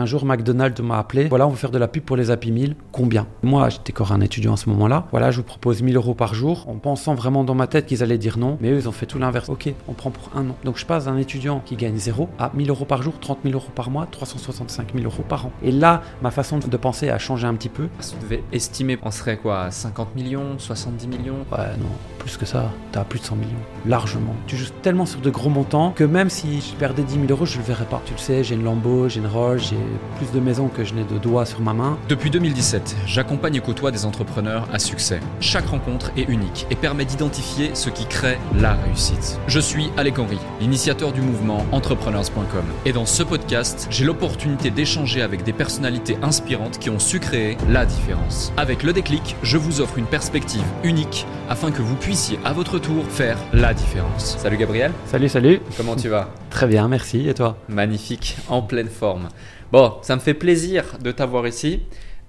Un jour, McDonald's m'a appelé. Voilà, on veut faire de la pub pour les Happy Meal. Combien? Moi, j'étais encore un étudiant à ce moment-là. Voilà, je vous propose 1000 euros par jour, en pensant vraiment dans ma tête qu'ils allaient dire non. Mais eux, ils ont fait tout l'inverse. Ok, on prend pour un an. Donc, je passe d'un étudiant qui gagne 0 à 1000 euros par jour, 30 000 euros par mois, 365 000 euros par an. Et là, ma façon de penser a changé un petit peu. Si tu devais estimer, on serait quoi? 50 millions 70 millions? Ouais, non, plus que ça. T'as plus de 100 millions. Largement. Tu joues tellement sur de gros montants que même si je perdais 10 000 euros, je le verrais pas. Tu le sais, j'ai une Lambo, j'ai une Rolls, j'ai plus de maisons que je n'ai de doigts sur ma main. Depuis 2017, j'accompagne et côtoie des entrepreneurs à succès. Chaque rencontre est unique et permet d'identifier ce qui crée la réussite. Je suis Alec Henry, l'initiateur du mouvement entrepreneurs.com. Et dans ce podcast, j'ai l'opportunité d'échanger avec des personnalités inspirantes qui ont su créer la différence. Avec le déclic, je vous offre une perspective unique afin que vous puissiez à votre tour faire la différence. Salut Gabriel. Salut, salut. Comment tu vas? Très bien, merci. Et toi? Magnifique, en pleine forme. Bon, ça me fait plaisir de t'avoir ici.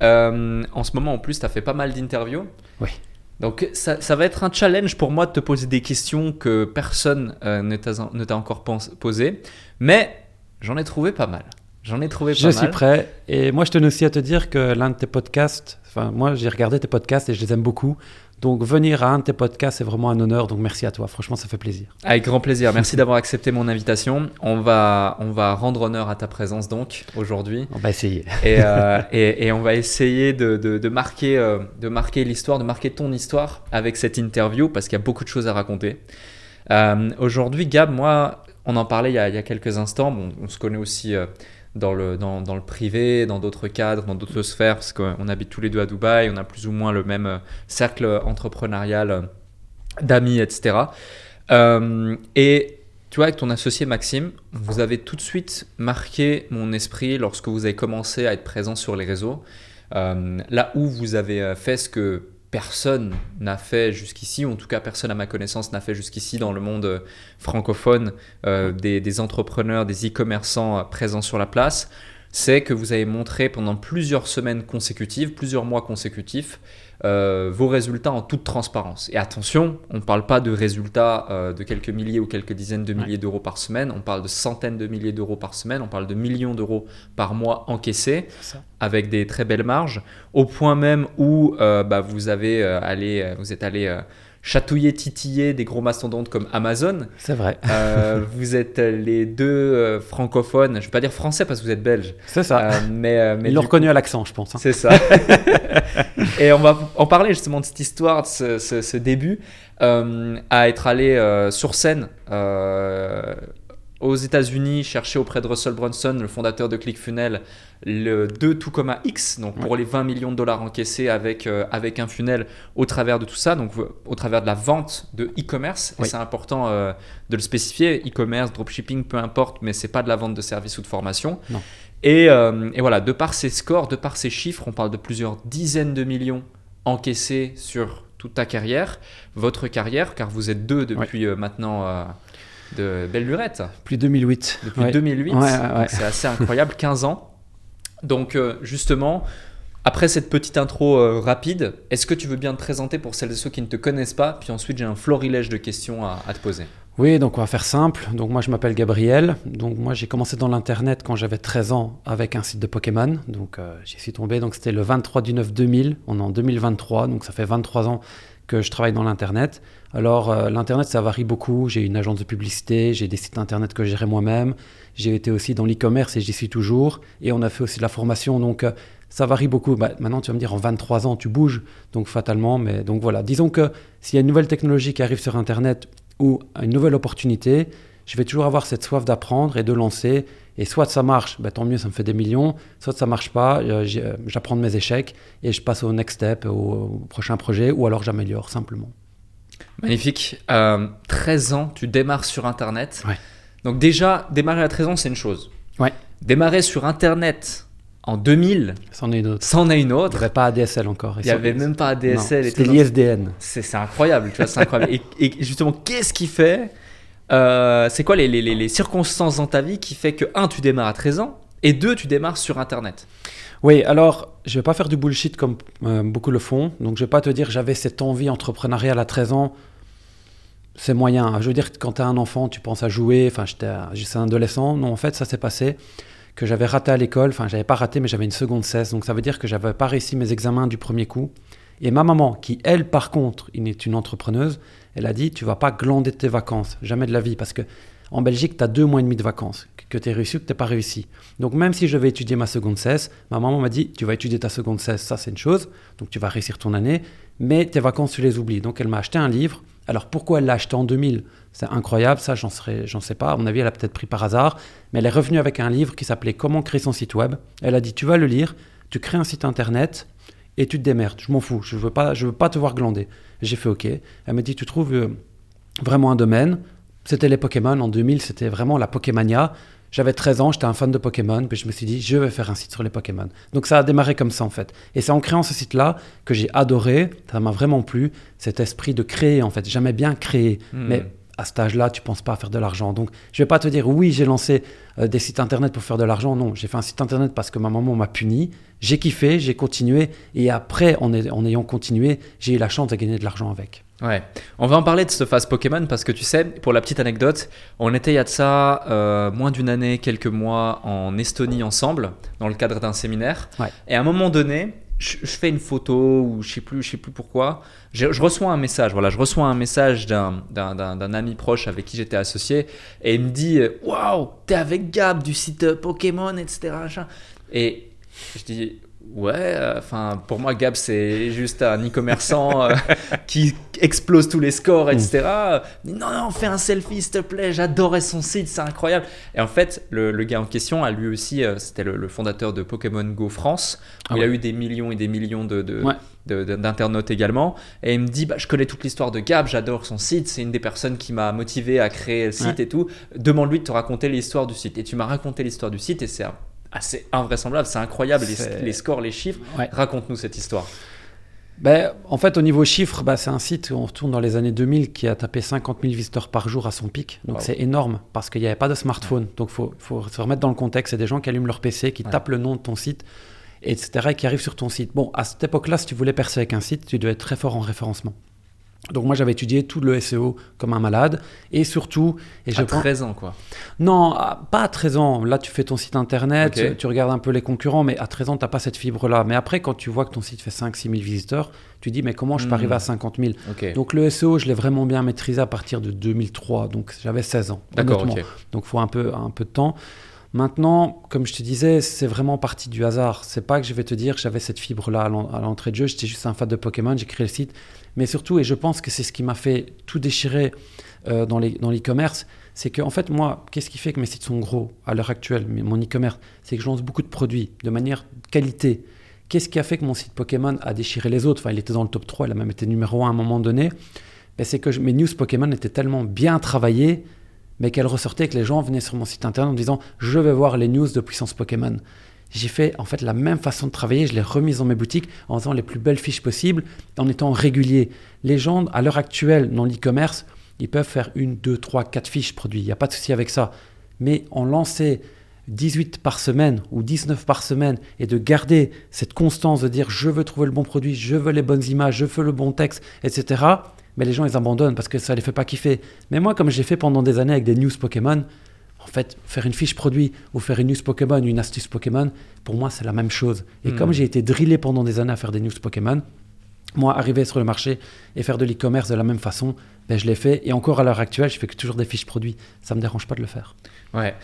Euh, en ce moment, en plus, tu as fait pas mal d'interviews. Oui. Donc, ça, ça, va être un challenge pour moi de te poser des questions que personne euh, ne t'a encore posées. Mais j'en ai trouvé pas mal. J'en ai trouvé pas je mal. Je suis prêt. Et moi, je tenais aussi à te dire que l'un de tes podcasts, enfin, moi, j'ai regardé tes podcasts et je les aime beaucoup. Donc venir à un de tes podcasts, c'est vraiment un honneur. Donc merci à toi. Franchement, ça fait plaisir. Avec grand plaisir. Merci d'avoir accepté mon invitation. On va, on va rendre honneur à ta présence donc aujourd'hui. On va essayer. Et, euh, et, et, on va essayer de, de, de marquer, euh, de marquer l'histoire, de marquer ton histoire avec cette interview parce qu'il y a beaucoup de choses à raconter. Euh, aujourd'hui, Gab, moi, on en parlait il y a, il y a quelques instants. Bon, on se connaît aussi dans le, dans, dans le privé, dans d'autres cadres, dans d'autres sphères, parce qu'on habite tous les deux à Dubaï, on a plus ou moins le même cercle entrepreneurial d'amis, etc. Euh, et tu vois, avec ton associé Maxime, vous avez tout de suite marqué mon esprit lorsque vous avez commencé à être présent sur les réseaux. Euh, là où vous avez fait ce que personne n'a fait jusqu'ici, ou en tout cas personne à ma connaissance n'a fait jusqu'ici dans le monde francophone euh, des, des, entrepreneurs, des e-commerçants présents sur la place, c'est que vous avez montré pendant plusieurs semaines consécutives, plusieurs mois consécutifs, euh, vos résultats en toute transparence. Et attention, on ne parle pas de résultats euh, de quelques milliers ou quelques dizaines de milliers ouais. d'euros par semaine, on parle de centaines de milliers d'euros par semaine, on parle de millions d'euros par mois encaissés, avec des très belles marges, au point même où euh, bah, vous, avez, allé, vous êtes allé chatouiller, titiller des gros mastodontes comme Amazon. C'est vrai. euh, vous êtes les deux euh, francophones, je ne vais pas dire français parce que vous êtes belge. C'est ça. Euh, mais, mais Ils l'ont reconnu à l'accent, je pense. Hein. C'est ça. Et on va en parler justement de cette histoire, de ce, ce, ce début, à être allé sur scène aux États-Unis chercher auprès de Russell Brunson, le fondateur de ClickFunnels, le 2 tout comme un X, donc pour les 20 millions de dollars encaissés avec, euh, avec un funnel au travers de tout ça, donc au travers de la vente de e-commerce. Et c'est important euh, de le spécifier, e-commerce, dropshipping, peu importe, mais c'est pas de la vente de services ou de formation. Non. Et, euh, et, voilà, de par ces scores, de par ces chiffres, on parle de plusieurs dizaines de millions encaissés sur toute ta carrière, votre carrière, car vous êtes deux depuis maintenant de belle lurette. Depuis 2008. Depuis ouais. 2008. Ouais, ouais, c'est assez incroyable, 15 ans. Donc, euh, justement, après cette petite intro euh, rapide, est-ce que tu veux bien te présenter pour celles et ceux qui ne te connaissent pas? Puis ensuite, j'ai un florilège de questions à, à, te poser. Oui, donc on va faire simple. Donc, moi, je m'appelle Gabriel. Donc, moi, j'ai commencé dans l'Internet quand j'avais 13 ans avec un site de Pokémon. Donc, euh, j'y suis tombé. Donc, c'était le 23 du 9 2000. On est en 2023. Donc, ça fait 23 ans que je travaille dans l'Internet. Alors, euh, l'Internet, ça varie beaucoup. J'ai une agence de publicité, j'ai des sites Internet que je gérais moi-même. J'ai été aussi dans l'e-commerce et j'y suis toujours. Et on a fait aussi de la formation. Donc, euh, ça varie beaucoup. Bah, maintenant, tu vas me dire, en 23 ans, tu bouges. Donc, fatalement. Mais donc, voilà. Disons que s'il y a une nouvelle technologie qui arrive sur Internet ou une nouvelle opportunité, je vais toujours avoir cette soif d'apprendre et de lancer. Et soit ça marche, bah, tant mieux, ça me fait des millions. Soit ça marche pas, euh, j'apprends de mes échecs et je passe au next step, au, au prochain projet, ou alors j'améliore simplement. Magnifique. Euh, 13 ans, tu démarres sur Internet. Ouais. Donc déjà, démarrer à 13 ans, c'est une chose. Ouais. Démarrer sur Internet en 2000, c'en est une autre. C'en est une autre. Il n'y avait pas ADSL encore. Il n'y avait même pas ADSL. C'était l'ISDN. C'est incroyable, tu vois, c'est incroyable. et, et, justement, qu'est-ce qui fait euh, C'est quoi les, circonstances dans ta vie qui fait que, un, tu démarres à 13 ans, et deux, tu démarres sur Internet? Oui, alors je vais pas faire du bullshit comme euh, beaucoup le font. Donc je vais pas te dire j'avais cette envie entrepreneuriale à 13 ans. C'est moyen. Je veux dire quand tu as un enfant, tu penses à jouer. Enfin, j'étais un adolescent. Non, en fait, ça s'est passé que j'avais raté à l'école. Enfin, j'avais pas raté, mais j'avais une seconde cesse. Donc ça veut dire que j'avais pas réussi mes examens du premier coup. Et ma maman, qui elle, par contre, est une entrepreneuse, elle a dit Tu vas pas glander tes vacances, jamais de la vie, parce que en Belgique, tu as deux mois et demi de vacances, que tu es réussi ou que tu pas réussi. Donc même si je vais étudier ma seconde cesse, ma maman m'a dit, tu vas étudier ta seconde cesse, ça c'est une chose, donc tu vas réussir ton année, mais tes vacances, tu les oublies. Donc elle m'a acheté un livre. Alors pourquoi elle l'a acheté en 2000 C'est incroyable, ça j'en sais pas. À mon avis, elle a peut-être pris par hasard, mais elle est revenue avec un livre qui s'appelait Comment créer son site web. Elle a dit, tu vas le lire, tu crées un site internet et tu te démerdes. Je m'en fous, je veux pas, je veux pas te voir glander. J'ai fait OK. Elle m'a dit, tu trouves euh, vraiment un domaine? C'était les Pokémon. En 2000, c'était vraiment la Pokémania. J'avais 13 ans, j'étais un fan de Pokémon, puis je me suis dit, je vais faire un site sur les Pokémon. Donc ça a démarré comme ça en fait. Et c'est en créant ce site-là que j'ai adoré, ça m'a vraiment plu, cet esprit de créer en fait. J'aimais bien créer, hmm. mais à cet âge-là, tu penses pas à faire de l'argent. Donc je vais pas te dire, oui, j'ai lancé euh, des sites internet pour faire de l'argent. Non, j'ai fait un site internet parce que ma maman m'a puni. J'ai kiffé, j'ai continué, et après, en ayant continué, j'ai eu la chance de gagner de l'argent avec. Ouais, on va en parler de cette phase Pokémon parce que tu sais, pour la petite anecdote, on était il y a de ça euh, moins d'une année, quelques mois en Estonie ensemble, dans le cadre d'un séminaire. Et à un moment donné, je, fais une photo ou je sais plus, je sais plus pourquoi. Je, reçois un message, voilà, je reçois un message d'un ami proche avec qui j'étais associé et il me dit Waouh, t'es avec Gab du site Pokémon, etc. Et je dis Ouais, euh, enfin, pour moi, Gab, c'est juste un e-commerçant euh, qui explose tous les scores, etc. Non, non, fais un selfie, s'il te plaît, j'adorais son site, c'est incroyable. Et en fait, le, gars en question a lui aussi, euh, c'était le, fondateur de Pokémon Go France, où ah il a eu des millions et des millions de, d'internautes également. Et il me dit bah, Je connais toute l'histoire de Gab, j'adore son site, c'est une des personnes qui m'a motivé à créer le site et tout. Demande-lui de te raconter l'histoire du site. Et tu m'as raconté l'histoire du site et c'est assez invraisemblable. C'est incroyable, les, scores, les chiffres. Raconte-nous cette histoire. Ben, en fait, au niveau chiffres, ben, c'est un site on retourne dans les années 2000 qui a tapé 50 000 visiteurs par jour à son pic. Donc c'est énorme parce qu'il n'y avait pas de smartphone. Donc il faut, faut, se remettre dans le contexte. C'est des gens qui allument leur PC, qui tapent le nom de ton site, etc., et qui arrivent sur ton site. Bon, à cette époque-là, si tu voulais percer avec un site, tu devais être très fort en référencement. Donc moi j'avais étudié tout le SEO comme un malade et surtout et à 13 ans quoi. Non, pas à 13 ans. Là tu fais ton site internet, tu, regardes un peu les concurrents mais à 13 ans tu n'as pas cette fibre là. Mais après quand tu vois que ton site fait 5 6 000 visiteurs, tu dis mais comment je peux arriver à 50 hmm. 000 Donc le SEO, je l'ai vraiment bien maîtrisé à partir de 2003. Donc j'avais 16 ans. D'accord, Donc faut un peu un peu de temps. Maintenant, comme je te disais, c'est vraiment partie du hasard. C'est pas que je vais te dire que j'avais cette fibre-là à l'entrée de jeu. J'étais juste un fan de Pokémon, j'ai créé le site. Mais surtout, et je pense que c'est ce qui m'a fait tout déchirer euh, dans l'e-commerce, c'est que en fait, moi, qu'est-ce qui fait que mes sites sont gros à l'heure actuelle, mon e-commerce C'est que je lance beaucoup de produits de manière qualité. Qu'est-ce qui a fait que mon site Pokémon a déchiré les autres? Enfin, il était dans le top 3, il a même été numéro 1 à un moment donné. Ben, c'est que mes news Pokémon étaient tellement bien travaillées mais qu'elle ressortait que les gens venaient sur mon site internet en disant je vais voir les news de puissance Pokémon. J'ai fait en fait la même façon de travailler, je l'ai remise dans mes boutiques en faisant les plus belles fiches possibles, en étant régulier. Les gens, à l'heure actuelle, dans l'e-commerce, ils peuvent faire une, deux, trois, quatre fiches produits, il n'y a pas de souci avec ça. Mais en lancer 18 par semaine ou 19 par semaine et de garder cette constance de dire je veux trouver le bon produit, je veux les bonnes images, je veux le bon texte, etc mais les gens ils abandonnent parce que ça les fait pas kiffer. Mais moi, comme j'ai fait pendant des années avec des news Pokémon, en fait, faire une fiche produit ou faire une news Pokémon, une astuce Pokémon, pour moi, c'est la même chose. Et hmm. comme j'ai été drillé pendant des années à faire des news Pokémon, moi, arriver sur le marché et faire de l'e-commerce de la même façon, ben, je l'ai fait. Et encore à l'heure actuelle, je fais que toujours des fiches produits. Ça me dérange pas de le faire. Ouais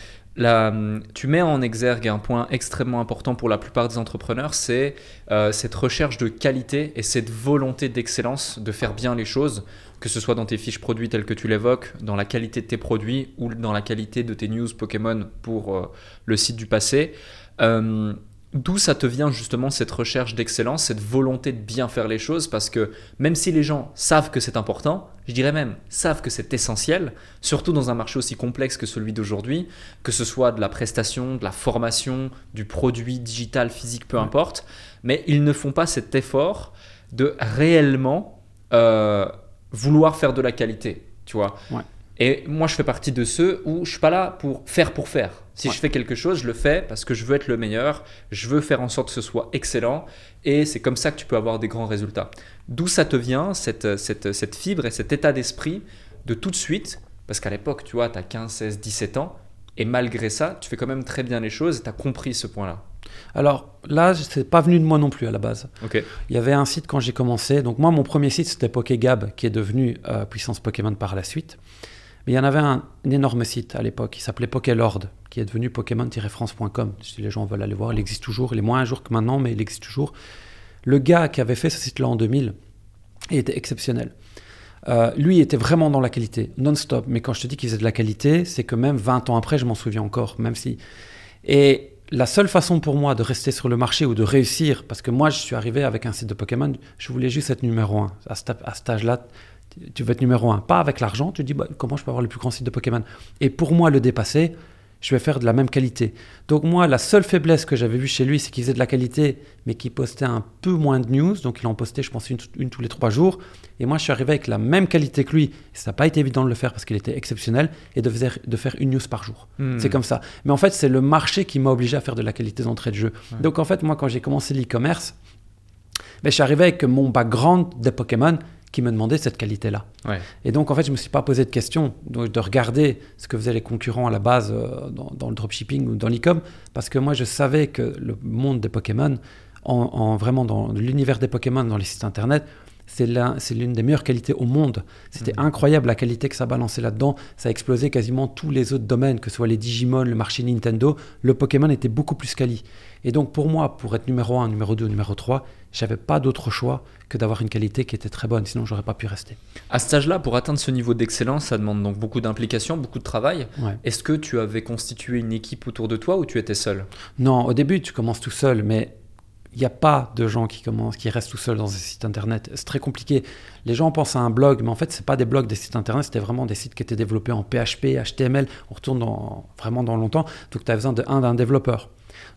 tu mets en exergue un point extrêmement important pour la plupart des entrepreneurs, c'est euh, cette recherche de qualité et cette volonté d'excellence de faire bien les choses, que ce soit dans tes fiches produits telles que tu l'évoques, dans la qualité de tes produits ou dans la qualité de tes news Pokémon pour euh, le site du passé. Euh, D'où ça te vient justement cette recherche d'excellence, cette volonté de bien faire les choses? Parce que même si les gens savent que c'est important, je dirais même savent que c'est essentiel, surtout dans un marché aussi complexe que celui d'aujourd'hui, que ce soit de la prestation, de la formation, du produit digital, physique, peu importe, mais ils ne font pas cet effort de réellement euh, vouloir faire de la qualité, tu vois. Et moi, je fais partie de ceux où je suis pas là pour faire pour faire. Si je fais quelque chose, je le fais parce que je veux être le meilleur, je veux faire en sorte que ce soit excellent, et c'est comme ça que tu peux avoir des grands résultats. D'où ça te vient, cette, cette, cette fibre et cet état d'esprit de tout de suite, parce qu'à l'époque, tu vois, tu as 15, 16, 17 ans, Et malgré ça, tu fais quand même très bien les choses et tu as compris ce point-là. Alors là, c'est pas venu de moi non plus à la base. Il y avait un site quand j'ai commencé. Donc moi, mon premier site, c'était Pokégab, qui est devenu euh, Puissance Pokémon par la suite. Mais il y en avait un, énorme site à l'époque, qui s'appelait Pokélord, qui est devenu Pokémon-France.com. Si les gens veulent aller voir, il existe toujours. Il est moins un jour que maintenant, mais il existe toujours. Le gars qui avait fait ce site-là en 2000 il était exceptionnel. Euh, lui était vraiment dans la qualité, non-stop. Mais quand je te dis qu'il faisait de la qualité, c'est que même 20 ans après, je m'en souviens encore, même si. Et la seule façon pour moi de rester sur le marché ou de réussir, parce que moi je suis arrivé avec un site de Pokémon, je voulais juste être numéro un. À, cet âge-là, tu veux être numéro un. Pas avec l'argent, tu dis bah, comment je peux avoir le plus grand site de Pokémon? Et pour moi, le dépasser, je vais faire de la même qualité. Donc moi, la seule faiblesse que j'avais vue chez lui, c'est qu'il faisait de la qualité, mais qu'il postait un peu moins de news. Donc il en postait, je pense, une, tous les trois jours. Et moi, je suis arrivé avec la même qualité que lui. Ça n'a pas été évident de le faire parce qu'il était exceptionnel et de, faire, de faire une news par jour. Hmm. C'est comme ça. Mais en fait, c'est le marché qui m'a obligé à faire de la qualité d'entrée de jeu. Donc en fait, moi, quand j'ai commencé l'e-commerce, ben, je suis arrivé avec mon background des Pokémon qui me demandait cette qualité-là. Et donc, en fait, je ne me suis pas posé de question de, regarder ce que faisaient les concurrents à la base euh, dans, le dropshipping ou dans l'e-com, parce que moi, je savais que le monde des Pokémon, en, vraiment dans l'univers des Pokémon, dans les sites internet, c'est l'une des meilleures qualités au monde. C'était mmh. incroyable la qualité que ça balançait là-dedans. Ça a explosé quasiment tous les autres domaines, que ce soit les Digimon, le marché Nintendo. Le Pokémon était beaucoup plus quali. Et donc pour moi, pour être numéro 1, numéro 2, numéro 3, j'avais pas d'autre choix que d'avoir une qualité qui était très bonne, sinon j'aurais pas pu rester. À cet âge-là, pour atteindre ce niveau d'excellence, ça demande donc beaucoup d'implication, beaucoup de travail. Est-ce que tu avais constitué une équipe autour de toi ou tu étais seul? Non, au début tu commences tout seul, mais il n'y a pas de gens qui commencent, qui restent tout seuls dans un site internet. C'est très compliqué. Les gens pensent à un blog, mais en fait, ce pas des blogs des sites internet, c'était vraiment des sites qui étaient développés en PHP, HTML. On retourne dans, vraiment dans longtemps. Donc, tu as besoin d'un développeur.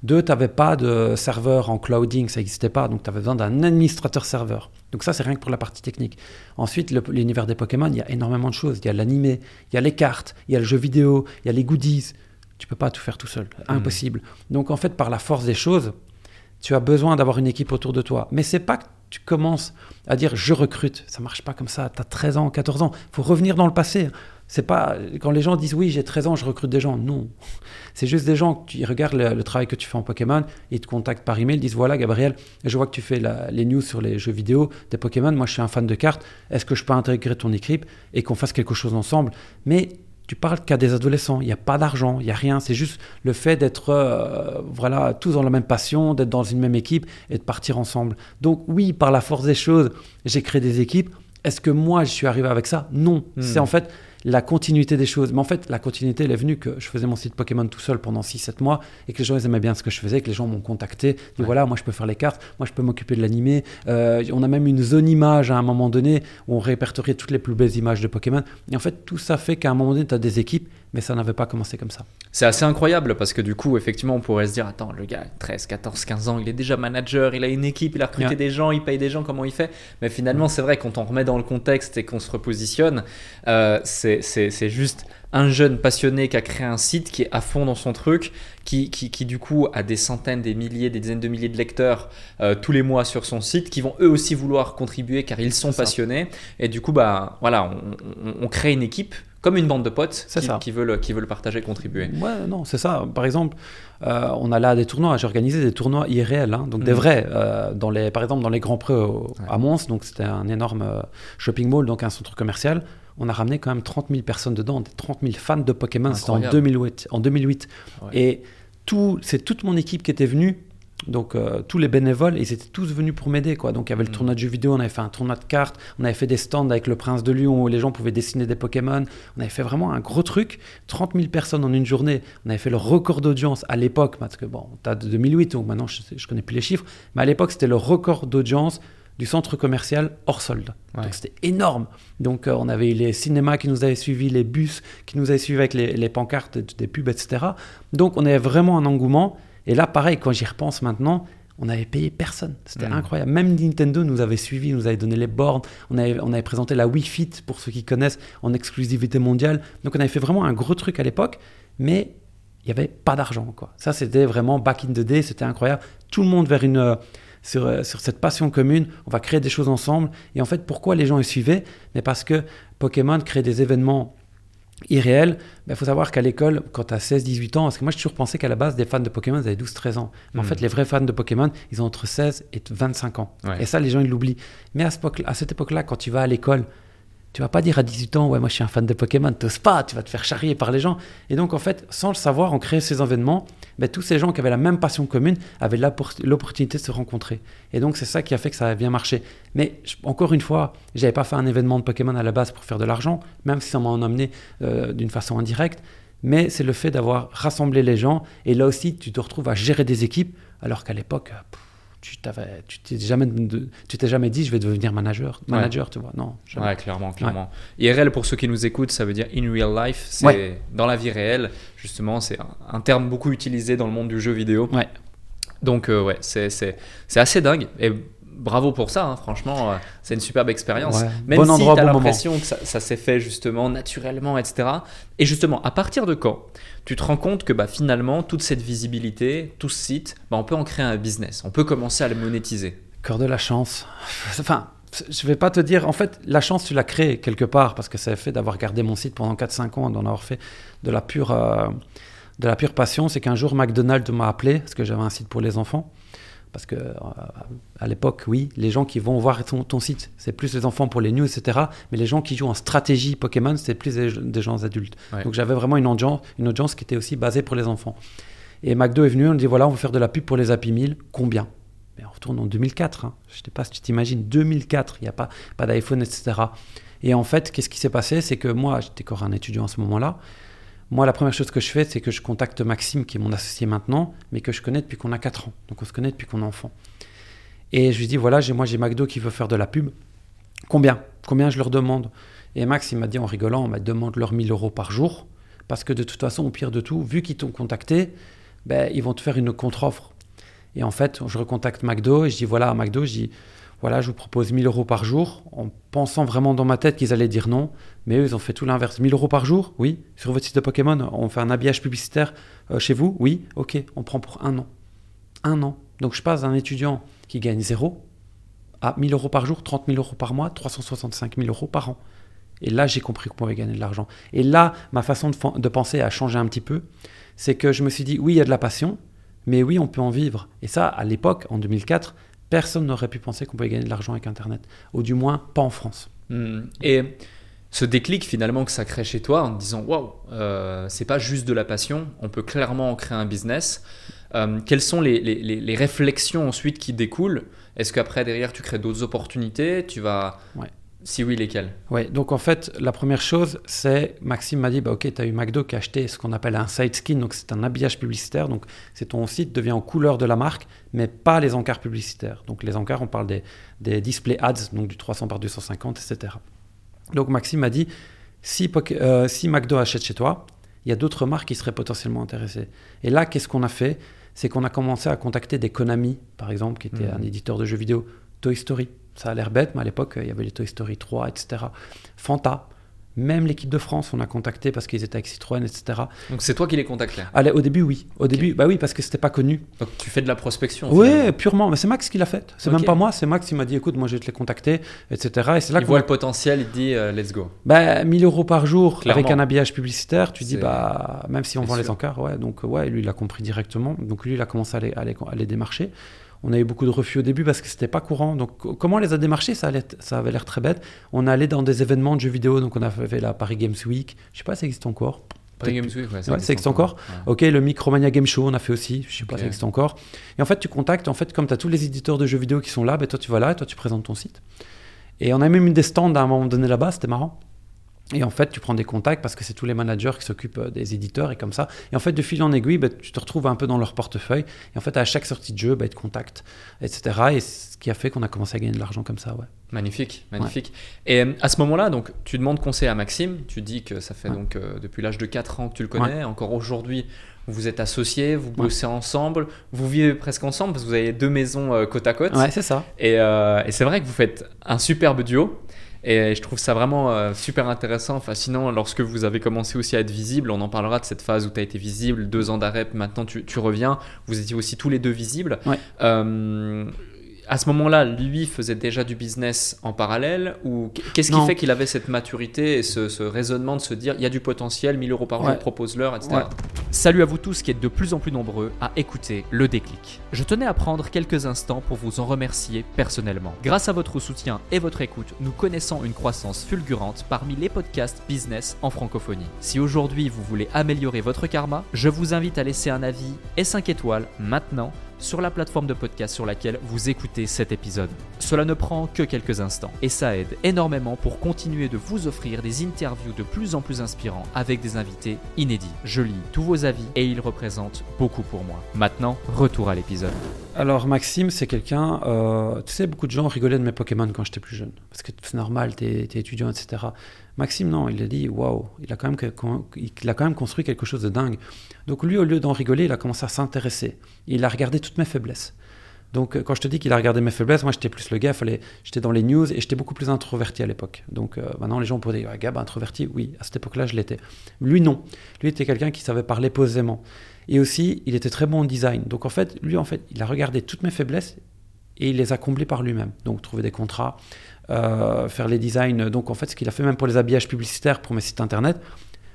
Deux, tu n'avais pas de serveur en clouding, ça n'existait pas, donc tu avais besoin d'un administrateur serveur. Donc ça, c'est rien que pour la partie technique. Ensuite, l'univers des Pokémon, il y a énormément de choses. Il y a l'animé, il y a les cartes, il y a le jeu vidéo, il y a les goodies. Tu peux pas tout faire tout seul, hmm. impossible. Donc en fait, par la force des choses, tu as besoin d'avoir une équipe autour de toi. Mais c'est pas que tu commences à dire je recrute. Ça marche pas comme ça. Tu as 13 ans, 14 ans. Il faut revenir dans le passé. C'est pas quand les gens disent oui, j'ai 13 ans, je recrute des gens. Non. C'est juste des gens qui regardent le, travail que tu fais en Pokémon, ils te contactent par email, ils disent voilà Gabriel, je vois que tu fais les news sur les jeux vidéo des Pokémon, moi je suis un fan de cartes, est-ce que je peux intégrer ton équipe et qu'on fasse quelque chose ensemble? Mais tu parles qu'à des adolescents, il n'y a pas d'argent, il n'y a rien, c'est juste le fait d'être euh, voilà, tous dans la même passion, d'être dans une même équipe et de partir ensemble. Donc oui, par la force des choses, j'ai créé des équipes. Est-ce que moi, je suis arrivé avec ça? Non. Hmm. C'est en fait la continuité des choses. Mais en fait, la continuité, elle est venue que je faisais mon site Pokémon tout seul pendant 6-7 mois et que les gens ils aimaient bien ce que je faisais, que les gens m'ont contacté. Dit voilà, moi je peux faire les cartes, moi je peux m'occuper de l'animé. Euh, on a même une zone image à un moment donné où on répertoriait toutes les plus belles images de Pokémon. Et en fait, tout ça fait qu'à un moment donné, tu as des équipes mais ça n'avait pas commencé comme ça. C'est assez incroyable parce que du coup, effectivement, on pourrait se dire Attends, le gars, 13, 14, 15 ans, il est déjà manager, il a une équipe, il a recruté des gens, il paye des gens, comment il fait? Mais finalement, c'est vrai, quand on remet dans le contexte et qu'on se repositionne, euh, c'est juste un jeune passionné qui a créé un site qui est à fond dans son truc, qui, qui, qui du coup a des centaines, des milliers, des dizaines de milliers de lecteurs euh, tous les mois sur son site, qui vont eux aussi vouloir contribuer car ils sont passionnés. Et du coup, bah voilà, on, on crée une équipe comme une bande de potes qui, qui, veulent, qui veulent partager, contribuer. Ouais, non, c'est ça. Par exemple, euh, on a là des tournois. J'ai organisé des tournois IRL, hein, donc des mhm. vrais. Euh, dans les, par exemple, dans les Grands Prix à Mons, donc c'était un énorme euh, shopping mall, donc un centre commercial. On a ramené quand même 30 000 personnes dedans, 30 000 fans de Pokémon. C'était en 2008. En 2008. Et tout, c'est toute mon équipe qui était venue donc euh, tous les bénévoles, ils étaient tous venus pour m'aider. quoi. Donc il y avait le mm. tournoi de jeux vidéo, on avait fait un tournoi de cartes, on avait fait des stands avec le prince de Lyon où les gens pouvaient dessiner des Pokémon. On avait fait vraiment un gros truc. 30 000 personnes en une journée. On avait fait le record d'audience à l'époque, parce que bon, tu de 2008, donc maintenant je, je connais plus les chiffres. Mais à l'époque, c'était le record d'audience du centre commercial hors solde. Donc c'était énorme. Donc euh, on avait eu les cinémas qui nous avaient suivis, les bus qui nous avaient suivis avec les, les pancartes, des pubs, etc. Donc on avait vraiment un engouement. Et là, pareil, quand j'y repense maintenant, on n'avait payé personne. C'était mm. incroyable. Même Nintendo nous avait suivis, nous avait donné les bornes. On avait, on avait présenté la Wii Fit, pour ceux qui connaissent, en exclusivité mondiale. Donc on avait fait vraiment un gros truc à l'époque, mais il n'y avait pas d'argent. Quoi. Ça, c'était vraiment back in the day, c'était incroyable. Tout le monde vers une... Euh, sur, euh, sur, cette passion commune, on va créer des choses ensemble. Et en fait, pourquoi les gens y suivaient? Mais parce que Pokémon crée des événements Irréel, il ben, faut savoir qu'à l'école, quand tu as 16-18 ans, parce que moi j'ai toujours pensé qu'à la base, des fans de Pokémon, ils avaient 12-13 ans. Mais en Mhm. fait, les vrais fans de Pokémon, ils ont entre 16 et 25 ans. Ouais. Et ça, les gens, ils l'oublient. Mais à, ce époque- à cette époque-là, quand tu vas à l'école, tu vas pas dire à 18 ans, ouais, moi je suis un fan de Pokémon, t'oses pas, tu vas te faire charrier par les gens. Et donc, en fait, sans le savoir, on crée ces événements, ben, tous ces gens qui avaient la même passion commune avaient l'opportunité de se rencontrer. Et donc, c'est ça qui a fait que ça a bien marché. Mais encore une fois, j'avais pas fait un événement de Pokémon à la base pour faire de l'argent, même si ça m'en amené euh, d'une façon indirecte. Mais c'est le fait d'avoir rassemblé les gens. Et là aussi, tu te retrouves à gérer des équipes, alors qu'à l'époque, euh, tu t'avais, tu t'es jamais, de- tu t'es jamais dit, je vais devenir manager, Ouais. manager, tu vois. Non, jamais. Ouais, clairement, clairement. IRL, pour ceux qui nous écoutent, ça veut dire in real life. C'est Ouais. dans la vie réelle. Justement, c'est un, un terme beaucoup utilisé dans le monde du jeu vidéo. Ouais. Donc, euh, ouais, c'est, c'est, c'est assez dingue. Et bravo pour ça, hein, franchement. euh, c'est une superbe expérience. Ouais. Même Bon si endroit, tu as bon l'impression que ça, ça s'est fait justement naturellement, etc. Et justement, à partir de quand tu te rends compte que bah, finalement, toute cette visibilité, tout ce site, bah, on peut en créer un business. On peut commencer à le monétiser. Cœur de la chance. Enfin, je vais pas te dire. En fait, la chance, tu l'as créée quelque part parce que ça a fait d'avoir gardé mon site pendant 4-5 ans, d'en avoir fait de la pure, euh, de la pure passion. C'est qu'un jour, McDonald's m'a appelé parce que j'avais un site pour les enfants. Parce que euh, à l'époque, oui, les gens qui vont voir ton, ton site, c'est plus les enfants pour les news, etc. Mais les gens qui jouent en stratégie Pokémon, c'est plus des, des gens adultes. Ouais. Donc j'avais vraiment une audience, une audience qui était aussi basée pour les enfants. Et McDo est venu, on dit voilà, on va faire de la pub pour les Happy Meal. Combien? Mais on retourne en 2004. hein. Je ne sais pas si tu t'imagines, 2004, il n'y a pas, pas d'iPhone, etc. Et en fait, qu'est-ce qui s'est passé? C'est que moi, j'étais encore un étudiant à ce moment-là. Moi, la première chose que je fais, c'est que je contacte Maxime, qui est mon associé maintenant, mais que je connais depuis qu'on a 4 ans. Donc on se connaît depuis qu'on est enfant. Et je lui dis voilà, moi j'ai McDo qui veut faire de la pub. Combien? Combien je leur demande? Et Max, il m'a dit en rigolant, on m'a demande leur 1000 euros par jour. Parce que de toute façon, au pire de tout, vu qu'ils t'ont contacté, ben, ils vont te faire une contre-offre. Et en fait, je recontacte McDo et je dis voilà à McDo, je dis voilà, je vous propose 1000 euros par jour, en pensant vraiment dans ma tête qu'ils allaient dire non. Mais eux, ils ont fait tout l'inverse. 1000 euros par jour Oui. Sur votre site de Pokémon, on fait un habillage publicitaire euh, chez vous Oui. Ok, on prend pour un an. Un an. Donc je passe d'un étudiant qui gagne zéro à 1000 euros par jour, 30 000 euros par mois, 365 000 euros par an. Et là, j'ai compris qu'on pouvait gagner de l'argent. Et là, ma façon de, de penser a changé un petit peu. C'est que je me suis dit, oui, il y a de la passion, mais oui, on peut en vivre. Et ça, à l'époque, en 2004, personne n'aurait pu penser qu'on pouvait gagner de l'argent avec Internet. Ou du moins, pas en France. Hmm. Et ce déclic finalement que ça crée chez toi en te disant waouh, euh, c'est pas juste de la passion, on peut clairement en créer un business. Euh, quelles sont les, les- les- les réflexions ensuite qui découlent? Est-ce qu'après derrière tu crées d'autres opportunités? Tu vas. Ouais. Si oui, lesquelles Ouais, donc en fait, la première chose, c'est Maxime m'a dit bah, Ok, tu as eu McDo qui a acheté ce qu'on appelle un side skin, donc c'est un habillage publicitaire. Donc c'est ton site devient en couleur de la marque, mais pas les encarts publicitaires. Donc les encarts, on parle des, des display ads, donc du 300 par 250, etc. Donc Maxime m'a dit si, euh, si McDo achète chez toi, il y a d'autres marques qui seraient potentiellement intéressées. Et là, qu'est-ce qu'on a fait? C'est qu'on a commencé à contacter des Konami, par exemple, qui était Mhm. un éditeur de jeux vidéo, Toy Story. Ça a l'air bête, mais à l'époque, il y avait les Toy Story 3, etc. Fanta. Même l'équipe de France, on a contacté parce qu'ils étaient avec Citroën, etc. Donc c'est toi qui les contactais. Allez, au début, oui. Au début, bah oui, parce que c'était pas connu. Donc tu fais de la prospection. Oui, finalement. purement. Mais c'est Max qui l'a fait. C'est Ok. même pas moi. C'est Max qui m'a dit, écoute, moi je vais te les contacter, etc. Et c'est là Il voit le potentiel, il dit euh, let's go. bah, 1000 euros par jour Clairement. avec un habillage publicitaire, tu dis, bah, même si on vend les encarts, ouais, donc ouais, lui, il a compris directement. Donc lui, il a commencé à les, à les, à les démarcher. On a eu beaucoup de refus au début parce que c'était pas courant. Donc co- comment on les a démarchés? Ça, allait- ça avait l'air très bête. On allait dans des événements de jeux vidéo, donc on a fait la Paris Games Week. Je sais pas si ça existe encore. Paris Games Week, ouais, Ouais, ça existe encore. Ouais. Ok, le Micromania Game Show, on a fait aussi. Je sais pas Ok. si ça existe encore. Et en fait, tu contactes, en fait, comme tu as tous les éditeurs de jeux vidéo qui sont là, ben, toi tu vas là et toi tu présentes ton site. Et on a même eu des stands à un moment donné là-bas, c'était marrant. Et en fait, tu prends des contacts parce que c'est tous les managers qui s'occupent euh, des éditeurs et comme ça. Et en fait, de fil en aiguille, ben, tu te retrouves un peu dans leur portefeuille. Et en fait, à chaque sortie de jeu, ben, ils te contactent, etc. Et ce qui a fait qu'on a commencé à gagner de l'argent comme ça, ouais. Magnifique, magnifique. Et euh, à ce moment-là, donc, tu demandes conseil à Maxime. Tu dis que ça fait Ouais. donc euh, depuis l'âge de 4 ans que tu le connais. Encore aujourd'hui, vous êtes associés, vous bossez ensemble, vous vivez presque ensemble parce que vous avez deux maisons euh, côte à côte. Ouais, c'est ça. Et, euh, et c'est vrai que vous faites un superbe duo. Et je trouve ça vraiment euh, super intéressant, fascinant lorsque vous avez commencé aussi à être visible. On en parlera de cette phase où tu as été visible, deux ans d'arrêt, maintenant tu, tu reviens. Vous étiez aussi tous les deux visibles. Ouais. Euh, à ce moment-là, lui faisait déjà du business en parallèle ou qu'est-ce qui fait qu'il avait cette maturité et ce, ce raisonnement de se dire il y a du potentiel, 1000 euros par jour, propose-leur, etc. Ouais. Salut à vous tous qui êtes de plus en plus nombreux à écouter le déclic. Je tenais à prendre quelques instants pour vous en remercier personnellement. Grâce à votre soutien et votre écoute, nous connaissons une croissance fulgurante parmi les podcasts business en francophonie. Si aujourd'hui vous voulez améliorer votre karma, je vous invite à laisser un avis et 5 étoiles maintenant sur la plateforme de podcast sur laquelle vous écoutez cet épisode. Cela ne prend que quelques instants et ça aide énormément pour continuer de vous offrir des interviews de plus en plus inspirants avec des invités inédits. Je lis tous vos avis et ils représentent beaucoup pour moi. Maintenant, retour à l'épisode. Alors Maxime, c'est quelqu'un, euh, tu sais, beaucoup de gens rigolaient de mes Pokémon quand j'étais plus jeune, parce que c'est normal, t'es es étudiant, etc. Maxime, non, il a dit, waouh, il a quand même il a quand même construit quelque chose de dingue. Donc lui, au lieu d'en rigoler, il a commencé à s'intéresser. Il a regardé toutes mes faiblesses. Donc euh, quand je te dis qu'il a regardé mes faiblesses, moi j'étais plus le gars, fallait, j'étais dans les news et j'étais beaucoup plus introverti à l'époque. Donc euh, maintenant les gens pourraient dire, ah, introverti, oui, à cette époque-là je l'étais. Lui non, lui était quelqu'un qui savait parler posément. Et aussi, il était très bon en design. Donc en fait, lui, en fait, il a regardé toutes mes faiblesses et il les a comblées par lui-même. Donc trouver des contrats, euh, faire les designs. Donc en fait, ce qu'il a fait même pour les habillages publicitaires pour mes sites internet,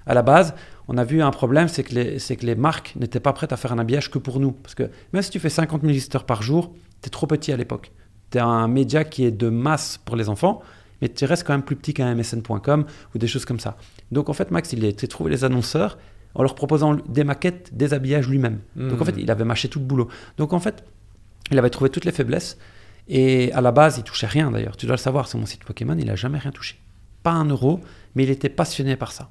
à la base, on a vu un problème, c'est que les, c'est que les marques n'étaient pas prêtes à faire un habillage que pour nous. Parce que même si tu fais 50 000 visiteurs par jour, tu es trop petit à l'époque. Tu es un média qui est de masse pour les enfants, mais tu restes quand même plus petit qu'un msn.com ou des choses comme ça. Donc en fait, Max, il a été trouver les annonceurs en leur proposant des maquettes, des habillages lui-même. Donc en fait, il avait mâché tout le boulot. Donc en fait, il avait trouvé toutes les faiblesses. Et à la base, il touchait rien d'ailleurs. Tu dois le savoir, sur mon site Pokémon, il a jamais rien touché. Pas un euro, mais il était passionné par ça.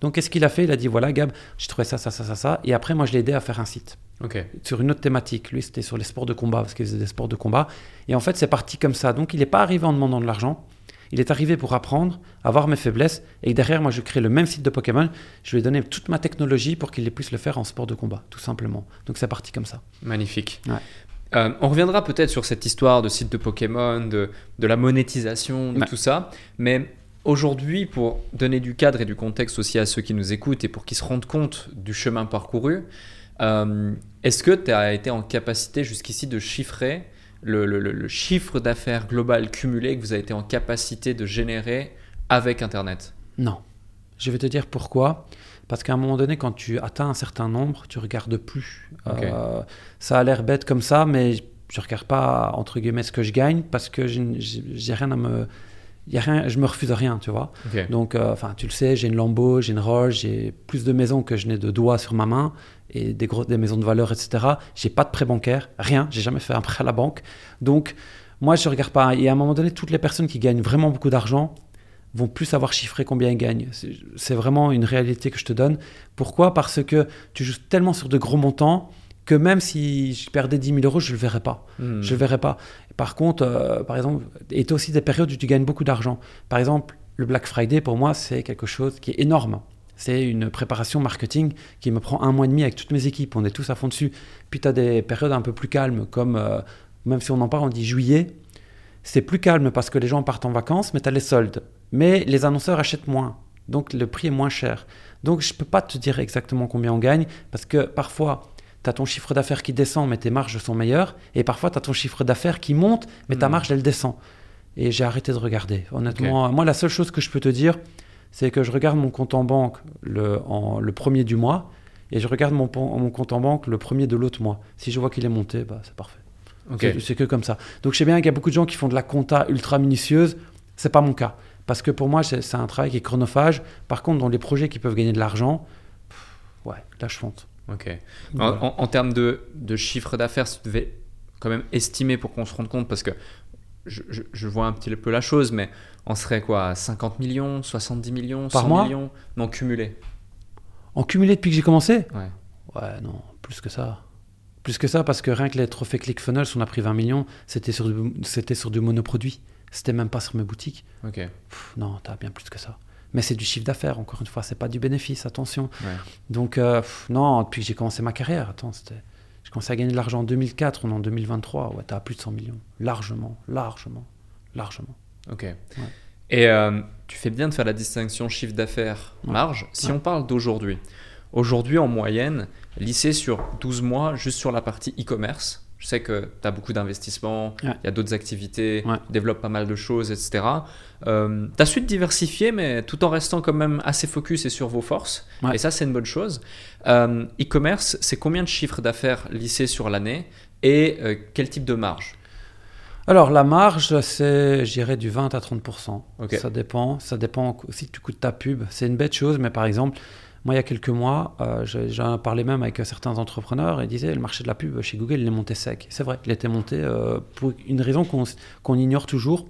Donc qu'est-ce qu'il a fait? Il a dit voilà, Gab, j'ai trouvé ça, ça, ça, ça, ça. Et après, moi, je l'ai aidé à faire un site Ok. sur une autre thématique. Lui, c'était sur les sports de combat, parce qu'il faisait des sports de combat. Et en fait, c'est parti comme ça. Donc, il n'est pas arrivé en demandant de l'argent. Il est arrivé pour apprendre, avoir mes faiblesses. Et derrière, moi, je crée le même site de Pokémon. Je lui ai donné toute ma technologie pour qu'il puisse le faire en sport de combat, tout simplement. Donc, c'est parti comme ça. Magnifique. Ouais. Euh, on reviendra peut-être sur cette histoire de site de Pokémon, de, de la monétisation, de Ouais. tout ça. Mais aujourd'hui, pour donner du cadre et du contexte aussi à ceux qui nous écoutent et pour qu'ils se rendent compte du chemin parcouru, euh, est-ce que tu as été en capacité jusqu'ici de chiffrer le, le- le- le chiffre d'affaires global cumulé que vous avez été en capacité de générer avec Internet? Non. Je vais te dire pourquoi. Parce qu'à un moment donné, quand tu atteins un certain nombre, tu regardes plus. Euh, ça a l'air bête comme ça, mais je regarde pas entre guillemets ce que je gagne parce que j'ai rien à me, y a rien, je me refuse à rien, tu vois. Donc, euh, enfin, tu le sais, j'ai une Lambo, j'ai une Rolls, j'ai plus de maisons que je n'ai de doigts sur ma main et des des maisons de valeur, etc. J'ai pas de prêt bancaire, rien. J'ai jamais fait un prêt à la banque. Donc, moi, je regarde pas. Et à un moment donné, toutes les personnes qui gagnent vraiment beaucoup d'argent vont plus savoir chiffrer combien ils gagnent. C'est- vraiment une réalité que je te donne. Pourquoi? Parce que tu joues tellement sur de gros montants que même si je perdais 10 000 euros, je ne le verrais pas. Hmm. Je le verrai pas. Par contre, euh, par exemple, et tu as aussi des périodes où tu gagnes beaucoup d'argent. Par exemple, le Black Friday, pour moi, c'est quelque chose qui est énorme. C'est une préparation marketing qui me prend un mois et demi avec toutes mes équipes. On est tous à fond dessus. Puis tu as des périodes un peu plus calmes, comme, euh, même si on en parle, on dit juillet. C'est plus calme parce que les gens partent en vacances, mais tu as les soldes. Mais les annonceurs achètent moins. Donc le prix est moins cher. Donc je ne peux pas te dire exactement combien on gagne parce que parfois, tu as ton chiffre d'affaires qui descend, mais tes marges sont meilleures. Et parfois, tu as ton chiffre d'affaires qui monte, mais ta Hmm. marge, elle descend. Et j'ai arrêté de regarder. Honnêtement, moi, la seule chose que je peux te dire, c'est que je regarde mon compte en banque le, en, le premier du mois et je regarde mon, mon compte en banque le premier de l'autre mois. Si je vois qu'il est monté, bah, c'est parfait. C'est que comme ça. Donc je sais bien qu'il y a beaucoup de gens qui font de la compta ultra minutieuse. C'est pas mon cas. Parce que pour moi, c'est un travail qui est chronophage. Par contre, dans les projets qui peuvent gagner de l'argent, ouais, là je fonte. Ok. En, Voilà. en- en termes de, de chiffre d'affaires, si tu devais quand même estimer pour qu'on se rende compte, parce que je, je- je vois un petit peu la chose, mais on serait quoi à 50 millions, 70 millions, Par 100 mois millions Non, cumulé. En cumulé depuis que j'ai commencé? Ouais. Ouais, non, plus que ça. Plus que ça, parce que rien que les trophées ClickFunnels, on a pris 20 millions, c'était sur, du- sur du monoproduit. C'était même pas sur mes boutiques. Ok. Pff, non, t'as bien plus que ça. Mais c'est du chiffre d'affaires, encore une fois, c'est pas du bénéfice, attention. Ouais. Donc, euh, pff, non, depuis que j'ai commencé ma carrière, attends, c'était. J'ai commencé à gagner de l'argent en 2004, on est en 2023, ouais, t'as plus de 100 millions. Largement, largement, largement. Ok. Et euh, tu fais bien de faire la distinction chiffre d'affaires, Ouais. marge. Si Ouais. on parle d'aujourd'hui, aujourd'hui en moyenne, lycée sur 12 mois, juste sur la partie e-commerce, Je sais que tu as beaucoup d'investissements, il Ouais. y a d'autres activités, Ouais. tu développes pas mal de choses, etc. Euh, tu as su te diversifier, mais tout en restant quand même assez focus et sur vos forces. Ouais. Et ça, c'est une bonne chose. Euh, E-commerce, c'est combien de chiffres d'affaires lissés sur l'année et euh, quel type de marge? Alors, la marge, c'est, je dirais, du 20 à 30%. Ok. Ça dépend. Ça dépend aussi du coût de ta pub. C'est une bête chose, mais par exemple, moi, il y a quelques mois, euh, j'en parlais même avec certains entrepreneurs et ils disaient le marché de la pub chez Google, il est monté sec. C'est vrai, il était monté euh, pour une raison qu'on ignore toujours.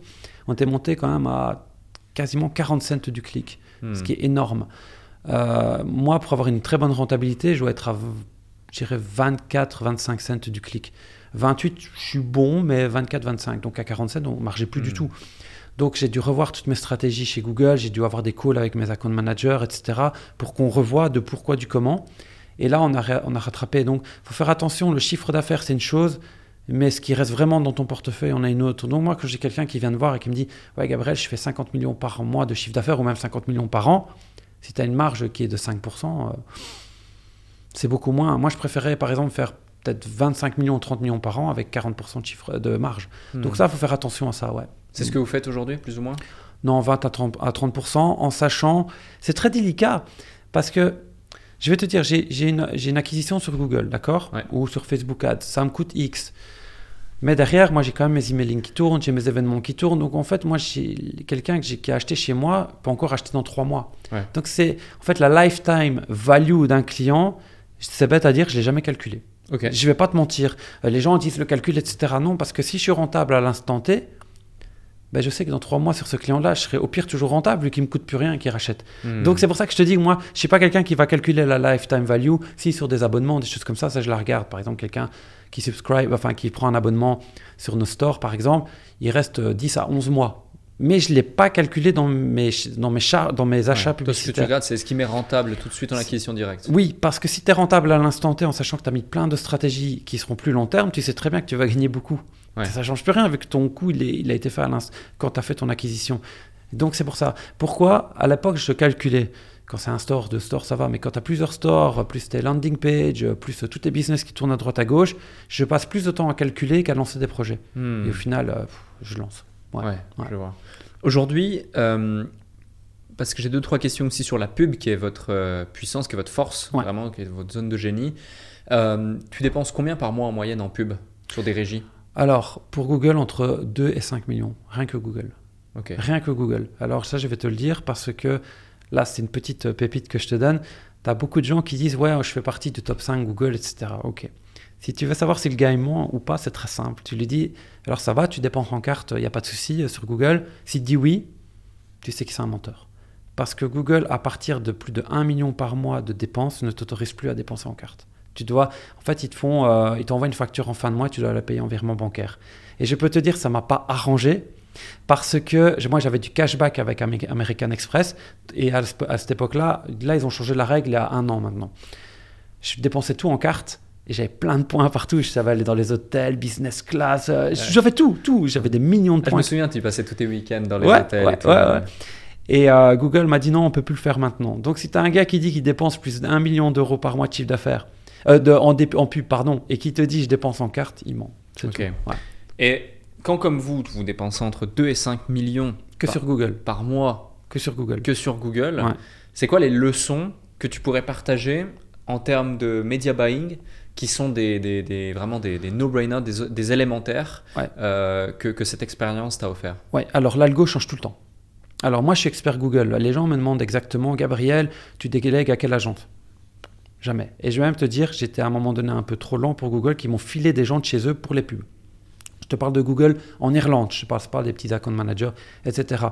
On était monté quand même à quasiment 40 cents du clic, Hmm. ce qui est énorme. Euh, moi, pour avoir une très bonne rentabilité, je dois être à, je dirais, 24, 25 cents du clic. 28, je suis bon, mais 24, 25. Donc à 47, on ne marchait plus du Hmm. tout. Donc j'ai dû revoir toutes mes stratégies chez Google, j'ai dû avoir des calls avec mes account managers, etc. pour qu'on revoie de pourquoi, du comment. Et là, on a, ré- on a rattrapé. Donc il faut faire attention, le chiffre d'affaires, c'est une chose, mais ce qui reste vraiment dans ton portefeuille, on a une autre. Donc moi, quand j'ai quelqu'un qui vient me voir et qui me dit, ouais Gabriel, je fais 50 millions par mois de chiffre d'affaires, ou même 50 millions par an, si tu as une marge qui est de 5%, euh, c'est beaucoup moins. Moi, je préférais, par exemple, faire peut-être 25 millions, 30 millions par an avec 40% de chiffre de marge. Hmm. Donc ça, il faut faire attention à ça, ouais. C'est ce que vous faites aujourd'hui, plus ou moins Non, 20 à 30%, à 30% en sachant. C'est très délicat parce que je vais te dire, j'ai une, acquisition sur Google, d'accord Ouais. Ou sur Facebook Ads. Ça me coûte X. Mais derrière, moi, j'ai quand même mes emailing qui tournent, j'ai mes événements qui tournent. Donc, en fait, moi, quelqu'un qui a acheté chez moi, peut encore acheter dans trois mois. Ouais. Donc, c'est en fait la lifetime value d'un client. C'est bête à dire, je l'ai jamais calculé. Ok. Je vais pas te mentir. Euh, Les gens disent le calcul, etc. Non, parce que si je suis rentable à l'instant T, ben je sais que dans trois mois sur ce client-là, je serai au pire toujours rentable vu qu'il me coûte plus rien et qu'il rachète. Hmm. Donc c'est pour ça que je te dis que moi, je suis pas quelqu'un qui va calculer la lifetime value. Si sur des abonnements, des choses comme ça, ça je la regarde. Par exemple, quelqu'un qui subscribe, enfin qui prend un abonnement sur nos stores, par exemple, il reste euh, 10 à 11 mois. Mais je l'ai pas calculé dans mes, dans mes, char- dans mes achats Ouais. Toi, ce que tu publicitaires. regardes, c'est ce qui m'est rentable tout de suite en acquisition directe. Oui, parce que si tu es rentable à l'instant T en sachant que tu as mis plein de stratégies qui seront plus long terme, tu sais très bien que tu vas gagner beaucoup. Ouais. Ça change plus rien avec ton coût, il, est- il a été fait à quand tu as fait ton acquisition. Donc c'est pour ça. Pourquoi À l'époque, je calculais. Quand c'est un store, deux stores, ça va. Mais quand tu as plusieurs stores, plus tes landing pages, plus tous tes business qui tournent à droite à gauche, je passe plus de temps à calculer qu'à lancer des projets. Hmm. Et au final, euh, je lance. Ouais. Je vois. Aujourd'hui, euh, parce que j'ai deux, trois questions aussi sur la pub, qui est votre euh, puissance, qui est votre force, Ouais. vraiment, qui est votre zone de génie. Euh, tu dépenses combien par mois en moyenne en pub sur des régies? Alors, pour Google, entre 2 et 5 millions. Rien que Google. Ok. Rien que Google. Alors ça, je vais te le dire parce que là, c'est une petite pépite que je te donne. Tu as beaucoup de gens qui disent, ouais, je fais partie du top 5 Google, etc. Ok. Si tu veux savoir si le gars est ou pas, c'est très simple. Tu lui dis, alors ça va, tu dépenses en carte, il n'y a pas de souci euh, sur Google. S'il dit oui, tu sais que c'est un menteur. Parce que Google, à partir de plus de 1 million par mois de dépenses, ne t'autorise plus à dépenser en carte. Tu dois, en fait, ils te euh, t'envoient une facture en fin de mois, tu dois la payer en virement bancaire. Et je peux te dire, ça m'a pas arrangé parce que moi j'avais du cashback avec American Express et à, à cette époque-là, là ils ont changé la règle il y a un an maintenant. Je dépensais tout en carte et j'avais plein de points partout. Je savais aller dans les hôtels, business class, euh, j'avais tout, tout. J'avais des millions de Ah, je points. me souviens, tu passais tous tes week-ends dans les Ouais, hôtels ouais, et tout. euh, Google m'a dit non, on peut plus le faire maintenant. Donc si tu as un gars qui dit qu'il dépense plus d'un million d'euros par mois de chiffre d'affaires, euh, en, pub, pardon, et qui te dit je dépense en carte, il ment. C'est Ok. tout. Ouais. Et quand, comme vous, vous dépensez entre 2 et 5 millions Que par, sur Google. par mois Que sur Google. que sur Google, Ouais. c'est quoi les leçons que tu pourrais partager en termes de media buying qui sont des, des- des- vraiment des, des no-brainers, des, élémentaires Ouais. euh, que, que cette expérience t'a offert Ouais, alors l'algo change tout le temps. Alors moi, je suis expert Google. Les gens me demandent exactement, Gabriel, tu délègues à quelle agente? Jamais. Et je vais même te dire, j'étais à un moment donné un peu trop lent pour Google, qui m'ont filé des gens de chez eux pour les pubs. Je te parle de Google en Irlande, je ne parle pas des petits account managers, etc.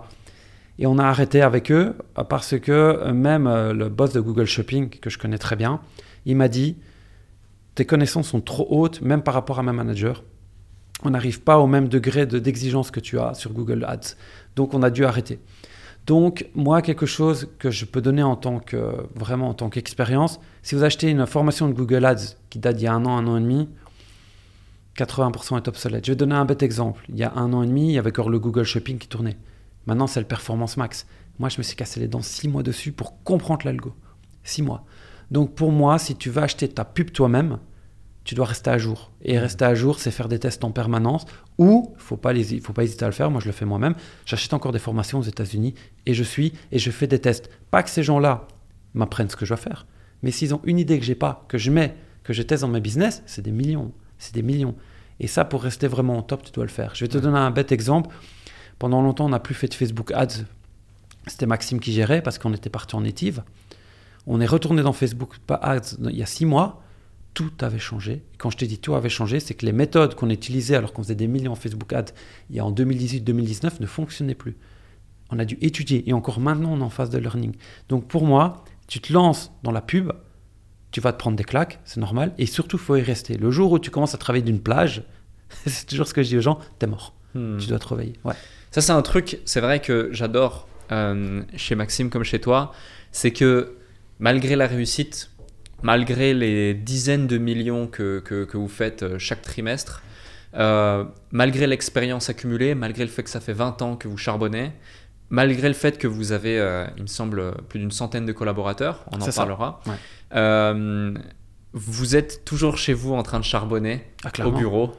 Et on a arrêté avec eux parce que même euh, le boss de Google Shopping, que je connais très bien, il m'a dit, tes connaissances sont trop hautes, même par rapport à mes managers. On n'arrive pas au même degré de- d'exigence que tu as sur Google Ads. Donc on a dû arrêter. Donc moi, quelque chose que je peux donner en tant que, vraiment en tant qu'expérience, si vous achetez une formation de Google Ads qui date d'il y a un an, un an et demi, 80% est obsolète. Je vais donner un bête exemple. Il y a un an et demi, il y avait encore le Google Shopping qui tournait. Maintenant, c'est le Performance Max. Moi, je me suis cassé les dents six mois dessus pour comprendre l'algo. Six mois. Donc pour moi, si tu veux acheter ta pub toi-même, tu dois rester à jour. Et rester à jour, c'est faire des tests en permanence. Ou, il faut pas les, faut pas hésiter à le faire. Moi, je le fais moi-même. J'achète encore des formations aux États-Unis et je suis et je fais des tests. Pas que ces gens-là m'apprennent ce que je dois faire, mais s'ils ont une idée que j'ai pas, que je mets, que je teste dans mes business, c'est des millions. C'est des millions. Et ça, pour rester vraiment au top, tu dois le faire. Je vais te donner un bête exemple. Pendant longtemps, on n'a plus fait de Facebook Ads. C'était Maxime qui gérait parce qu'on était parti en native. On est retourné dans Facebook Ads il y a six mois. Tout avait changé. Quand je te dis tout avait changé, c'est que les méthodes qu'on utilisait alors qu'on faisait des millions en Facebook Ads il y a en 2018-2019 ne fonctionnaient plus. On a dû étudier et encore maintenant on est en phase de learning. Donc pour moi, tu te lances dans la pub, tu vas te prendre des claques, c'est normal, et surtout il faut y rester. Le jour où tu commences à travailler d'une plage, c'est toujours ce que je dis aux gens, t'es mort. Hmm. Tu dois te réveiller. Ouais. Ça, c'est un truc, c'est vrai que j'adore euh, chez Maxime comme chez toi, c'est que malgré la réussite, malgré les dizaines de millions que, que, que vous faites euh, chaque trimestre, euh, malgré l'expérience accumulée, malgré le fait que ça fait 20 ans que vous charbonnez, malgré le fait que vous avez, euh, il me semble, plus d'une centaine de collaborateurs, on en parlera, Ouais. euh, vous êtes toujours chez vous en train de charbonner Ah, au bureau.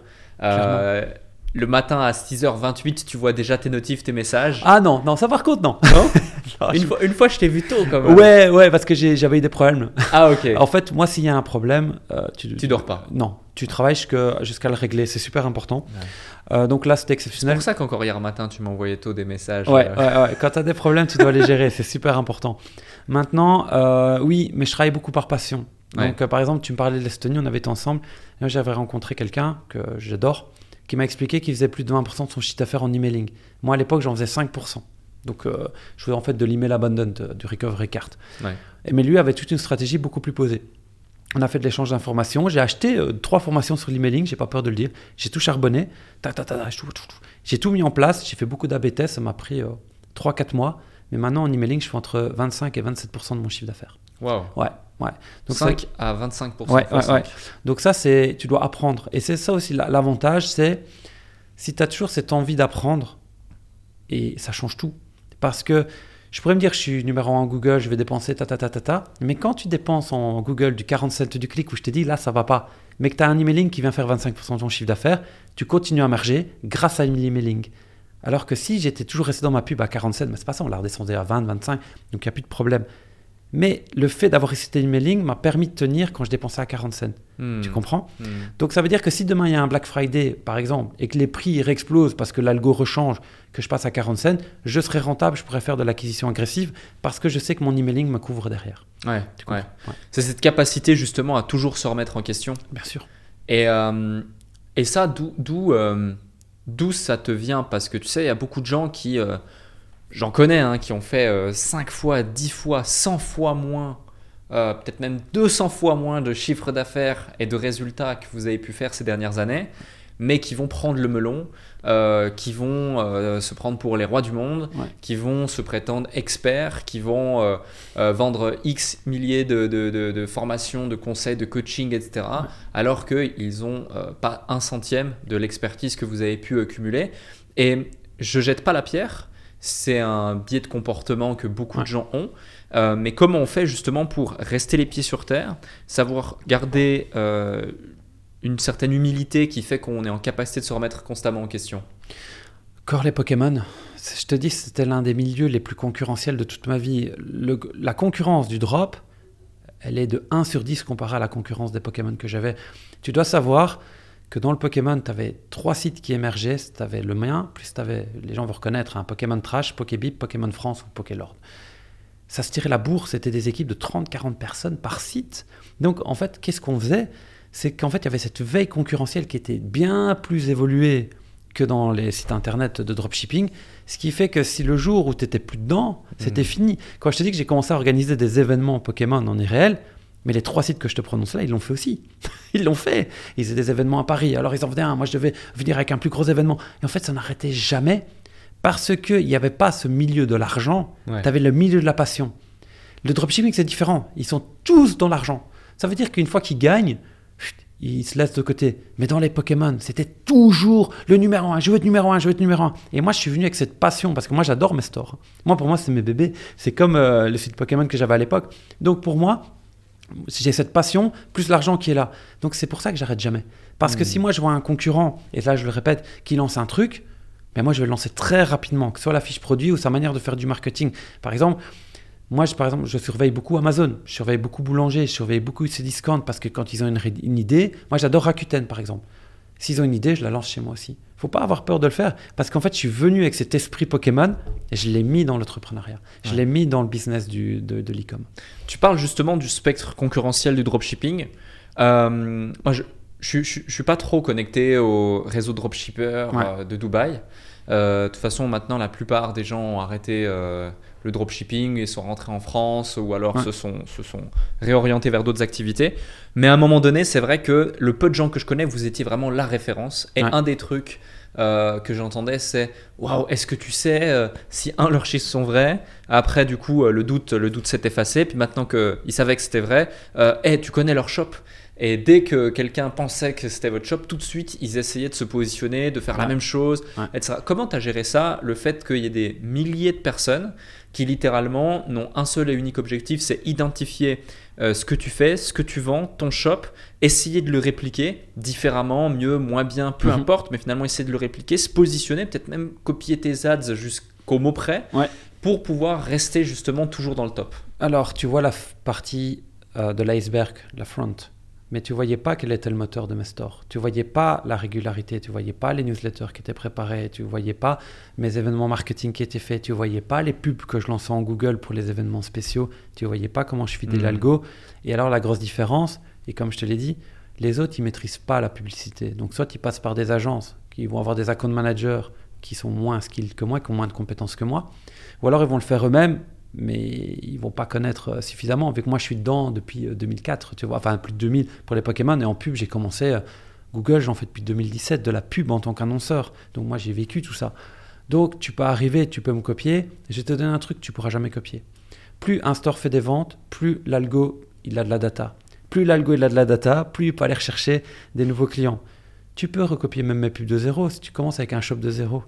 Le matin à 6h28, tu vois déjà tes notifs, tes messages. Ah non, non, ça par contre, non. Non Non, une, je- fois, une fois, je t'ai vu tôt quand même. Ouais, ouais, parce que j'avais eu des problèmes. Ah, ok. En fait, moi, s'il y a un problème, euh, tu, Tu dors pas. Non, tu travailles jusqu'à le régler. C'est super important. Euh, donc là, c'était C'est exceptionnel. pour ça qu'encore hier matin, tu m'envoyais tôt des messages. Ouais, euh, ouais, ouais. Quand tu as des problèmes, tu dois les gérer. C'est super important. Maintenant, oui, mais je travaille beaucoup par passion. Donc, par exemple, tu me parlais de l'Estonie, on avait été ensemble. J'avais rencontré quelqu'un que j'adore qui m'a expliqué qu'il faisait plus de 20% de son chiffre d'affaires en emailing. Moi, à l'époque, j'en faisais 5%. Donc, euh, je faisais en fait de l'email abandon, de- du recovery card. Ouais. Et, mais lui avait toute une stratégie beaucoup plus posée. On a fait de l'échange d'informations. J'ai acheté euh, trois formations sur l'emailing, j'ai pas peur de le dire. J'ai tout charbonné. J'ai tout mis en place. J'ai fait beaucoup d'AB tests. Ça m'a pris 3-4 mois. Mais maintenant, en emailing, je fais entre 25 et 27% de mon chiffre d'affaires. Waouh. Ouais, ouais. Donc, 5 à 25%. Ouais, ouais. Donc ça, c'est, tu dois apprendre. Et c'est ça aussi la- l'avantage, c'est si tu as toujours cette envie d'apprendre, et ça change tout. Parce que je pourrais me dire, je suis numéro 1 en Google, je vais dépenser ta ta ta ta ta. Mais quand tu dépenses en Google du 40 cents du clic, où je t'ai dit, là, ça va pas, mais que tu as un emailing qui vient faire 25% de ton chiffre d'affaires, tu continues à marger grâce à l'emailing. Alors que si j'étais toujours resté dans ma pub à 47, mais c'est pas ça, on l'a redescendu à 20, 25, donc il n'y a plus de problème. Mais le fait d'avoir resté l'emailing m'a permis de tenir quand je dépensais à 40 cents. Hmm. Tu comprends Hmm. Donc ça veut dire que si demain il y a un Black Friday, par exemple, et que les prix réexplosent parce que l'algo rechange, que je passe à 40 cents, je serai rentable, je pourrais faire de l'acquisition agressive parce que je sais que mon emailing me couvre derrière. Ouais, Tu ouais. C'est cette capacité justement à toujours se remettre en question. Bien sûr. Et, euh, et ça, d'où d'où euh, d'où ça te vient? Parce que tu sais, il y a beaucoup de gens qui, euh, j'en connais, hein, qui ont fait 5 fois, 10 fois, 100 fois moins, euh, peut-être même 200 fois moins de chiffre d'affaires et de résultats que vous avez pu faire ces dernières années, mais qui vont prendre le melon, euh, qui vont euh, se prendre pour les rois du monde, Ouais. qui vont se prétendre experts, qui vont euh, euh, vendre X milliers de, de- de- de formations, de conseils, de coaching, etc. Alors qu'ils n'ont pas un centième de l'expertise que vous avez pu euh, cumuler. Et je jette pas la pierre, c'est un biais de comportement que beaucoup Ouais. de gens ont. Euh, mais comment on fait justement pour rester les pieds sur terre, savoir garder euh, une certaine humilité qui fait qu'on est en capacité de se remettre constamment en question? Encore les Pokémon, je te dis, c'était l'un des milieux les plus concurrentiels de toute ma vie. Le- la concurrence du drop, elle est de 1 sur 10 comparée à la concurrence des Pokémon que j'avais. Tu dois savoir que dans le Pokémon, tu avais trois sites qui émergeaient. Tu avais le mien, plus tu avais, les gens vont reconnaître, un Pokémon Trash, Pokébip, Pokémon France ou Pokélord. Ça se tirait la bourse, c'était des équipes de 30-40 personnes par site. Donc en fait, qu'est-ce qu'on faisait? C'est qu'en fait, il y avait cette veille concurrentielle qui était bien plus évoluée que dans les sites internet de dropshipping. Ce qui fait que si le jour où tu n'étais plus dedans, c'était fini. Quand je te dis que j'ai commencé à organiser des événements Pokémon en irréel, mais les trois sites que je te prononce là, ils l'ont fait aussi. ils l'ont fait. Ils faisaient des événements à Paris. Alors ils en venaient un. Moi, je devais venir avec un plus gros événement. Et en fait, ça n'arrêtait jamais parce qu'il n'y avait pas ce milieu de l'argent. Ouais. Tu avais le milieu de la passion. Le dropshipping, c'est différent. Ils sont tous dans l'argent. Ça veut dire qu'une fois qu'ils gagnent, ils se laissent de côté. Mais dans les Pokémon, c'était toujours le numéro un. Je veux être numéro un, je veux être numéro un. Et moi, je suis venu avec cette passion parce que moi, j'adore mes stores. Moi, pour moi, c'est mes bébés. C'est comme euh, le site Pokémon que j'avais à l'époque. Donc, pour moi, j'ai cette passion, plus l'argent qui est là. Donc c'est pour ça que j'arrête jamais. Parce que Hmm. si moi je vois un concurrent, et là je le répète, qui lance un truc, mais moi je vais le lancer très rapidement, que ce soit la fiche produit ou sa manière de faire du marketing. Par exemple, moi je, par exemple, je surveille beaucoup Amazon, je surveille beaucoup Boulanger, je surveille beaucoup ces discounts parce que quand ils ont une, une idée, moi j'adore Rakuten par exemple. S'ils ont une idée, je la lance chez moi aussi. Faut pas avoir peur de le faire parce qu'en fait, je suis venu avec cet esprit Pokémon et je l'ai mis dans l'entrepreneuriat. Je Ouais. l'ai mis dans le business du, de, de l'e-com. Tu parles justement du spectre concurrentiel du dropshipping. Euh, moi, je je je- je suis pas trop connecté au réseau dropshipper Ouais. euh, de Dubaï. Euh, de toute façon, maintenant, la plupart des gens ont arrêté le dropshipping et sont rentrés en France ou alors Ouais. se, sont, se sont réorientés vers d'autres activités. Mais à un moment donné, c'est vrai que le peu de gens que je connais, vous étiez vraiment la référence. Et Ouais. un des trucs euh, que j'entendais, c'est Waouh, est-ce que tu sais euh, si un, leurs chiffres sont vrais? Après, du coup, euh, le doute, le doute s'est effacé. Puis maintenant qu'ils savaient que c'était vrai, Hey, tu connais leur shop? Et dès que quelqu'un pensait que c'était votre shop, tout de suite, ils essayaient de se positionner, de faire la même chose, Ouais. etc. Comment tu as géré ça Le fait qu'il y ait des milliers de personnes qui littéralement n'ont un seul et unique objectif, c'est identifier euh, ce que tu fais, ce que tu vends, ton shop, essayer de le répliquer différemment, mieux, moins bien, peu Mhm. importe, mais finalement essayer de le répliquer, se positionner, peut-être même copier tes ads jusqu'au mot près, Ouais. pour pouvoir rester justement toujours dans le top. Alors, tu vois la partie euh, de l'iceberg, la front, mais tu voyais pas quel était le moteur de mes stores. Tu voyais pas la régularité, tu voyais pas les newsletters qui étaient préparés, tu voyais pas mes événements marketing qui étaient faits, tu voyais pas les pubs que je lançais en Google pour les événements spéciaux, tu voyais pas comment je fidèle Mhm. l'algo. Et alors, la grosse différence, et comme je te l'ai dit, les autres, ils maîtrisent pas la publicité. Donc, soit ils passent par des agences qui vont avoir des account managers qui sont moins skilled que moi, qui ont moins de compétences que moi, ou alors ils vont le faire eux-mêmes, mais ils vont pas connaître euh, suffisamment. Vu que moi, je suis dedans depuis euh, 2004, tu vois, enfin plus de 2000 pour les Pokémon, et en pub, j'ai commencé. euh, Google, j'en fais depuis 2017, de la pub en tant qu'annonceur. Donc moi, j'ai vécu tout ça. Donc tu peux arriver, tu peux me copier. Je vais te donner un truc que tu pourras jamais copier. Plus un store fait des ventes, plus l'algo, il a de la data. Plus l'algo, il a de la data, plus il peut aller rechercher des nouveaux clients. Tu peux recopier même mes pubs de zéro si tu commences avec un shop de zéro.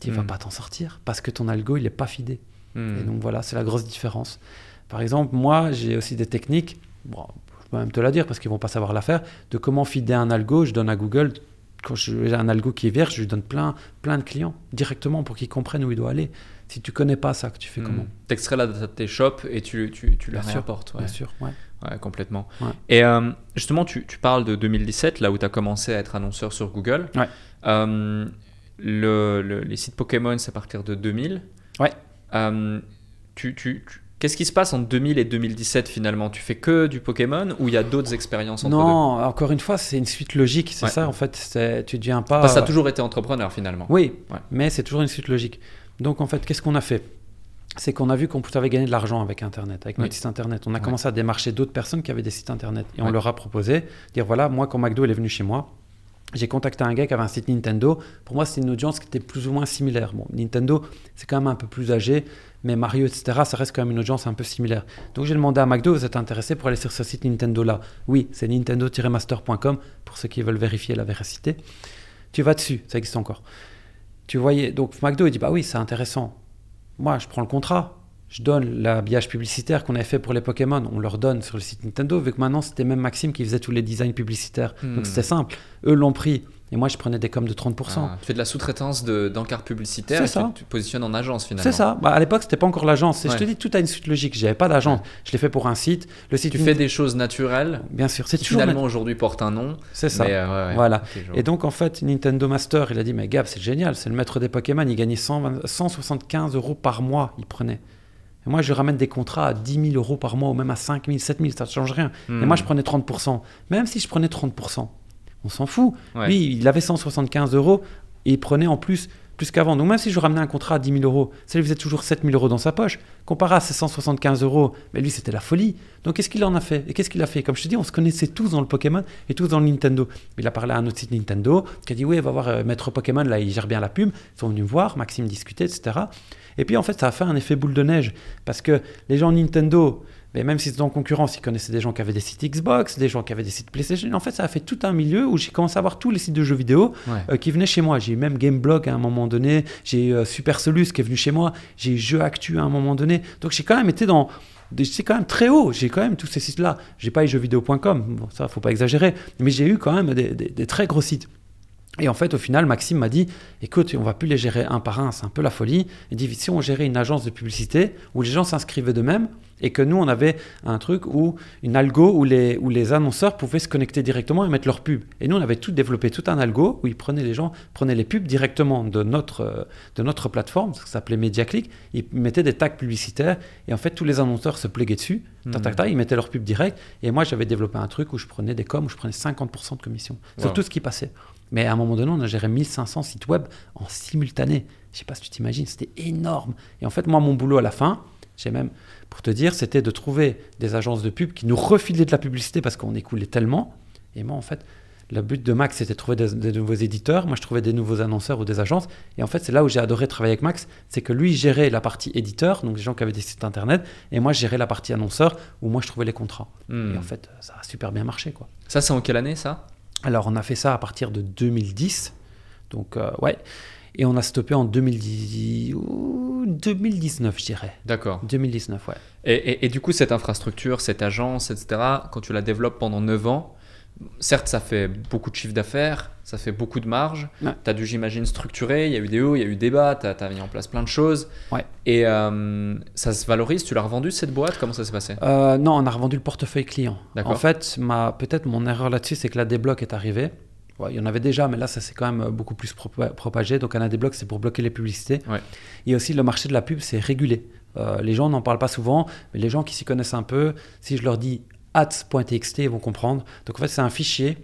Tu vas Hmm. pas t'en sortir parce que ton algo, il est pas fidé. Hmm. Et donc voilà, c'est la grosse différence. Par exemple, moi, j'ai aussi des techniques, bon, je peux même te la dire parce qu'ils vont pas savoir la faire, de comment fider un algo. Je donne à Google, quand j'ai un algo qui est vierge, je lui donne plein, plein de clients directement pour qu'ils comprennent où il doit aller. Si tu connais pas ça, que tu fais Hmm. comment T'extrais la data de tes shops et tu, tu, tu la réapportes. ouais. Bien sûr, ouais. Ouais, complètement. Ouais. Et euh, justement, tu, tu parles de 2017, là où tu as commencé à être annonceur sur Google. Euh, le- le- les sites Pokémon, c'est à partir de 2000. Ouais. Euh, tu, tu- tu- Qu'est-ce qui se passe entre 2000 et 2017 finalement? Tu fais que du Pokémon ou il y a d'autres expériences entre Non, encore une fois, c'est une suite logique, c'est Ouais. ça en fait. c'est- Tu deviens pas. Que tu as toujours été entrepreneur finalement. Oui, Ouais. mais c'est toujours une suite logique. Donc en fait, qu'est-ce qu'on a fait? C'est qu'on a vu qu'on pouvait gagner de l'argent avec Internet, avec notre Oui. site Internet. On a Ouais. commencé à démarcher d'autres personnes qui avaient des sites Internet. Et on leur a proposé, dire voilà, moi quand McDo il est venu chez moi, j'ai contacté un gars qui avait un site Nintendo. Pour moi, c'était une audience qui était plus ou moins similaire. Bon, Nintendo, c'est quand même un peu plus âgé, mais Mario, etc., ça reste quand même une audience un peu similaire. Donc j'ai demandé à McDo, vous êtes intéressé pour aller sur ce site Nintendo-là? Oui, c'est nintendo-master.com pour ceux qui veulent vérifier la véracité. Tu vas dessus, ça existe encore. Tu voyais, donc McDo, il dit, bah oui, c'est intéressant. Moi, je prends le contrat. Je donne l'habillage publicitaire qu'on avait fait pour les Pokémon. On leur donne sur le site Nintendo, vu que maintenant, c'était même Maxime qui faisait tous les designs publicitaires. Hmm. Donc c'était simple. Eux l'ont pris. Et moi, je prenais des coms de 30%. Ah, tu fais de la sous-traitance de- d'encarts publicitaires C'est et ça. tu, tu positionnes en agence finalement. C'est ça. Bah, à l'époque, c'était pas encore l'agence. Je te dis, tout a une suite logique. J'avais pas d'agence. Je l'ai fait pour un site. Le site. Tu fais des choses naturelles Bien sûr. C'est finalement aujourd'hui portent un nom. C'est ça. Mais, euh, ouais. Voilà. Et donc, en fait, Nintendo Master, il a dit Mais Gab, c'est génial, c'est le maître des Pokémon. Il gagnait 120 175 euros par mois, il prenait. Et moi, je ramène des contrats à 10 000 euros par mois ou même à 5 000, 7 000, ça ne change rien. Hmm. Et moi, je prenais 30%. Même si je prenais 30%, on s'en fout. Ouais. Lui, il avait 175 euros et il prenait en plus plus qu'avant. Donc, même si je ramenais un contrat à 10 000 euros, ça lui faisait toujours 7 000 euros dans sa poche. Comparé à ses 175 euros, mais lui, c'était la folie. Donc, qu'est-ce qu'il en a fait? Et qu'est-ce qu'il a fait? Comme je te dis, on se connaissait tous dans le Pokémon et tous dans le Nintendo. Il a parlé à un autre site Nintendo qui a dit Oui, va voir euh, Maître Pokémon, là, il gère bien la pub. Ils sont venus me voir, Maxime discutait, etc. Et puis, en fait, ça a fait un effet boule de neige parce que les gens Nintendo. Mais même si c'était en concurrence, ils connaissaient des gens qui avaient des sites Xbox, des gens qui avaient des sites PlayStation. En fait, ça a fait tout un milieu où j'ai commencé à voir tous les sites de jeux vidéo Ouais. euh, qui venaient chez moi. J'ai eu même Gameblog à un moment donné, j'ai eu euh, Super Solus qui est venu chez moi, j'ai eu Jeux Actu à un moment donné. Donc j'ai quand même été dans, c'est quand même très haut. J'ai quand même tous ces sites-là. J'ai pas jeuxvideo.com, bon, ça, faut pas exagérer, mais j'ai eu quand même des, des très gros sites. Et en fait, au final, Maxime m'a dit écoute, on va plus les gérer un par un, c'est un peu la folie. Il dit si on gérait une agence de publicité où les gens s'inscrivaient d'eux-mêmes et que nous, on avait un truc où une algo où les, où les annonceurs pouvaient se connecter directement et mettre leur pub. Et nous, on avait tout développé, tout un algo où ils prenaient les gens, prenaient les pubs directement de notre, euh, de notre plateforme, ça s'appelait MediaClick. Ils mettaient des tags publicitaires et en fait, tous les annonceurs se pléguaient dessus. Mmh. ils mettaient leur pub direct. Et moi, j'avais développé un truc où je prenais des coms, où je prenais 50% de commission sur tout ce qui passait. Mais à un moment donné, on a géré 1500 sites web en simultané. Je sais pas si tu t'imagines, c'était énorme. Et en fait, moi, mon boulot à la fin, j'ai même, pour te dire, c'était de trouver des agences de pub qui nous refilaient de la publicité parce qu'on écoulait tellement. Et moi, en fait, le but de Max, c'était de trouver des, nouveaux éditeurs. Moi, je trouvais des nouveaux annonceurs ou des agences. Et en fait, c'est là où j'ai adoré travailler avec Max. C'est que lui, gérait la partie éditeur, donc les gens qui avaient des sites internet. Et moi, je gérais la partie annonceur, où moi, je trouvais les contrats. Hmm. Et en fait, ça a super bien marché. Quoi. Ça, c'est en quelle année, ça? Alors, on a fait ça à partir de 2010. Donc, euh, ouais. Et on a stoppé en 2010, 2019, je dirais. D'accord. 2019, ouais. Et, et, du coup, cette infrastructure, cette agence, etc., quand tu la développes pendant 9 ans, certes, ça fait beaucoup de chiffre d'affaires, ça fait beaucoup de marge. Tu as dû, j'imagine, structurer. Il y a eu des hauts, il y a eu des bas, tu as, mis en place plein de choses. Ouais. Et euh, ça se valorise. Tu l'as revendu cette boîte? Comment ça s'est passé? Euh, Non, on a revendu le portefeuille client. En fait, peut-être mon erreur là-dessus, c'est que la débloque est arrivée. il y en avait déjà, mais là, ça s'est quand même beaucoup plus propagé. Donc, un débloque, c'est pour bloquer les publicités. Ouais. Et aussi, le marché de la pub, c'est régulé. Euh, les gens n'en parlent pas souvent, mais les gens qui s'y connaissent un peu, si je leur dis ads.txt, vont comprendre. Donc en fait, c'est un fichier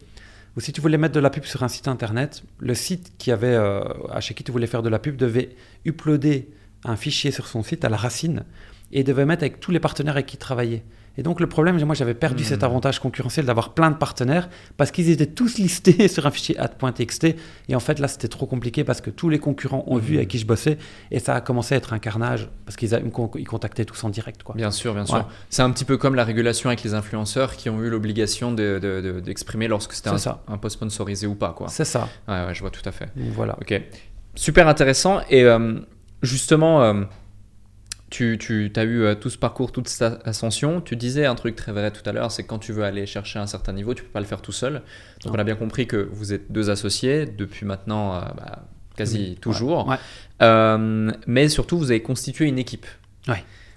où si tu voulais mettre de la pub sur un site internet, le site qui avait, euh, à chez qui tu voulais faire de la pub devait uploader un fichier sur son site à la racine et devait mettre avec tous les partenaires avec qui il travaillait. Et donc le problème, moi j'avais perdu cet hmm. avantage concurrentiel d'avoir plein de partenaires parce qu'ils étaient tous listés sur un fichier ad.txt et en fait là c'était trop compliqué parce que tous les concurrents ont vu hmm. avec qui je bossais et ça a commencé à être un carnage parce qu'ils ils contactaient tous en direct. Quoi. Bien sûr, bien sûr. C'est un petit peu comme la régulation avec les influenceurs qui ont eu l'obligation d'exprimer de, lorsque c'était un, un, post sponsorisé ou pas. quoi. C'est ça. Ouais, ouais, je vois tout à fait. voilà. Ok. Super intéressant et euh, justement... Euh, tu, tu as eu euh, tout ce parcours, toute cette ascension. Tu disais un truc très vrai tout à l'heure, c'est que quand tu veux aller chercher un certain niveau, tu peux pas le faire tout seul. Donc on a bien compris que vous êtes deux associés depuis maintenant euh, bah, quasi toujours. Euh, mais surtout, vous avez constitué une équipe.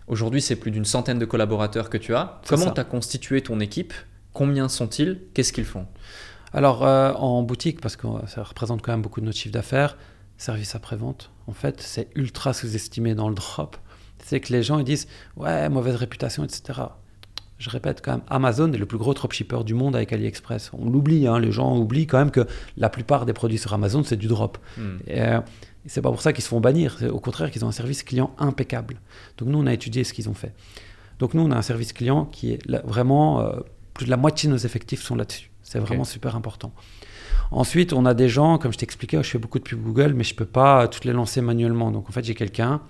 Aujourd'hui, c'est plus d'une centaine de collaborateurs que tu as. Comment tu as constitué ton équipe? Combien sont-ils? Qu'est-ce qu'ils font? Alors, en boutique, parce que ça représente quand même beaucoup de notre chiffre d'affaires, service après-vente, en fait, c'est ultra sous-estimé dans le drop c'est que les gens ils disent ouais mauvaise réputation etc. Je répète quand même, Amazon est le plus gros dropshipper du monde avec AliExpress. On l'oublie, hein, les gens oublient quand même que la plupart des produits sur Amazon c'est du drop. Hmm. Et, euh, c'est pas pour ça qu'ils se font bannir, c'est au contraire qu'ils ont un service client impeccable. Donc nous on a étudié ce qu'ils ont fait. Donc nous on a un service client qui est vraiment euh, plus de la moitié de nos effectifs sont là-dessus. C'est vraiment super important. Ensuite, on a des gens, comme je t'expliquais, je fais beaucoup de pubs Google, mais je peux pas toutes les lancer manuellement. Donc en fait, j'ai quelqu'un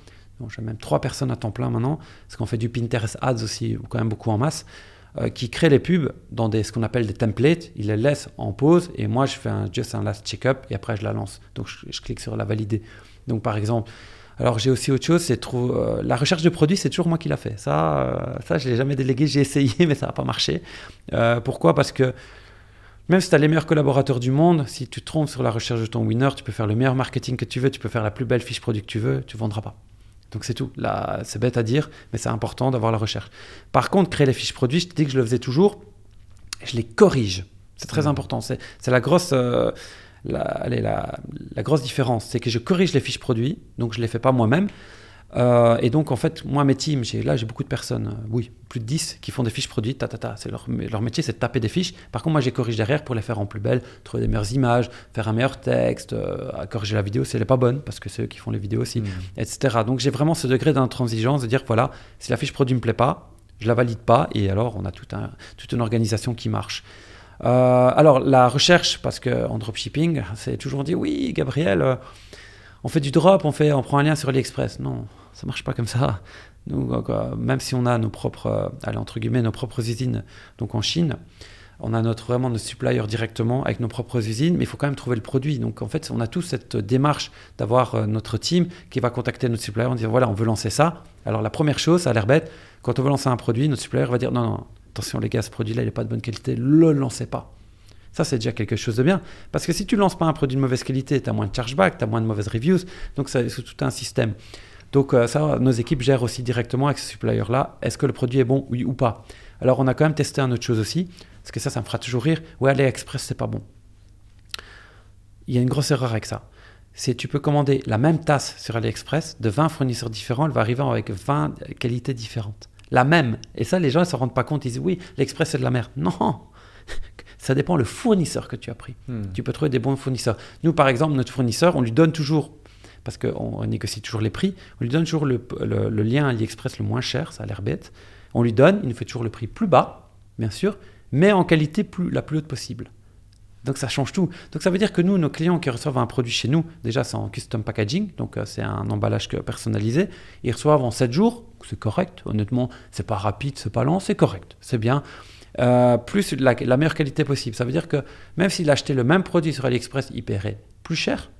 j'ai même trois personnes à temps plein maintenant, parce qu'on fait du Pinterest Ads aussi, quand même beaucoup en masse, euh, qui crée les pubs dans des, ce qu'on appelle des templates. Il les laisse en pause et moi je fais un, just un last check-up et après je la lance. Donc je, clique sur la valider. Donc par exemple, alors j'ai aussi autre chose, c'est euh, la recherche de produits, c'est toujours moi qui l'a fait. Ça, euh, ça je l'ai jamais délégué, j'ai essayé, mais ça n'a pas marché. pourquoi? Parce que même si tu as les meilleurs collaborateurs du monde, si tu te trompes sur la recherche de ton winner, tu peux faire le meilleur marketing que tu veux, tu peux faire la plus belle fiche produit que tu veux, tu vendras pas. Donc c'est tout. Là, c'est bête à dire, mais c'est important d'avoir la recherche. Par contre, créer les fiches produits, je te dis que je le faisais toujours, je les corrige. C'est très mmh. important. C'est la grosse, euh, la, la, grosse différence. C'est que je corrige les fiches produits, donc je ne les fais pas moi-même. Euh, et donc, en fait, moi, mes teams, là, j'ai beaucoup de personnes, euh, oui, plus de 10 qui font des fiches produits, ta, ta, ta. C'est leur, leur métier, c'est de taper des fiches. Par contre, moi, j'ai corrige derrière pour les faire en plus belle, trouver des meilleures images, faire un meilleur texte, euh, corriger la vidéo si elle n'est pas bonne, parce que c'est eux qui font les vidéos aussi, mmh. etc. Donc, j'ai vraiment ce degré d'intransigeance de dire, voilà, si la fiche produit ne me plaît pas, je la valide pas, et alors, on a tout un, toute une organisation qui marche. alors, la recherche, parce qu'en dropshipping, c'est toujours dit, oui, Gabriel on fait du drop, on, prend un lien sur AliExpress. Non, ça marche pas comme ça. Même si on a nos propres, euh, allez, entre nos propres usines, donc en Chine, on a notre, vraiment notre supplier directement avec nos propres usines, mais il faut quand même trouver le produit. Donc en fait, on a tous cette démarche d'avoir euh, notre team qui va contacter notre supplier en disant voilà, on veut lancer ça. Alors la première chose, ça a l'air bête, Quand on veut lancer un produit, notre supplier va dire non, non, attention les gars, ce produit-là, il n'est pas de bonne qualité, le lancez pas. Ça, c'est déjà quelque chose de bien. Parce que si tu lances pas un produit de mauvaise qualité, tu as moins de chargeback, tu as moins de mauvaises reviews. Donc, c'est tout un système. Donc, euh, ça, nos équipes gèrent aussi directement avec ce supplier-là. Est-ce que le produit est bon, oui ou pas Alors, on a quand même testé une autre chose aussi. Parce que ça, ça me fera toujours rire. Ouais, AliExpress, c'est pas bon. Il y a une grosse erreur avec ça. C'est tu peux commander la même tasse sur AliExpress de 20 fournisseurs différents, elle va arriver avec 20 qualités différentes. La même. Et ça, les gens ne se rendent pas compte. Ils disent oui, l'Express c'est de la merde. Non, ça dépend le fournisseur que tu as pris. Hmm. Tu peux trouver des bons fournisseurs. Nous, par exemple, notre fournisseur, on lui donne toujours, parce qu'on négocie toujours les prix, on lui donne toujours le, le, le lien AliExpress le moins cher, ça a l'air bête. On lui donne, il nous fait toujours le prix plus bas, bien sûr, mais en qualité plus, la plus haute possible. Donc ça change tout. Donc ça veut dire que nous, nos clients qui reçoivent un produit chez nous, déjà c'est en custom packaging, donc euh, c'est un emballage personnalisé, ils reçoivent en 7 jours, c'est correct, honnêtement, c'est pas rapide, c'est pas lent, c'est correct, c'est bien. Euh, plus la, la, meilleure qualité possible. Ça veut dire que même s'il achetait le même produit sur AliExpress, il paierait plus cher.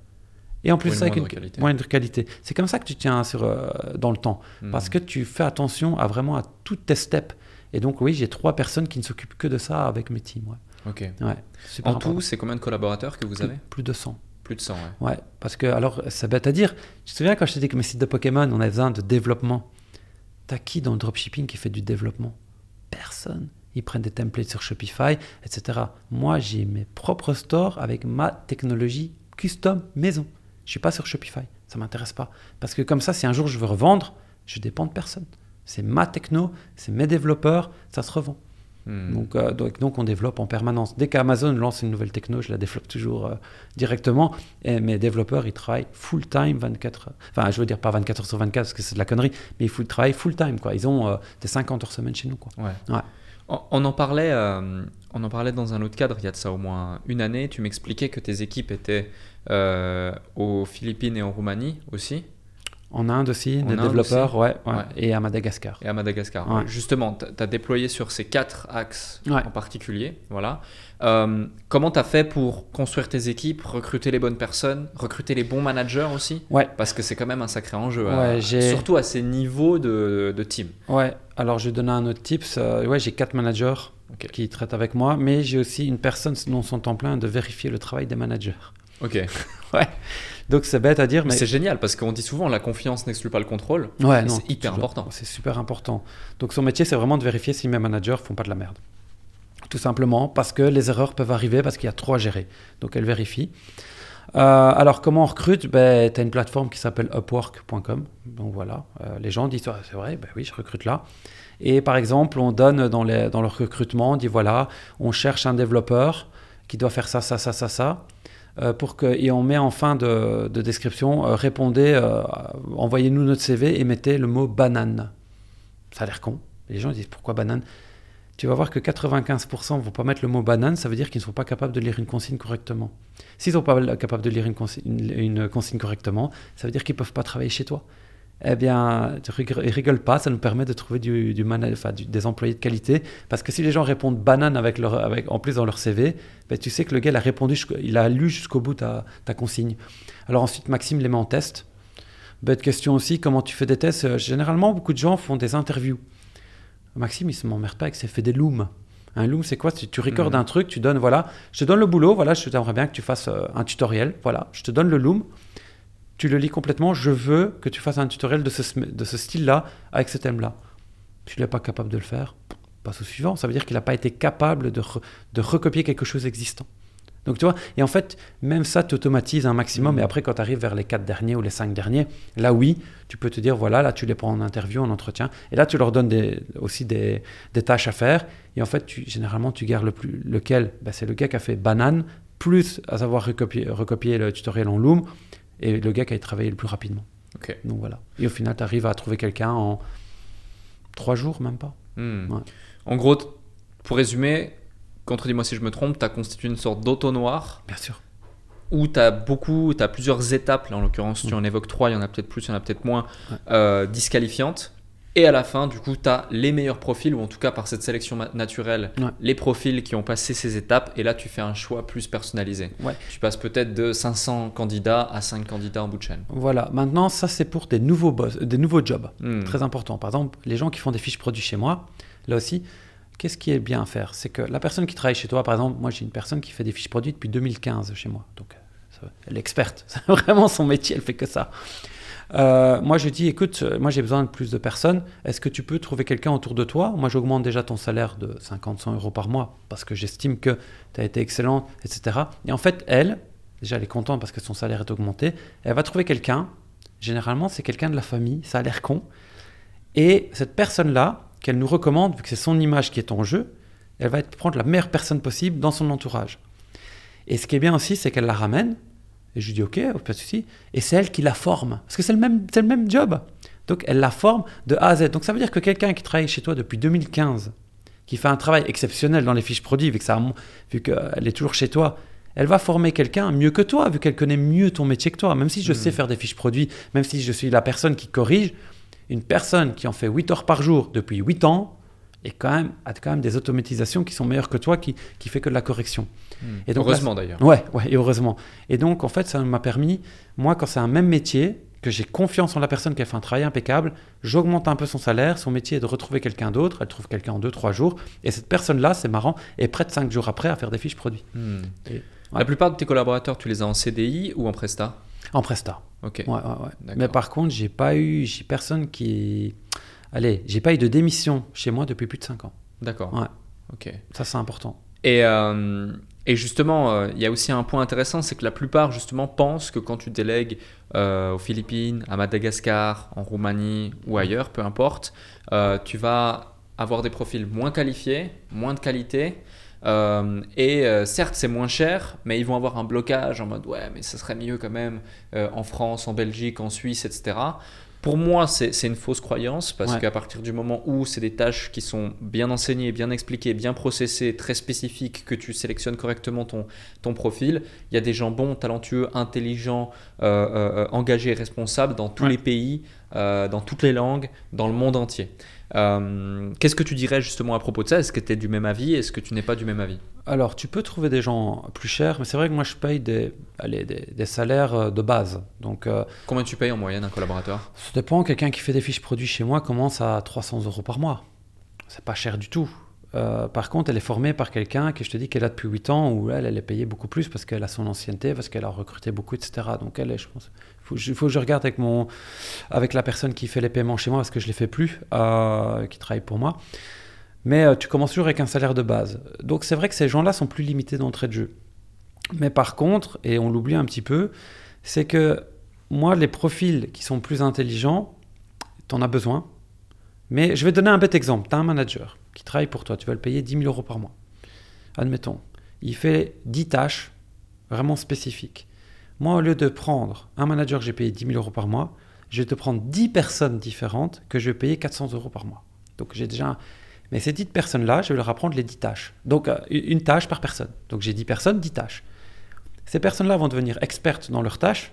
Et en plus, une avec moindre une qualité. moindre qualité. C'est comme ça que tu tiens sur, euh, dans le temps. Hmm. Parce que tu fais attention à vraiment à toutes tes steps. Et donc, oui, j'ai trois personnes qui ne s'occupent que de ça avec mes teams. Ouais. Ok. Ouais, En important. tout, c'est combien de collaborateurs que vous plus, avez plus de 100. Plus de 100, ouais. Ouais, parce que, alors, c'est bête à dire. Tu te souviens quand je t'ai dit que mes sites de Pokémon, on a besoin de développement? T'as qui dans le dropshipping qui fait du développement? Personne. Ils prennent des templates sur Shopify, etc. Moi, j'ai mes propres stores avec ma technologie custom maison. Je suis pas sur Shopify. Ça m'intéresse pas. Parce que comme ça, si un jour je veux revendre, je dépends de personne. C'est ma techno, c'est mes développeurs, ça se revend. Hmm. Donc, euh, donc, donc on développe en permanence. Dès qu'Amazon lance une nouvelle techno, je la développe toujours euh, directement. Et mes développeurs, ils travaillent full time 24 heures. Enfin, je veux dire pas 24 heures sur 24 parce que c'est de la connerie, mais ils full- travaillent full time. Quoi. Ils ont euh, des 50 heures semaine chez nous. Quoi. Ouais. Ouais. On, en parlait, euh, on en parlait dans un autre cadre il y a de ça au moins une année. Tu m'expliquais que tes équipes étaient euh, aux Philippines et en Roumanie aussi, En Inde aussi, En des Inde développeurs, ouais, ouais, Ouais. et à Madagascar. et à Madagascar. Ouais. Justement, tu as déployé sur ces quatre axes Ouais. en particulier. Voilà. Euh, comment tu as fait pour construire tes équipes, recruter les bonnes personnes, recruter les bons managers aussi? Ouais, Parce que c'est quand même un sacré enjeu, à- Ouais, j'ai- surtout à ces niveaux de, de team. ouais. Alors, je vais donner un autre tips. Euh, ouais, j'ai quatre managers qui traitent avec moi, mais j'ai aussi une personne dont son temps plein de vérifier le travail des managers. Ok. Donc, c'est bête à dire, mais C'est génial parce qu'on dit souvent la confiance n'exclut pas le contrôle. Ouais, c'est hyper important. C'est super important. Donc son métier, c'est vraiment de vérifier si mes managers font pas de la merde. Tout simplement parce que les erreurs peuvent arriver parce qu'il y a trop à gérer. Donc elle vérifie. Euh, alors comment on recrute? Ben, Tu as une plateforme qui s'appelle upwork.com. Donc voilà, Euh, les gens disent Ah, c'est vrai, ben oui, je recrute là. Et par exemple, on donne dans, les, dans leur recrutement, on dit voilà, on cherche un développeur qui doit faire ça, ça, ça, ça, ça. Euh, pour que, et on met en fin de, de description, euh, répondez, euh, envoyez-nous notre CV et mettez le mot banane. Ça a l'air con. Les gens disent pourquoi banane? Tu vas voir que 95% ne vont pas mettre le mot banane, ça veut dire qu'ils ne sont pas capables de lire une consigne correctement. S'ils ne sont pas capables de lire une consigne, une consigne correctement, ça veut dire qu'ils ne peuvent pas travailler chez toi. Eh bien, ils rigolent pas, ça nous permet de trouver du, du mana- enfin, du- des employés de qualité. Parce que si les gens répondent banane avec leur, avec, en plus dans leur CV, ben, tu sais que le gars il a, répondu, il a lu jusqu'au bout ta, ta consigne. Alors ensuite, Maxime les met en test. Bête question aussi, comment tu fais des tests? Euh, Généralement, beaucoup de gens font des interviews. Maxime, il se m'emmerde pas avec ses fait des looms. Un loom, c'est quoi? Tu, tu recordes Mhm. un truc, tu donnes, voilà, je te donne le boulot, voilà, je t'aimerais bien que tu fasses euh, un tutoriel, voilà, je te donne le loom, tu le lis complètement, je veux que tu fasses un tutoriel de ce, de ce style-là, avec ce thème-là. Tu n'es pas capable de le faire, passe au suivant. Ça veut dire qu'il n'a pas été capable de, re- de recopier quelque chose existant. Donc tu vois, et en fait, même ça, tu automatises un maximum. Mhm. Et après, quand tu arrives vers les quatre derniers ou les cinq derniers, là oui, tu peux te dire, voilà, là tu les prends en interview, en entretien. Et là, tu leur donnes des- aussi des, des tâches à faire. Et en fait, tu, généralement, tu gardes le plus, lequel? Ben, C'est le gars qui a fait banane, plus à savoir recopier, recopier le tutoriel en Loom, et le gars qui a travaillé le plus rapidement. Donc voilà. Et au final, tu arrives à trouver quelqu'un en trois jours, même pas. Hmm. Ouais. En gros, pour résumer, contredis-moi si je me trompe, tu as constitué une sorte d'auto-noir Bien sûr. où tu as beaucoup, tu as plusieurs étapes, là en l'occurrence tu Mm. en évoques trois, il y en a peut-être plus, il y en a peut-être moins, Ouais. euh, disqualifiantes. Et à la fin, du coup, tu as les meilleurs profils, ou en tout cas par cette sélection naturelle, Ouais. les profils qui ont passé ces étapes. Et là, tu fais un choix plus personnalisé. Ouais. Tu passes peut-être de 500 candidats à 5 candidats en bout de chaîne. Voilà, maintenant, ça c'est pour des nouveaux, boss, des nouveaux jobs. Hmm. Très important. Par exemple, les gens qui font des fiches produits chez moi, là aussi, qu'est-ce qui est bien à faire? C'est que la personne qui travaille chez toi, par exemple, moi j'ai une personne qui fait des fiches produits depuis 2015 chez moi. Donc, elle est experte. C'est vraiment son métier, elle fait que ça. Euh, moi, je dis, écoute, moi j'ai besoin de plus de personnes. Est-ce que tu peux trouver quelqu'un autour de toi? Moi, j'augmente déjà ton salaire de 50, 100 euros par mois parce que j'estime que tu as été excellent, etc. Et en fait, elle, déjà, elle est contente parce que son salaire est augmenté. Elle va trouver quelqu'un. Généralement, c'est quelqu'un de la famille. Ça a l'air con. Et cette personne-là, qu'elle nous recommande, vu que c'est son image qui est en jeu, elle va prendre la meilleure personne possible dans son entourage. Et ce qui est bien aussi, c'est qu'elle la ramène. Et je lui dis, OK, pas de souci. Et c'est elle qui la forme. Parce que c'est le même, c'est le même job. Donc, elle la forme de A à Z. Donc, ça veut dire que quelqu'un qui travaille chez toi depuis 2015, qui fait un travail exceptionnel dans les fiches produits, vu que ça vu qu'elle est toujours chez toi, elle va former quelqu'un mieux que toi, vu qu'elle connaît mieux ton métier que toi. Même si je sais faire des fiches produits, même si je suis la personne qui corrige, une personne qui en fait 8 heures par jour depuis 8 ans est quand même, a quand même des automatisations qui sont meilleures que toi, qui, qui fait que de la correction. Et donc Heureusement d'ailleurs. Ouais, ouais, et heureusement. Et donc, en fait, ça m'a permis, moi, quand c'est un même métier, que j'ai confiance en la personne qui a fait un travail impeccable, j'augmente un peu son salaire, son métier est de retrouver quelqu'un d'autre, elle trouve quelqu'un en 2-3 jours, et cette personne-là, c'est marrant, est prête 5 jours après à faire des fiches produits. Hmm. Et- ouais. La plupart de tes collaborateurs, tu les as en CDI ou en Presta? En Presta. Ok. Ouais, ouais, ouais. Mais par contre, j'ai pas eu, j'ai personne qui. Allez, j'ai pas eu de démission chez moi depuis plus de 5 ans. D'accord. Ouais. Ok. Ça, c'est important. Et, euh, et justement, euh, il y a aussi un point intéressant, c'est que la plupart justement pensent que quand tu délègues euh, aux Philippines, à Madagascar, en Roumanie ou ailleurs, peu importe, tu vas avoir des profils moins qualifiés, moins de qualité. euh, et euh, certes, c'est moins cher, mais ils vont avoir un blocage en mode ouais, mais ça serait mieux quand même euh, en France, en Belgique, en Suisse, etc. Pour moi, c'est une fausse croyance parce Ouais. qu'à partir du moment où c'est des tâches qui sont bien enseignées, bien expliquées, bien processées, très spécifiques, que tu sélectionnes correctement ton, ton profil, il y a des gens bons, talentueux, intelligents, euh, euh, euh, engagés, responsables dans tous Ouais. les pays, euh, dans toutes les langues, dans le monde entier. Euh, Qu'est-ce que tu dirais justement à propos de ça? Est-ce que tu es du même avis? Est-ce que tu n'es pas du même avis? Alors, tu peux trouver des gens plus chers, mais c'est vrai que moi, je paye des, allez, des, des salaires euh, de base. Donc, euh, Combien tu payes en moyenne un collaborateur? ça dépend. Quelqu'un qui fait des fiches produits chez moi commence à 300 euros par mois. C'est pas cher du tout. Euh, par contre, elle est formée par quelqu'un qui, je te dis, qu'elle a depuis 8 ans, où elle, elle est payée beaucoup plus parce qu'elle a son ancienneté, parce qu'elle a recruté beaucoup, etc. Donc, elle est, je pense, faut, il faut que je regarde avec, mon, avec la personne qui fait les paiements chez moi, parce que je ne les fais plus, euh, qui travaille pour moi. Mais euh, tu commences toujours avec un salaire de base. Donc, c'est vrai que ces gens-là sont plus limités d'entrée de jeu. Mais par contre, et on l'oublie un petit peu, c'est que moi, les profils qui sont plus intelligents, tu en as besoin. Mais je vais donner un bête exemple. Tu as un manager qui travaille pour toi, tu vas le payer 10 000 euros par mois. Admettons, il fait 10 tâches vraiment spécifiques. Moi, au lieu de prendre un manager que j'ai payé 10 000 euros par mois, je vais te prendre 10 personnes différentes que je vais payer 400 euros par mois. Donc j'ai déjà... un- Mais ces 10 personnes-là, je vais leur apprendre les 10 tâches. Donc euh, une tâche par personne. Donc j'ai 10 personnes, 10 tâches. Ces personnes-là vont devenir expertes dans leurs tâches,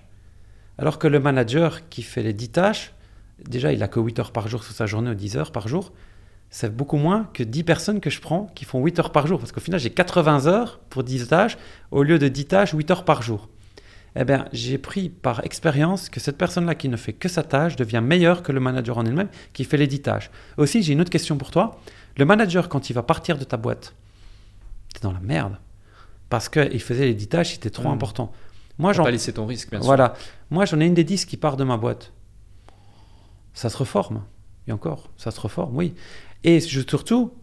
alors que le manager qui fait les 10 tâches, déjà il a que 8 heures par jour sur sa journée ou 10 heures par jour, c'est beaucoup moins que 10 personnes que je prends qui font 8 heures par jour. Parce qu'au final, j'ai 80 heures pour 10 tâches, au lieu de 10 tâches, 8 heures par jour. Eh bien, j'ai pris par expérience que cette personne-là qui ne fait que sa tâche devient meilleure que le manager en elle-même qui fait les 10 tâches. Aussi, j'ai une autre question pour toi. Le manager, quand il va partir de ta boîte, t'es dans la merde. Parce qu'il faisait les 10 tâches, c'était trop Mm. important. Moi, j'en pas laisser ton risque, bien sûr. voilà. Moi, j'en ai une des 10 qui part de ma boîte. Ça se reforme. Et encore, ça se reforme, oui. Et surtout,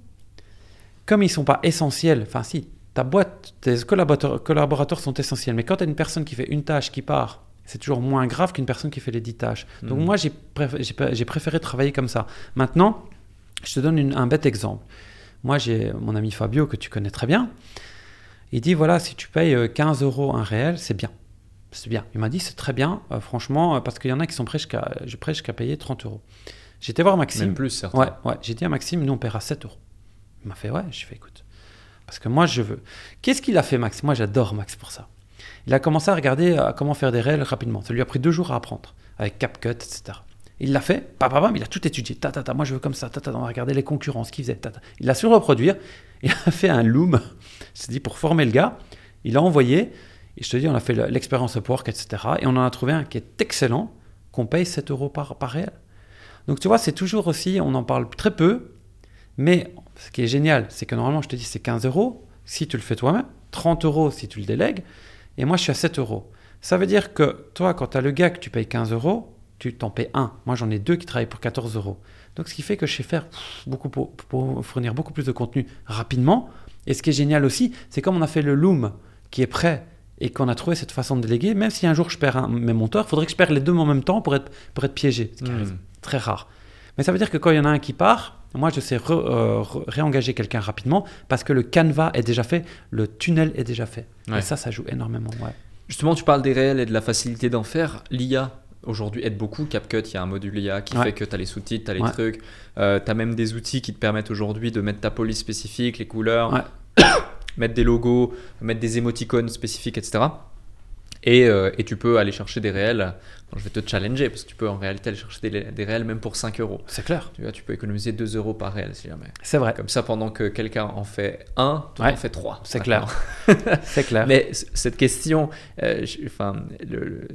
comme ils sont pas essentiels, enfin si, ta boîte, tes collaborateurs, collaborateurs sont essentiels, mais quand tu as une personne qui fait une tâche qui part, c'est toujours moins grave qu'une personne qui fait les 10 tâches. Donc Mhm. moi, j'ai préféré, préféré travailler comme ça. Maintenant, je te donne une- un bête exemple. Moi, j'ai mon ami Fabio, que tu connais très bien. Il dit, voilà, si tu payes euh, 15 euros un réel, c'est bien. C'est bien. Il m'a dit, c'est très bien, euh, franchement, euh, parce qu'il y en a qui sont prêts jusqu'à je jusqu'à payer 30 euros. J'étais voir Maxime. Même plus, certains. Ouais, ouais. J'ai dit à Maxime, nous on paiera 7 euros. Il m'a fait, ouais. J'ai fait, écoute. Parce que moi, je veux. Qu'est-ce qu'il a fait, Max? Moi, j'adore Max pour ça. Il a commencé à regarder euh, comment faire des réels rapidement. Ça lui a pris deux jours à apprendre, avec CapCut, etc. Il l'a fait, papa, papa, il a tout étudié. Ta, ta, ta, moi je veux comme ça, ta, ta, on va regarder les concurrents, ce qu'ils faisaient. Ta. Il l'a su reproduire. Il a fait un loom, c'est dit pour former le gars. Il a envoyé. Et je te dis, on a fait l'expérience Upwork, etc. Et on en a trouvé un qui est excellent, qu'on paye 7 euros par, par réel. Donc tu vois, c'est toujours aussi, on en parle très peu, mais ce qui est génial, c'est que normalement, je te dis, c'est 15 euros si tu le fais toi-même, 30 euros si tu le délègues, et moi, je suis à 7 euros. Ça veut dire que toi, quand tu as le gars que tu payes 15 euros, tu t'en payes un. Moi, j'en ai deux qui travaillent pour 14 euros. Donc, ce qui fait que je sais faire beaucoup pour, pour, fournir beaucoup plus de contenu rapidement. Et ce qui est génial aussi, c'est comme on a fait le Loom qui est prêt et qu'on a trouvé cette façon de déléguer, même si un jour je perds un, mes monteurs, il faudrait que je perde les deux en même temps pour être, pour être piégé, ce qui arrive très rare. Mais ça veut dire que quand il y en a un qui part, moi je sais euh, réengager quelqu'un rapidement parce que le canevas est déjà fait, le tunnel est déjà fait. Et ça, ça joue énormément. Justement, tu parles des réels et de la facilité d'en faire. L'IA aujourd'hui aide beaucoup. CapCut, il y a un module IA qui fait que tu as les sous-titres, tu as les trucs. Euh, tu as même des outils qui te permettent aujourd'hui de mettre ta police spécifique, les couleurs, mettre des logos, mettre des émoticônes spécifiques, etc. Euh, et, tu peux aller chercher des réels. je vais te challenger parce que tu peux en réalité aller chercher des, réels même pour 5 euros. C'est clair. Tu vois, tu peux économiser 2 euros par réel si jamais. C'est vrai. Comme ça, pendant que quelqu'un en fait 1, tu en fais 3. C'est clair. C'est clair. Mais cette question, euh, enfin,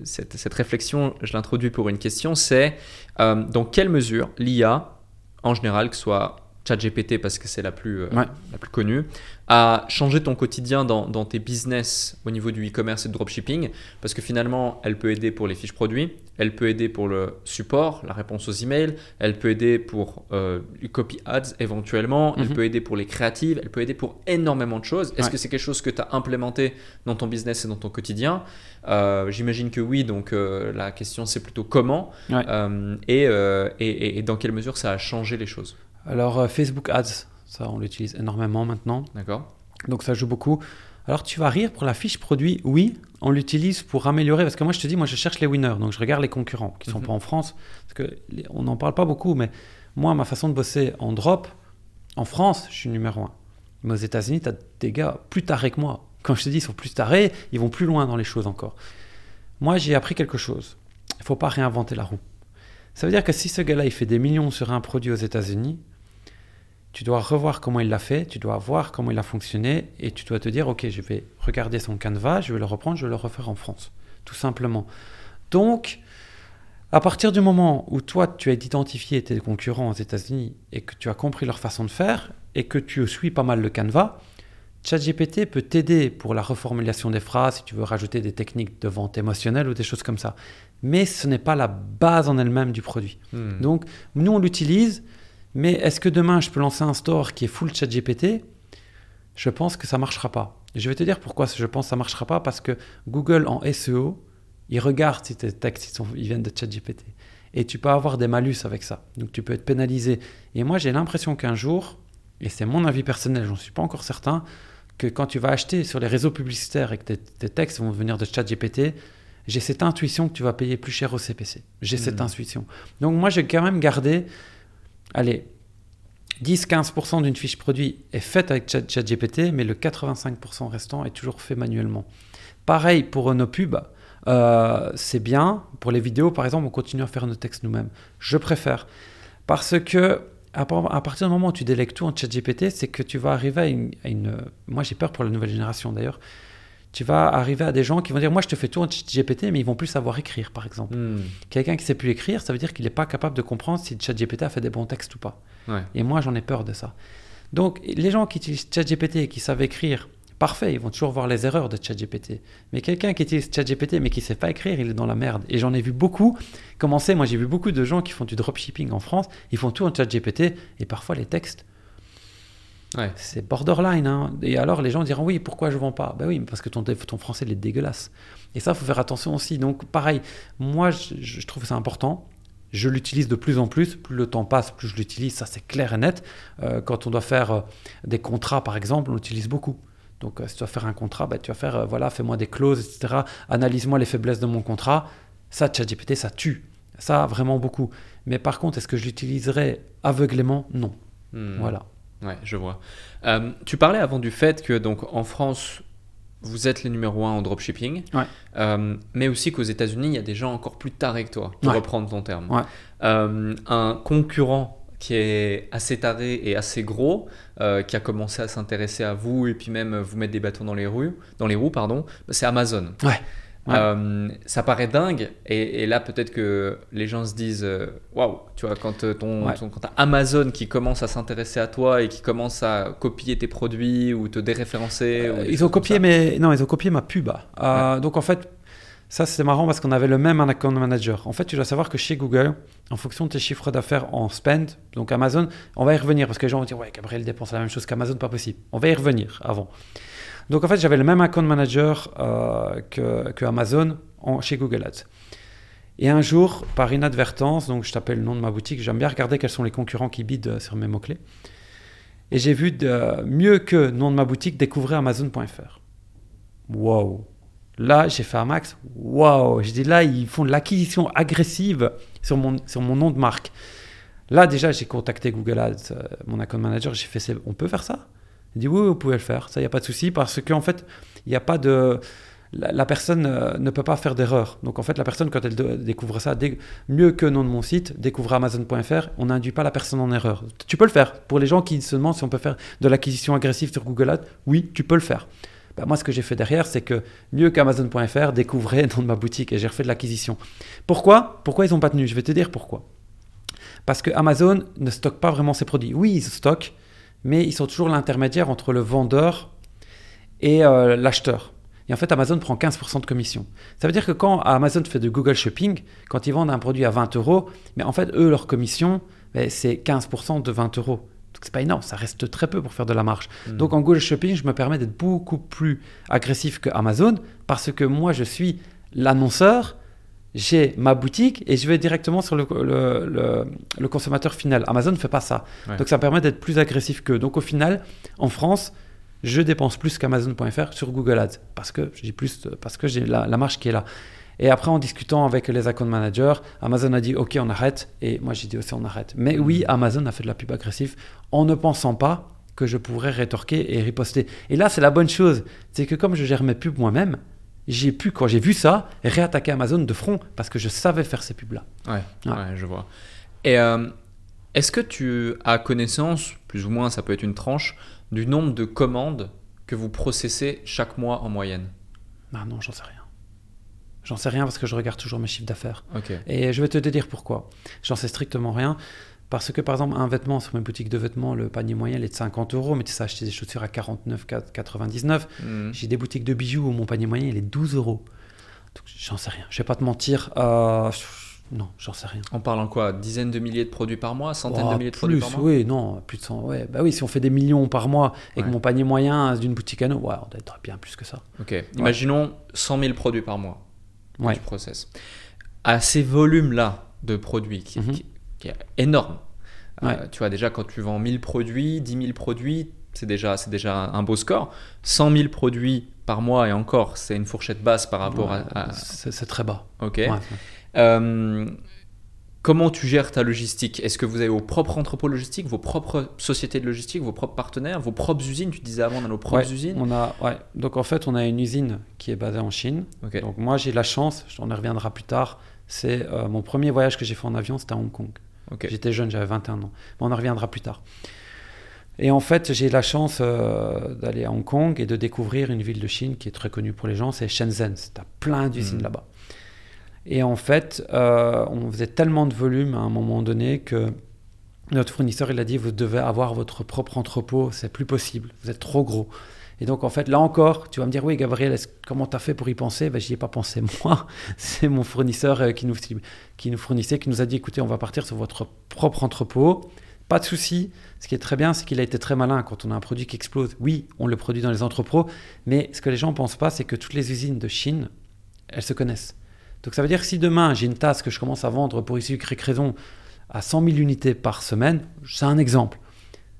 cette, cette, réflexion, je l'introduis pour une question c'est euh, dans quelle mesure l'IA, en général, que ce soit ChatGPT parce que c'est la, plus la plus connue, a changé ton quotidien dans, dans tes business au niveau du e-commerce et du dropshipping parce que finalement, elle peut aider pour les fiches produits, elle peut aider pour le support, la réponse aux emails, elle peut aider pour euh, les copy ads éventuellement, elle mhm. peut aider pour les créatives, elle peut aider pour énormément de choses. Est-ce que c'est quelque chose que tu as implémenté dans ton business et dans ton quotidien? Euh, J'imagine que oui, donc la question c'est plutôt comment. Et, et, et dans quelle mesure ça a changé les choses? Alors, euh, Facebook Ads, ça, on l'utilise énormément maintenant. D'accord. Donc, ça joue beaucoup. Alors, tu vas rire pour la fiche produit, oui, on l'utilise pour améliorer. Parce que moi, je te dis, moi, je cherche les winners. Donc, je regarde les concurrents qui ne sont mhm. pas en France. Parce que on n'en parle pas beaucoup, mais moi, ma façon de bosser en drop, en France, je suis numéro un. Mais aux États-Unis, tu as des gars plus tarés que moi. Quand je te dis ils sont plus tarés, ils vont plus loin dans les choses encore. Moi, j'ai appris quelque chose. Il ne faut pas réinventer la roue. Ça veut dire que si ce gars-là, il fait des millions sur un produit aux États-Unis, tu dois revoir comment il l'a fait, tu dois voir comment il a fonctionné et tu dois te dire, ok, je vais regarder son canevas, je vais le reprendre, je vais le refaire en France, tout simplement. Donc, à partir du moment où toi, tu as identifié tes concurrents aux États-Unis et que tu as compris leur façon de faire et que tu suis pas mal le canevas, ChatGPT peut t'aider pour la reformulation des phrases si tu veux rajouter des techniques de vente émotionnelle ou des choses comme ça. Mais ce n'est pas la base en elle-même du produit. Hmm. Donc, nous, on l'utilise mais est-ce que demain, je peux lancer un store qui est full chat GPT Je pense que ça ne marchera pas. je vais te dire pourquoi je pense que ça ne marchera pas. Parce que Google, en SEO, il regarde si tes textes ils viennent de chat GPT. Et tu peux avoir des malus avec ça. Donc tu peux être pénalisé. Et moi, j'ai l'impression qu'un jour, et c'est mon avis personnel, j'en suis pas encore certain, que quand tu vas acheter sur les réseaux publicitaires et que tes, textes vont venir de ChatGPT, j'ai cette intuition que tu vas payer plus cher au CPC. J'ai cette hmm. intuition. Donc moi, j'ai quand même gardé allez, 10-15% d'une fiche produit est faite avec ChatGPT, mais le 85% restant est toujours fait manuellement. Pareil pour nos pubs, euh, c'est bien. Pour les vidéos, par exemple, on continue à faire nos textes nous-mêmes. Je préfère. Parce que à, partir du moment où tu délègues tout en ChatGPT, c'est que tu vas arriver à une... À une moi, j'ai peur pour la nouvelle génération d'ailleurs tu vas arriver à des gens qui vont dire moi je te fais tout en GPT mais ils vont plus savoir écrire par exemple. Hmm. Quelqu'un qui sait plus écrire, ça veut dire qu'il n'est pas capable de comprendre si ChatGPT a fait des bons textes ou pas. Et moi j'en ai peur de ça. Donc les gens qui utilisent ChatGPT et qui savent écrire, parfait, ils vont toujours voir les erreurs de ChatGPT. Mais quelqu'un qui utilise ChatGPT mais qui ne sait pas écrire, il est dans la merde. Et j'en ai vu beaucoup commencer, moi j'ai vu beaucoup de gens qui font du dropshipping en France, ils font tout en ChatGPT et parfois les textes c'est borderline. Hein. Et alors, les gens diront oui, pourquoi je vends pas? Ben oui, parce que ton, ton français il est dégueulasse. Et ça, il faut faire attention aussi. Donc, pareil, moi, je, trouve ça important. Je l'utilise de plus en plus. Plus le temps passe, plus je l'utilise. Ça, c'est clair et net. Euh, quand on doit faire euh, des contrats, par exemple, on l'utilise beaucoup. Donc, euh, si tu dois faire un contrat, ben, tu vas faire, voilà, fais-moi des clauses, etc. Analyse-moi les faiblesses de mon contrat. Ça, ChatGPT, ça tue. Ça, vraiment beaucoup. Mais par contre, est-ce que je l'utiliserai aveuglément? Non. Hmm. Voilà. Ouais, je vois. Euh, tu parlais avant du fait que donc en France, vous êtes les numéro un en dropshipping, Ouais. euh, mais aussi qu'aux États-Unis, il y a des gens encore plus tarés que toi, pour Ouais. reprendre ton terme. Ouais. Euh, un concurrent qui est assez taré et assez gros, euh, qui a commencé à s'intéresser à vous et puis même vous mettre des bâtons dans les roues, dans les roues pardon, c'est Amazon. Ouais. Ouais. Euh, ça paraît dingue et, et là peut-être que les gens se disent euh, waouh tu vois quand euh, ton, Ouais. ton- quand t'as Amazon qui commence à s'intéresser à toi et qui commence à copier tes produits ou te déréférencer Euh, ils ont copié mes non ils ont copié ma pub Euh, donc en fait ça c'est marrant parce qu'on avait le même account manager. En fait tu dois savoir que chez Google en fonction de tes chiffres d'affaires en spend donc Amazon on va y revenir parce que les gens vont dire ouais Gabriel dépense la même chose qu'Amazon pas possible. On va y revenir avant donc en fait j'avais le même account manager euh, que, Amazon chez Google Ads et un jour par inadvertance donc je tapais le nom de ma boutique j'aime bien regarder quels sont les concurrents qui bident euh, sur mes mots clés et j'ai vu mieux que nom de ma boutique découvrir Amazon.fr. Wow. Là, j'ai fait un max. Wow. Je dis là, ils font de l'acquisition agressive sur mon, sur mon nom de marque. Là, déjà, j'ai contacté Google Ads, euh, mon account manager. J'ai fait, on peut faire ça? Il dit oui, vous pouvez le faire. Ça, il n'y a pas de souci parce qu'en fait, il n'y a pas de. La, personne euh, ne peut pas faire d'erreur. Donc en fait, la personne, quand elle découvre ça, mieux que nom de mon site, découvre Amazon.fr, on n'induit pas la personne en erreur. Tu peux le faire. Pour les gens qui se demandent si on peut faire de l'acquisition agressive sur Google Ads, oui, tu peux le faire. Bah, moi, ce que j'ai fait derrière, c'est que mieux qu'Amazon.fr, découvrez dans ma boutique et j'ai refait de l'acquisition. Pourquoi? Pourquoi ils n'ont pas tenu? Je vais te dire pourquoi. Parce que Amazon ne stocke pas vraiment ses produits. Oui, ils stockent, mais ils sont toujours l'intermédiaire entre le vendeur et euh, l'acheteur. Et en fait, Amazon prend 15% de commission. Ça veut dire que quand Amazon fait du Google Shopping, quand ils vendent un produit à 20 euros, mais en fait, eux, leur commission, ben, c'est 15% de 20 euros. Donc, c'est pas énorme, ça reste très peu pour faire de la marge. Mm. Donc, en Google Shopping, je me permets d'être beaucoup plus agressif que Amazon parce que moi, je suis l'annonceur, j'ai ma boutique et je vais directement sur le, le- le- le consommateur final. Amazon ne fait pas ça. Ouais. Donc, ça me permet d'être plus agressif qu'eux. Donc, au final, en France, je dépense plus qu'Amazon.fr sur Google Ads parce que dis plus parce que j'ai la, la marge qui est là. Et après, en discutant avec les account managers, Amazon a dit OK, on arrête. Et moi, j'ai dit aussi on arrête. Mais oui, Amazon a fait de la pub agressive en ne pensant pas que je pourrais rétorquer et riposter. Et là, c'est la bonne chose. C'est que comme je gère mes pubs moi-même, j'ai pu, quand j'ai vu ça, réattaquer Amazon de front parce que je savais faire ces pubs-là. Ouais, Ouais. ouais, je vois. Et euh, est-ce que tu as connaissance, plus ou moins, ça peut être une tranche, du nombre de commandes que vous processez chaque mois en moyenne? Ah non, j'en sais rien. J'en sais rien parce que je regarde toujours mes chiffres d'affaires. Ok. Et je vais te dire pourquoi. J'en sais strictement rien. Parce que par exemple, un vêtement sur mes boutiques de vêtements, le panier moyen il est de 50 euros, mais tu sais acheter des chaussures à 49,99. Hmm. J'ai des boutiques de bijoux où mon panier moyen il est 12 euros. Donc j'en sais rien. Je vais pas te mentir. euh, non, j'en sais rien. On parle en quoi Dizaines de milliers de produits par mois Centaines Oh, de milliers de plus, produits par mois? oui, non, plus de 100. Ouais. Bah oui, si on fait des millions par mois et que mon panier moyen d'une boutique à nous, ouais, on doit être bien plus que ça. Ok. Imaginons 100 000 produits par mois Ouais. tu processes. À ces volumes-là de produits, Mhm. Qui- est énorme. Euh, tu vois, déjà, quand tu vends 1000 produits, 10 000 produits, c'est déjà, c'est déjà un beau score. 100 000 produits par mois, et encore, c'est une fourchette basse par rapport Ouais, à, à- C'est très bas. Ok. Ouais. Euh, comment tu gères ta logistique? Est-ce que vous avez vos propres entrepôts logistiques, vos propres sociétés de logistique, vos propres partenaires, vos propres usines? Tu disais avant, on a nos propres usines. On a. Donc en fait, on a une usine qui est basée en Chine. Donc moi, j'ai la chance, on y reviendra plus tard, c'est euh, mon premier voyage que j'ai fait en avion, c'était à Hong Kong. J'étais jeune, j'avais 21 ans. Mais on en reviendra plus tard. Et en fait, j'ai la chance euh, d'aller à Hong Kong et de découvrir une ville de Chine qui est très connue pour les gens, c'est Shenzhen. C'est plein d'usines Mhm. là-bas. Et en fait, euh, on faisait tellement de volume à un moment donné que notre fournisseur, il a dit, vous devez avoir votre propre entrepôt, c'est plus possible, vous êtes trop gros. Et donc, en fait, là encore, tu vas me dire, oui, Gabriel, comment tu as fait pour y penser? Ben, J'y ai pas pensé moi. C'est mon fournisseur euh, qui, nous, qui nous fournissait, qui nous a dit, écoutez, on va partir sur votre propre entrepôt. Pas de souci. Ce qui est très bien, c'est qu'il a été très malin quand on a un produit qui explose. Oui, on le produit dans les entrepôts, mais ce que les gens ne pensent pas, c'est que toutes les usines de Chine, elles se connaissent. Donc ça veut dire que si demain j'ai une tasse que je commence à vendre pour ici raison à 100 000 unités par semaine, c'est un exemple.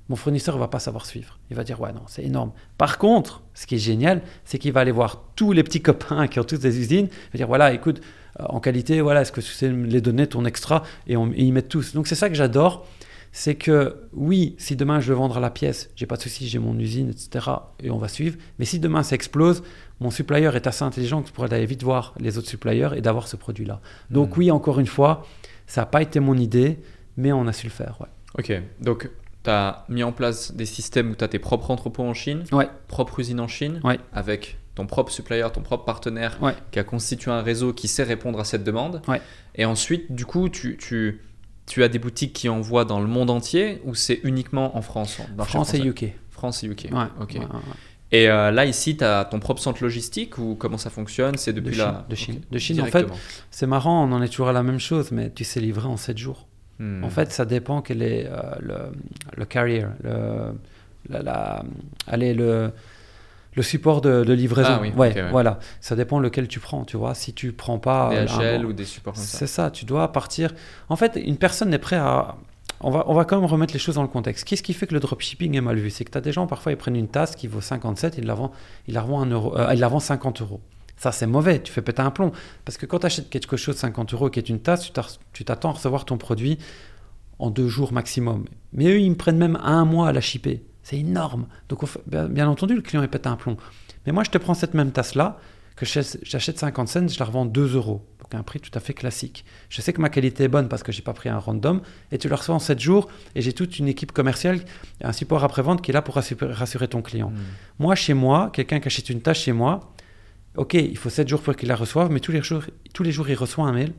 Mon fournisseur ne va pas savoir suivre. Il va dire ouais non, c'est énorme. Par contre, ce qui est génial, c'est qu'il va aller voir tous les petits copains qui ont toutes des usines, il va dire voilà, écoute, euh, en qualité, voilà, est-ce que me les donner ton extra? Et, on, et ils mettent tous. Donc c'est ça que j'adore, c'est que oui, si demain je veux vendre à la pièce, j'ai pas de souci, j'ai mon usine, etc. Et on va suivre. Mais si demain ça explose, mon supplier est assez intelligent pour aller vite voir les autres suppliers et d'avoir ce produit-là. Donc Hmm. oui, encore une fois, ça n'a pas été mon idée, mais on a su le faire. Ouais. Ok, donc tu as mis en place des systèmes où tu as tes propres entrepôts en Chine, Ouais. propre usine en Chine, Ouais. avec ton propre supplier, ton propre partenaire Ouais. qui a constitué un réseau qui sait répondre à cette demande. Et ensuite, du coup, tu, tu, tu as des boutiques qui envoient dans le monde entier ou c'est uniquement en France France et UK. France et UK. Ok. Et euh, là, ici, tu as ton propre centre logistique ou comment ça fonctionne? C'est depuis de Chine, de Chine. De Chine, en fait, c'est marrant, on en est toujours à la même chose, mais tu sais livrer en 7 jours. Hmm. En fait, ça dépend quel est euh, le, le carrier, le, la, la- allez, le, le support de, de livraison. Ah oui, ouais, ok, ouais. voilà. Ça dépend lequel tu prends, tu vois. Si tu prends pas euh, un DHL bon- ou des supports comme ça. C'est ça, tu dois partir. En fait, une personne n'est prête à. On va, on va quand même remettre les choses dans le contexte. Qu'est-ce qui fait que le dropshipping est mal vu? C'est que tu as des gens, parfois, ils prennent une tasse qui vaut 57, ils la vendent, ils la un euro, euh, ils la vendent 50 euros. Ça, c'est mauvais, tu fais péter un plomb. Parce que quand tu achètes quelque chose de 50 euros qui est une tasse, tu t'attends à recevoir ton produit en deux jours maximum. Mais eux, ils me prennent même un mois à la shipper. C'est énorme. Donc, bien, entendu, le client, il pète un plomb. Mais moi, je te prends cette même tasse-là, que j'ach- j'achète 50 cents, je la revends 2 euros. Donc, un prix tout à fait classique. Je sais que ma qualité est bonne parce que j'ai pas pris un random, et tu la reçois en 7 jours, et j'ai toute une équipe commerciale, un support après-vente qui est là pour rassurer, ton client. Hmm. Moi, chez moi, quelqu'un qui achète une tâche chez moi, ok, il faut 7 jours pour qu'il la reçoive, mais tous les, jours, tous les jours, il reçoit un mail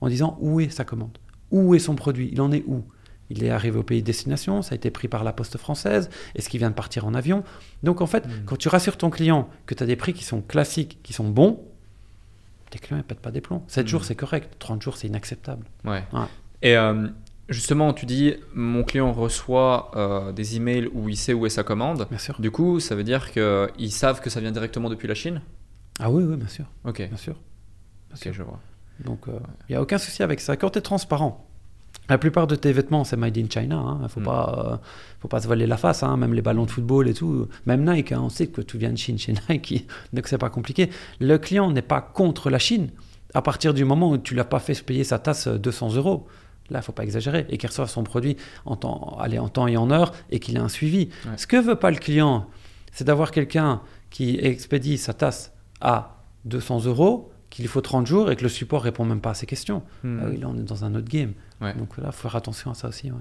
en disant où est sa commande, où est son produit, il en est où? Il est arrivé au pays de destination, ça a été pris par la poste française, est-ce qu'il vient de partir en avion? Donc en fait, Mm. quand tu rassures ton client que tu as des prix qui sont classiques, qui sont bons, tes clients ne pètent pas des plombs. 7 Mm. jours, c'est correct, 30 jours, c'est inacceptable. Ouais. Ouais. Et euh, justement, tu dis, mon client reçoit euh, des emails où il sait où est sa commande. Bien sûr. Du coup, ça veut dire qu'ils savent que ça vient directement depuis la Chine? Ah oui, oui, bien sûr. Ok, Bien sûr. Bien ok, sûr. je vois. Donc, il n'y a aucun souci avec ça. Quand tu es transparent, la plupart de tes vêtements, c'est made in China. Il ne faut, Mm. pas, euh, faut pas se voiler la face. hein. Même les ballons de football et tout. Même Nike, hein, on sait que tout vient de Chine chez Nike. Donc, c'est pas compliqué. Le client n'est pas contre la Chine à partir du moment où tu l'as pas fait payer sa tasse euh, 200 euros. Là, il faut pas exagérer. Et qu'il reçoive son produit en temps, allez, en temps et en heure et qu'il ait un suivi. Ouais. Ce que veut pas le client, c'est d'avoir quelqu'un qui expédie sa tasse à 200 euros, qu'il faut 30 jours et que le support répond même pas à ses questions. Hmm. Ah oui, là, on est dans un autre game. Ouais. Donc là, il faut faire attention à ça aussi. ouais.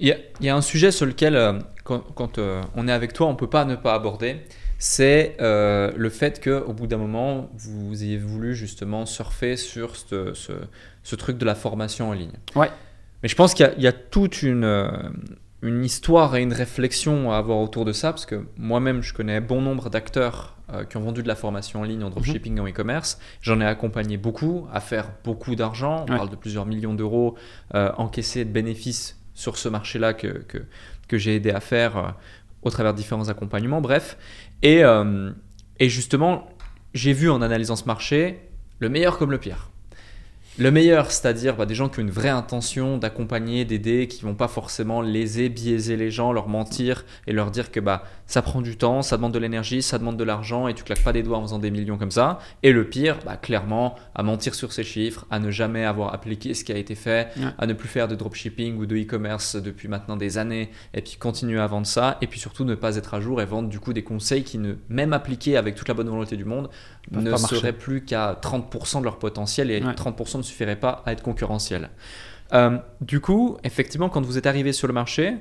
Il y, a, il y a un sujet sur lequel, euh, quand, quand, euh, on est avec toi, on peut pas ne pas aborder. C'est euh, le fait qu'au bout d'un moment, vous ayez voulu justement surfer sur ce, ce- ce truc de la formation en ligne. Ouais. Mais je pense qu'il y a- il y, a toute une, une histoire et une réflexion à avoir autour de ça, parce que moi-même, je connais bon nombre d'acteurs euh, qui ont vendu de la formation en ligne, en dropshipping, en e-commerce. J'en ai accompagné beaucoup à faire beaucoup d'argent. On Ouais. parle de plusieurs millions d'euros euh, encaissés de bénéfices sur ce marché-là que, que, que j'ai aidé à faire euh, au travers de différents accompagnements. Bref. Et, et justement, j'ai vu en analysant ce marché le meilleur comme le pire. Le meilleur, c'est-à-dire bah, des gens qui ont une vraie intention d'accompagner, d'aider, qui vont pas forcément léser, biaiser les gens, leur mentir et leur dire que bah, ça prend du temps, ça demande de l'énergie, ça demande de l'argent et tu claques pas des doigts en faisant des millions comme ça. Et le pire, bah, clairement, à mentir sur ses chiffres, à ne jamais avoir appliqué ce qui a été fait, Ouais. à ne plus faire de dropshipping ou de e-commerce depuis maintenant des années et puis continuer à vendre ça et puis surtout ne pas être à jour et vendre du coup des conseils qui ne, même appliqués avec toute la bonne volonté du monde, ne seraient plus qu'à 30% de leur potentiel et Ouais. 30% ne suffirait pas à être concurrentiel. Euh, du coup, effectivement, quand vous êtes arrivé sur le marché,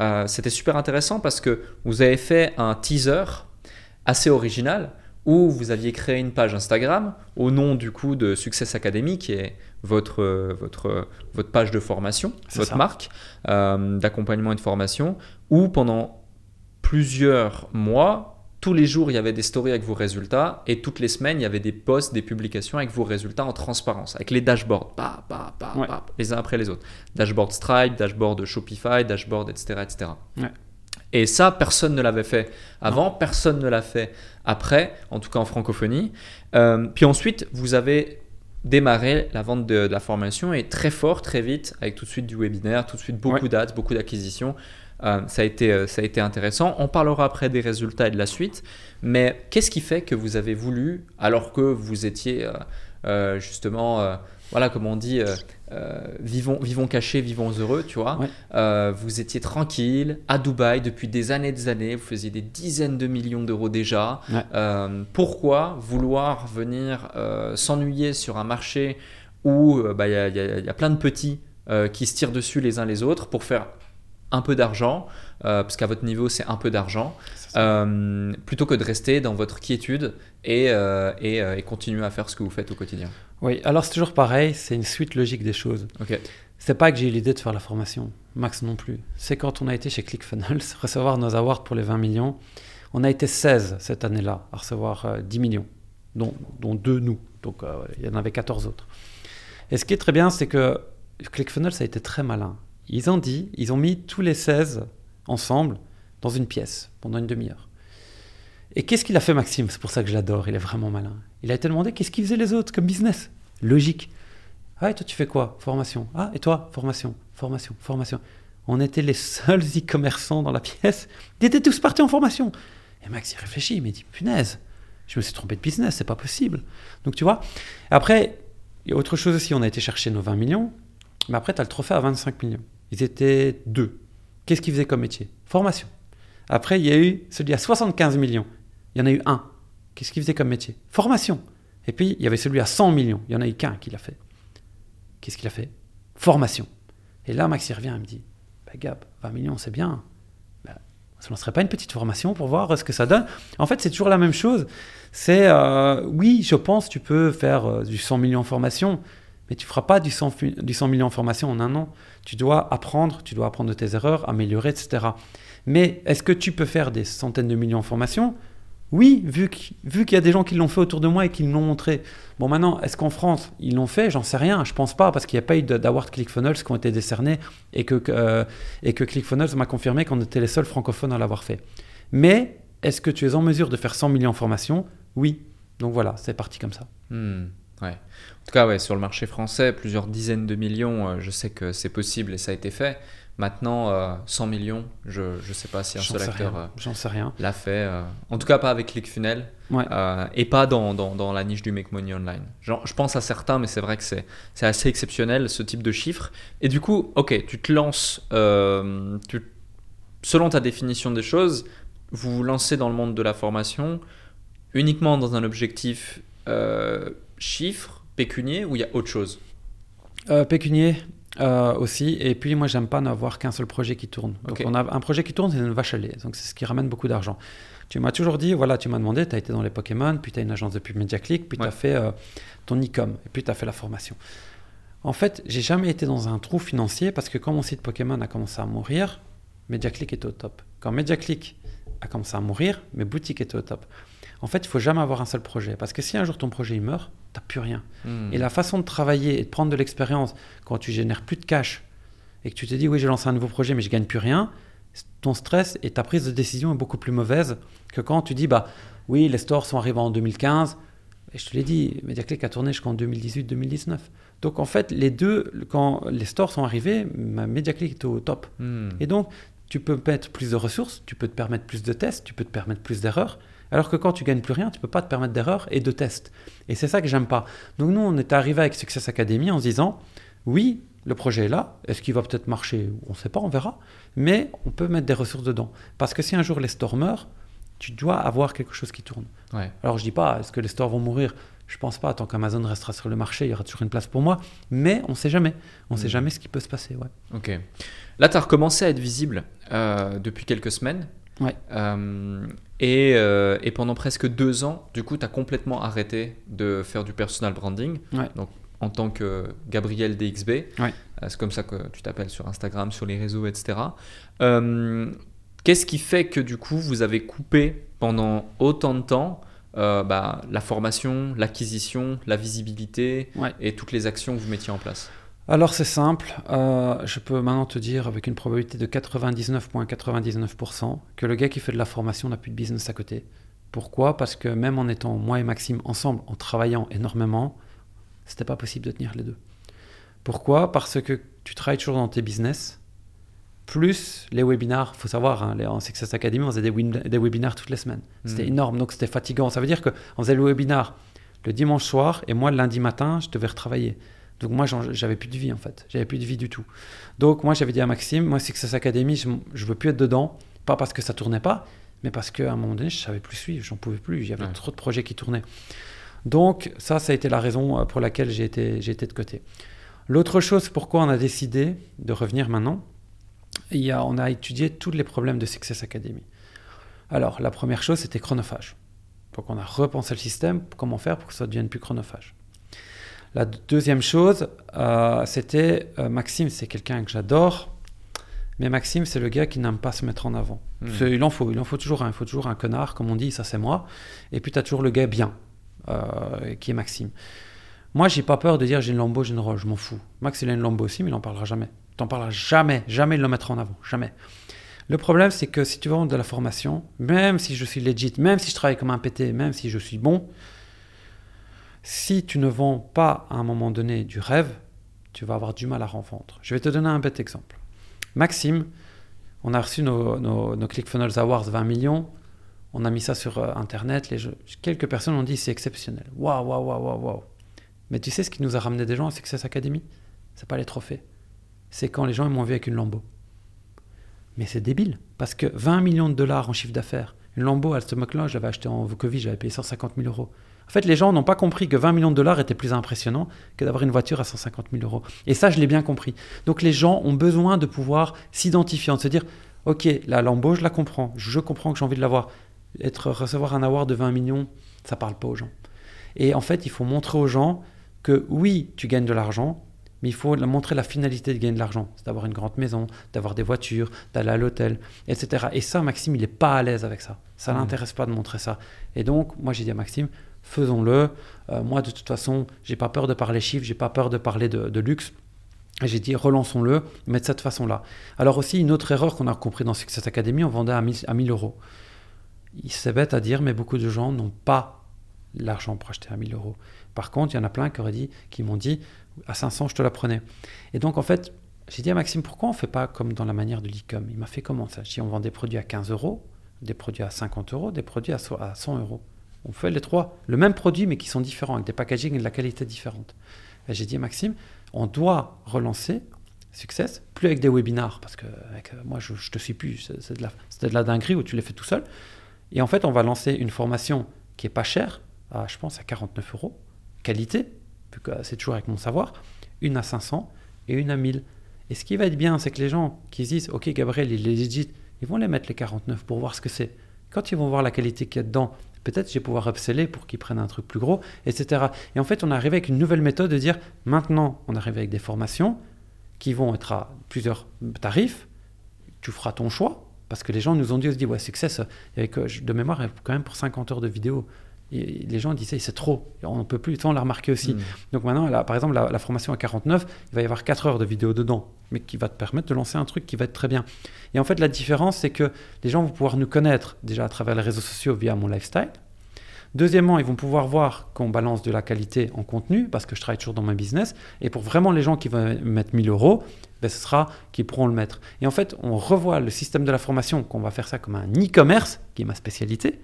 euh, c'était super intéressant parce que vous avez fait un teaser assez original où vous aviez créé une page Instagram au nom du coup de Success Academy qui est votre, votre, votre page de formation, votre ça. marque euh, d'accompagnement et de formation où pendant plusieurs mois, tous les jours, il y avait des stories avec vos résultats et toutes les semaines, il y avait des posts, des publications avec vos résultats en transparence, avec les dashboards, bah, bah, bah, Ouais. bah, les uns après les autres. Dashboard Stripe, dashboard Shopify, dashboard, etc. etc. Ouais. Et ça, personne ne l'avait fait avant, personne ne l'a fait après, en tout cas en francophonie. Euh, puis ensuite, vous avez démarré la vente de, de la formation et très fort, très vite, avec tout de suite du webinaire, tout de suite beaucoup Ouais. d'ads, beaucoup d'acquisitions. Euh, ça, a été, euh, ça a été intéressant. On parlera après des résultats et de la suite. Mais qu'est-ce qui fait que vous avez voulu, alors que vous étiez euh, justement voilà, comme on dit, vivons, vivons cachés, vivons heureux, tu vois. Ouais. Vous étiez tranquille à Dubaï depuis des années et des années, vous faisiez des dizaines de millions d'euros déjà. Ouais. Pourquoi vouloir venir s'ennuyer sur un marché où bah, il y, a, y y plein de petits euh, qui se tirent dessus les uns les autres pour faire un peu d'argent, euh, parce qu'à votre niveau c'est un peu d'argent, euh, plutôt que de rester dans votre quiétude et, euh, et, et continuer à faire ce que vous faites au quotidien. Oui, alors c'est toujours pareil, c'est une suite logique des choses. Ok. C'est pas que j'ai eu l'idée de faire la formation, Max non plus. C'est quand on a été chez ClickFunnels recevoir nos awards pour les 20 millions. On a été 16 cette année-là à recevoir euh, 10 millions, dont, dont deux nous. Donc il y en avait 14 autres. Et ce qui est très bien, c'est que ClickFunnels a été très malin. Ils ont dit, ils ont mis tous les 16 ensemble dans une pièce pendant une demi-heure. Et qu'est-ce qu'il a fait Maxime? C'est pour ça que je l'adore, il est vraiment malin. Il a été demandé qu'est-ce qu'ils faisaient les autres comme business? Logique. Ah, et toi, tu fais quoi? Formation. Ah, et toi? Formation, formation, formation. On était les seuls e-commerçants dans la pièce. Ils étaient tous partis en formation. Et Max y réfléchit, il me dit punaise, je me suis trompé de business, c'est pas possible. Donc, tu vois. Après, il y a autre chose aussi, on a été chercher nos 20 millions. Mais après, tu as le trophée à 25 millions. Ils étaient deux. Qu'est-ce qu'ils faisaient comme métier? Formation. Après, il y a eu celui à 75 millions. Il y en a eu un. Qu'est-ce qu'il faisait comme métier? Formation. Et puis, il y avait celui à 100 millions. Il y en a eu qu'un qui l'a fait. Qu'est-ce qu'il a fait? Formation. Et là, Max, il revient, il me dit bah, Gab, 20 millions, c'est bien. Bah, ça ne lancerait pas une petite formation pour voir ce que ça donne? En fait, c'est toujours la même chose. C'est, euh, oui, je pense, tu peux faire euh, du 100 millions en formation, mais tu ne feras pas du 100, fu- du 100 millions en formation en un an. Tu dois apprendre, tu dois apprendre de tes erreurs, améliorer, etc. Mais est-ce que tu peux faire des centaines de millions en formation? Oui, vu qu'- vu qu'il y a des gens qui l'ont fait autour de moi et qui l'ont montré. Bon, maintenant, est-ce qu'en France, ils l'ont fait? J'en sais rien. Je pense pas, parce qu'il n'y a pas eu de- d'awards ClickFunnels qui ont été décernés et que, euh, et que ClickFunnels m'a confirmé qu'on était les seuls francophones à l'avoir fait. Mais est-ce que tu es en mesure de faire 100 millions en formation? Oui. Donc voilà, c'est parti comme ça. Hmm, ouais. En tout cas, ouais, sur le marché français, plusieurs dizaines de millions, euh, je sais que c'est possible et ça a été fait. Maintenant, euh, 100 millions, je ne sais pas si un seul acteur euh, J'en sais rien. l'a fait. euh, en tout cas, pas avec ClickFunnels Ouais. et pas dans, dans, dans la niche du Make Money Online. Genre, je pense à certains, mais c'est vrai que c'est c'est assez exceptionnel ce type de chiffres. Et du coup, ok, tu te lances, tu- selon ta définition des choses, vous vous lancez dans le monde de la formation uniquement dans un objectif chiffre, pécunier, ou il y a autre chose? Euh, pécunier euh, aussi. Et puis, moi, j'aime pas n'avoir qu'un seul projet qui tourne. Donc, on a un projet qui tourne, c'est une vache à lait. Donc, c'est ce qui ramène beaucoup d'argent. Tu m'as toujours dit, voilà, tu m'as demandé, tu as été dans les Pokémon, puis tu as une agence de pub MediaClick, puis tu Ouais. as fait euh, ton e-com, et puis tu as fait la formation. En fait, j'ai jamais été dans un trou financier parce que quand mon site Pokémon a commencé à mourir, MediaClick était au top. Quand MediaClick a commencé à mourir, mes boutiques étaient au top. En fait, il faut jamais avoir un seul projet parce que si un jour ton projet il meurt, tu plus rien. Hmm. Et la façon de travailler et de prendre de l'expérience quand tu génères plus de cash et que tu te dis oui j'ai lancé un nouveau projet mais je gagne plus rien, ton stress et ta prise de décision est beaucoup plus mauvaise que quand tu dis bah oui les stores sont arrivés en 2015 et je te l'ai dit MediaClick a tourné jusqu'en 2018-2019. Donc en fait les deux quand les stores sont arrivés ma MediaClick était au top. Hmm. Et donc, tu peux mettre plus de ressources, tu peux te permettre plus de tests, tu peux te permettre plus d'erreurs. Alors que quand tu gagnes plus rien, tu peux pas te permettre d'erreurs et de tests. Et c'est ça que j'aime pas. Donc nous, on est arrivé avec Success Academy en se disant, oui, le projet est là. Est-ce qu'il va peut-être marcher? On ne sait pas, on verra. Mais on peut mettre des ressources dedans. Parce que si un jour les stores meurent, tu dois avoir quelque chose qui tourne. Ouais. Alors je dis pas, est-ce que les stores vont mourir? Je pense pas. Tant qu'Amazon restera sur le marché, il y aura toujours une place pour moi. Mais on sait jamais. On sait Mhm. jamais ce qui peut se passer. Ouais. Ok. Là, tu as recommencé à être visible euh, depuis quelques semaines. Ouais. Euh, et, euh, et pendant presque deux ans, du coup, tu as complètement arrêté de faire du personal branding. Ouais. Donc, en tant que Gabriel DXB. Ouais. Euh, c'est comme ça que tu t'appelles sur Instagram, sur les réseaux, etc. Euh, Qu'est-ce qui fait que, du coup, vous avez coupé pendant autant de temps euh, bah, la formation, l'acquisition, la visibilité Ouais. et toutes les actions que vous mettiez en place? Alors c'est simple, euh, je peux maintenant te dire avec une probabilité de 99,99% que le gars qui fait de la formation n'a plus de business à côté. Pourquoi? Parce que même en étant moi et Maxime ensemble, en travaillant énormément, c'était pas possible de tenir les deux. Pourquoi? Parce que tu travailles toujours dans tes business, plus les webinars, faut savoir, hein, les- en Success Academy, on faisait des, des webinars toutes les semaines. C'était Mm. énorme, donc c'était fatigant. Ça veut dire qu'on faisait le webinar le dimanche soir et moi le lundi matin, je devais retravailler. Donc moi, j'avais plus de vie en fait. J'avais plus de vie du tout. Donc moi, j'avais dit à Maxime, moi, Success Academy, je, je veux plus être dedans. Pas parce que ça tournait pas, mais parce qu'à un moment donné, je savais plus suivre, j'en pouvais plus. Il y avait trop de projets qui tournaient. Donc ça, ça a été la raison euh, pour laquelle j'ai été, j'ai été de côté. L'autre chose, pourquoi on a décidé de revenir maintenant, il y a, on a étudié tous les problèmes de Success Academy. Alors, la première chose, c'était chronophage. Donc, on a repensé le système, comment faire pour que ça devienne plus chronophage. La deuxième chose, euh, c'était euh, Maxime, c'est quelqu'un que j'adore, mais Maxime, c'est le gars qui n'aime pas se mettre en avant. Hmm. Il en faut, il en faut toujours un, il faut toujours un connard, comme on dit, ça c'est moi. Et puis tu as toujours le gars bien, euh, qui est Maxime. Moi, j'ai pas peur de dire j'ai une Lambo, j'ai une Rolls, je m'en fous. Max, il a une Lambo aussi, mais il n'en parlera jamais. T'en parleras jamais, jamais de le mettre en avant, jamais. Le problème, c'est que si tu vends de la formation, même si je suis legit, même si je travaille comme un PT, même si je suis bon, si tu ne vends pas à un moment donné du rêve, tu vas avoir du mal à revendre. Je vais te donner un bête exemple. Maxime, on a reçu nos, ClickFunnels Awards 20 millions, on a mis ça sur euh, Internet, quelques personnes ont dit c'est exceptionnel. Waouh, waouh, waouh, waouh, waouh. Mais tu sais ce qui nous a ramené des gens à Success Academy? C'est pas les trophées. C'est quand les gens m'ont vu avec une Lambo. Mais c'est débile, parce que 20 millions de dollars en chiffre d'affaires, une Lambo à ce moment-là, je l'avais acheté en Vukovic, j'avais payé 150 000 euros. En fait, les gens n'ont pas compris que 20 millions de dollars était plus impressionnant que d'avoir une voiture à 150 000 euros. Et ça, je l'ai bien compris. Donc les gens ont besoin de pouvoir s'identifier, de se dire, ok, la Lambo, je la comprends, je comprends que j'ai envie de l'avoir. Être, recevoir un award de 20 millions, ça parle pas aux gens. Et en fait, il faut montrer aux gens que oui, tu gagnes de l'argent, mais il faut montrer la finalité de gagner de l'argent. C'est d'avoir une grande maison, d'avoir des voitures, d'aller à l'hôtel, etc. Et ça, Maxime, il n'est pas à l'aise avec ça. Ça ne mmh. l'intéresse pas de montrer ça. Et donc, moi, j'ai dit à Maxime, faisons-le. Euh, moi, de toute façon, j'ai pas peur de parler chiffres, j'ai pas peur de parler de, luxe. Et j'ai dit, relançons-le, mais de cette façon-là. Alors aussi, une autre erreur qu'on a compris dans Success Academy, on vendait à 1000, à 1000 euros. C'est bête à dire, mais beaucoup de gens n'ont pas l'argent pour acheter à 1000 euros. Par contre, il y en a plein qui, dit, qui m'ont dit à 500, je te la prenais. Et donc, en fait, j'ai dit à Maxime, pourquoi on ne fait pas comme dans la manière de l'e-com? Il m'a fait comment ça? J'ai dit, on vend des produits à 15 euros, des produits à 50 euros, des produits à 100 euros. On fait les trois, le même produit, mais qui sont différents, avec des packaging et de la qualité différente. J'ai dit Maxime, on doit relancer Success, plus avec des webinars, parce que avec, moi, je, ne te suis plus, c'est de, la, de la dinguerie où tu les fais tout seul. Et en fait, on va lancer une formation qui est pas chère, je pense à 49 euros, qualité, vu que c'est toujours avec mon savoir, une à 500 et une à 1000. Et ce qui va être bien, c'est que les gens qui disent, OK, Gabriel, il les legit, ils vont les mettre les 49 pour voir ce que c'est. Quand ils vont voir la qualité qu'il y a dedans, peut-être je vais pouvoir upseller pour qu'ils prennent un truc plus gros, etc. Et en fait, on est arrivé avec une nouvelle méthode de dire, maintenant, on arrive avec des formations qui vont être à plusieurs tarifs, tu feras ton choix, parce que les gens nous ont dit, on se dit, ouais, succès, avec, de mémoire, quand même pour 50 heures de vidéo les gens disaient c'est trop, on ne peut plus, ça on l'a remarqué aussi. Hmm. Donc maintenant, là, par exemple, la, formation à 49, il va y avoir 4 heures de vidéo dedans, mais qui va te permettre de lancer un truc qui va être très bien. Et en fait, la différence, c'est que les gens vont pouvoir nous connaître déjà à travers les réseaux sociaux via mon lifestyle. Deuxièmement, ils vont pouvoir voir qu'on balance de la qualité en contenu, parce que je travaille toujours dans ma business. Et pour vraiment les gens qui vont mettre 1000 euros, ben, ce sera qu'ils pourront le mettre. Et en fait, on revoit le système de la formation, qu'on va faire ça comme un e-commerce, qui est ma spécialité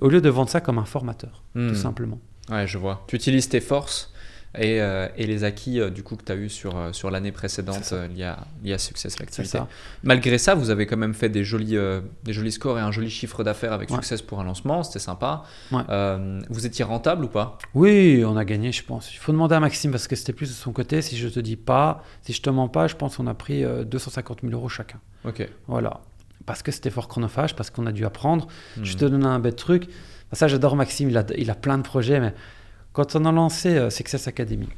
au lieu de vendre ça comme un formateur, tout hmm. simplement. Ouais, je vois. Tu utilises tes forces et, euh, et les acquis euh, du coup que tu as eu sur, euh, sur l'année précédente liés à, lié à Success. Malgré ça, vous avez quand même fait des jolis, des jolis scores et un joli chiffre d'affaires avec Success pour un lancement, c'était sympa. vous étiez rentable ou pas? Oui, on a gagné, je pense. Il faut demander à Maxime parce que c'était plus de son côté. Si je te dis pas, si je te mens pas, je pense qu'on a pris 250 000 euros chacun. Ok. Voilà parce que c'était fort chronophage, parce qu'on a dû apprendre. Je hmm. te donne un bête truc. Ça, j'adore Maxime, il a, il a, plein de projets, mais quand on a lancé euh, Success Academy,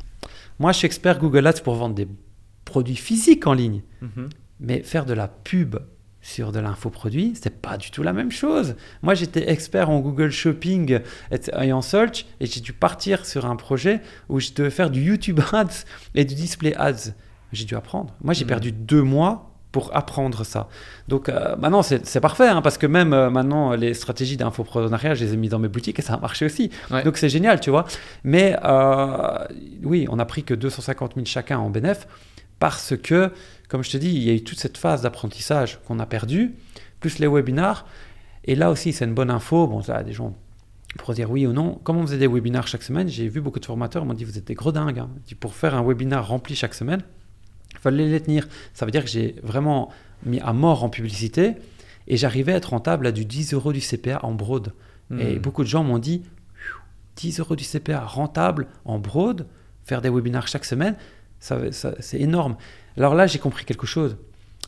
moi, je suis expert Google Ads pour vendre des produits physiques en ligne, mhm. mais faire de la pub sur de l'infoproduit, c'est pas du tout la même chose. Moi, j'étais expert en Google Shopping et en Search, et j'ai dû partir sur un projet où je devais faire du YouTube Ads et du Display Ads. J'ai dû apprendre. Moi, j'ai mhm. perdu deux mois pour apprendre ça. Donc euh, maintenant, c'est parfait, hein, parce que même euh, maintenant, les stratégies d'infoprenariat, je les ai mis dans mes boutiques et ça a marché aussi. Donc c'est génial, tu vois. Mais euh, oui, on n'a pris que 250 000 chacun en bénéf, parce que, comme je te dis, il y a eu toute cette phase d'apprentissage qu'on a perdue, plus les webinars. Et là aussi, c'est une bonne info. Bon, ça, des gens pour dire oui ou non. Comme on faisait des webinaires chaque semaine, j'ai vu beaucoup de formateurs m'ont dit vous êtes des gros dingues. hein. Dit, Pour faire un webinar rempli chaque semaine, il fallait les tenir. Ça veut dire que j'ai vraiment mis à mort en publicité et j'arrivais à être rentable à du 10 euros du CPA en broad. Et Hmm. beaucoup de gens m'ont dit 10 euros du CPA rentable en broad, faire des webinaires chaque semaine, ça, ça- c'est énorme. Alors là, j'ai compris quelque chose.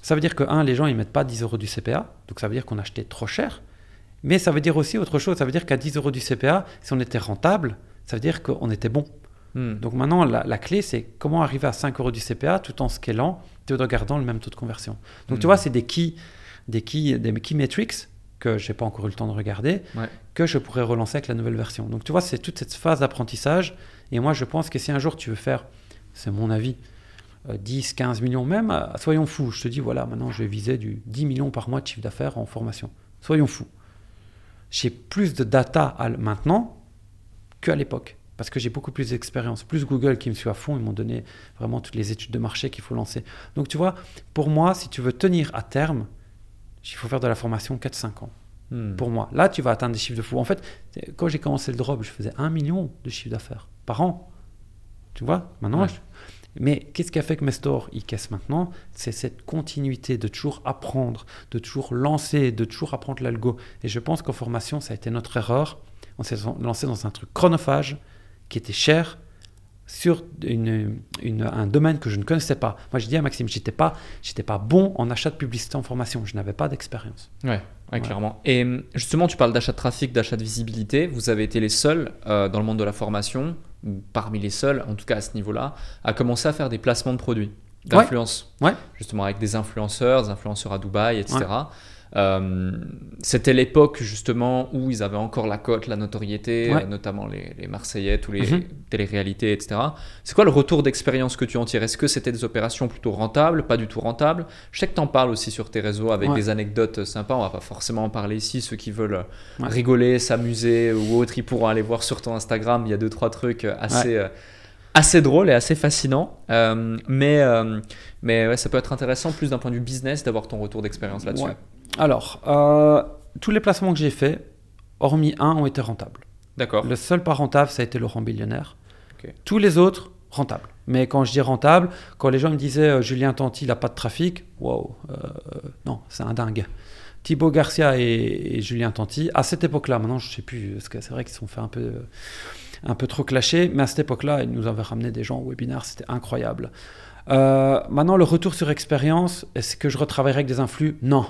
Ça veut dire que, un, les gens, ils mettent pas 10 euros du CPA, donc ça veut dire qu'on achetait trop cher. Mais ça veut dire aussi autre chose. Ça veut dire qu'à 10 euros du CPA, si on était rentable, ça veut dire qu'on était bon. Hmm. Donc maintenant, la, la clé, c'est comment arriver à 5 euros du CPA tout en scalant, tout en gardant le même taux de conversion. Donc tu Mhm. vois, c'est des key, des key, des key metrics que j'ai pas encore eu le temps de regarder, Ouais. que je pourrais relancer avec la nouvelle version. Donc tu vois, c'est toute cette phase d'apprentissage. Et moi, je pense que si un jour tu veux faire, c'est mon avis, euh, 10, 15 millions même, euh, soyons fous. Je te dis, voilà, maintenant je vais viser du 10 millions par mois de chiffre d'affaires en formation. Soyons fous. J'ai plus de data maintenant qu'à l'époque. Parce que j'ai beaucoup plus d'expérience. Plus Google qui me suit à fond, ils m'ont donné vraiment toutes les études de marché qu'il faut lancer. Donc tu vois, pour moi, si tu veux tenir à terme, il faut faire de la formation 4-5 ans. Hmm. Pour moi, là, tu vas atteindre des chiffres de fou. En fait, quand j'ai commencé le drop, je faisais 1 million de chiffre d'affaires par an. Tu vois, maintenant. Ouais. je- Mais qu'est-ce qui a fait que mes stores, ils caissent maintenant? C'est cette continuité de toujours apprendre, de toujours lancer, de toujours apprendre l'algo. Et je pense qu'en formation, ça a été notre erreur. On s'est lancé dans un truc chronophage qui était cher sur une- une- un domaine que je ne connaissais pas. Moi, j'ai dit à Maxime, j'étais pas, j'étais pas bon en achat de publicité en formation. Je n'avais pas d'expérience. Ouais, ouais, Ouais. clairement. Et hum, justement, tu parles d'achat de trafic, d'achat de visibilité. Vous avez été les seuls euh, dans le monde de la formation, parmi les seuls, en tout cas à ce niveau-là, à commencer à faire des placements de produits, d'influence. Ouais. Justement, avec des influenceurs, des influenceurs à Dubaï, etc. Euh, C'était l'époque justement où ils avaient encore la cote, la notoriété, Ouais. euh, notamment les, les Marseillais, tous les Mhm. téléréalités, etc. C'est quoi le retour d'expérience que tu en tires? Est-ce que c'était des opérations plutôt rentables, pas du tout rentables? Je sais que tu en parles aussi sur tes réseaux avec Ouais. des anecdotes sympas. On va pas forcément en parler ici. Ceux qui veulent Ouais. rigoler, s'amuser ou autre, ils pourront aller voir sur ton Instagram. Il y a deux trois trucs assez euh, assez drôles et assez fascinants. Euh, mais euh, mais ouais, ça peut être intéressant plus d'un point de vue business d'avoir ton retour d'expérience là-dessus. Ouais. Alors, euh, tous les placements que j'ai faits, hormis un, ont été rentables. D'accord. Le seul pas rentable, ça a été Laurent Billionnaire. Tous les autres, rentables. Mais quand je dis rentable, quand les gens me disaient euh, Julien Tanti, il n'a pas de trafic, waouh, euh, non, c'est un dingue. Thibaut Garcia et, et Julien Tanti, à cette époque-là, maintenant je ne sais plus, parce que c'est vrai qu'ils se sont fait un peu, un peu trop clasher, mais à cette époque-là, ils nous avaient ramené des gens au webinaire, c'était incroyable. Euh, maintenant, le retour sur expérience, est-ce que je retravaillerai avec des influx? Non.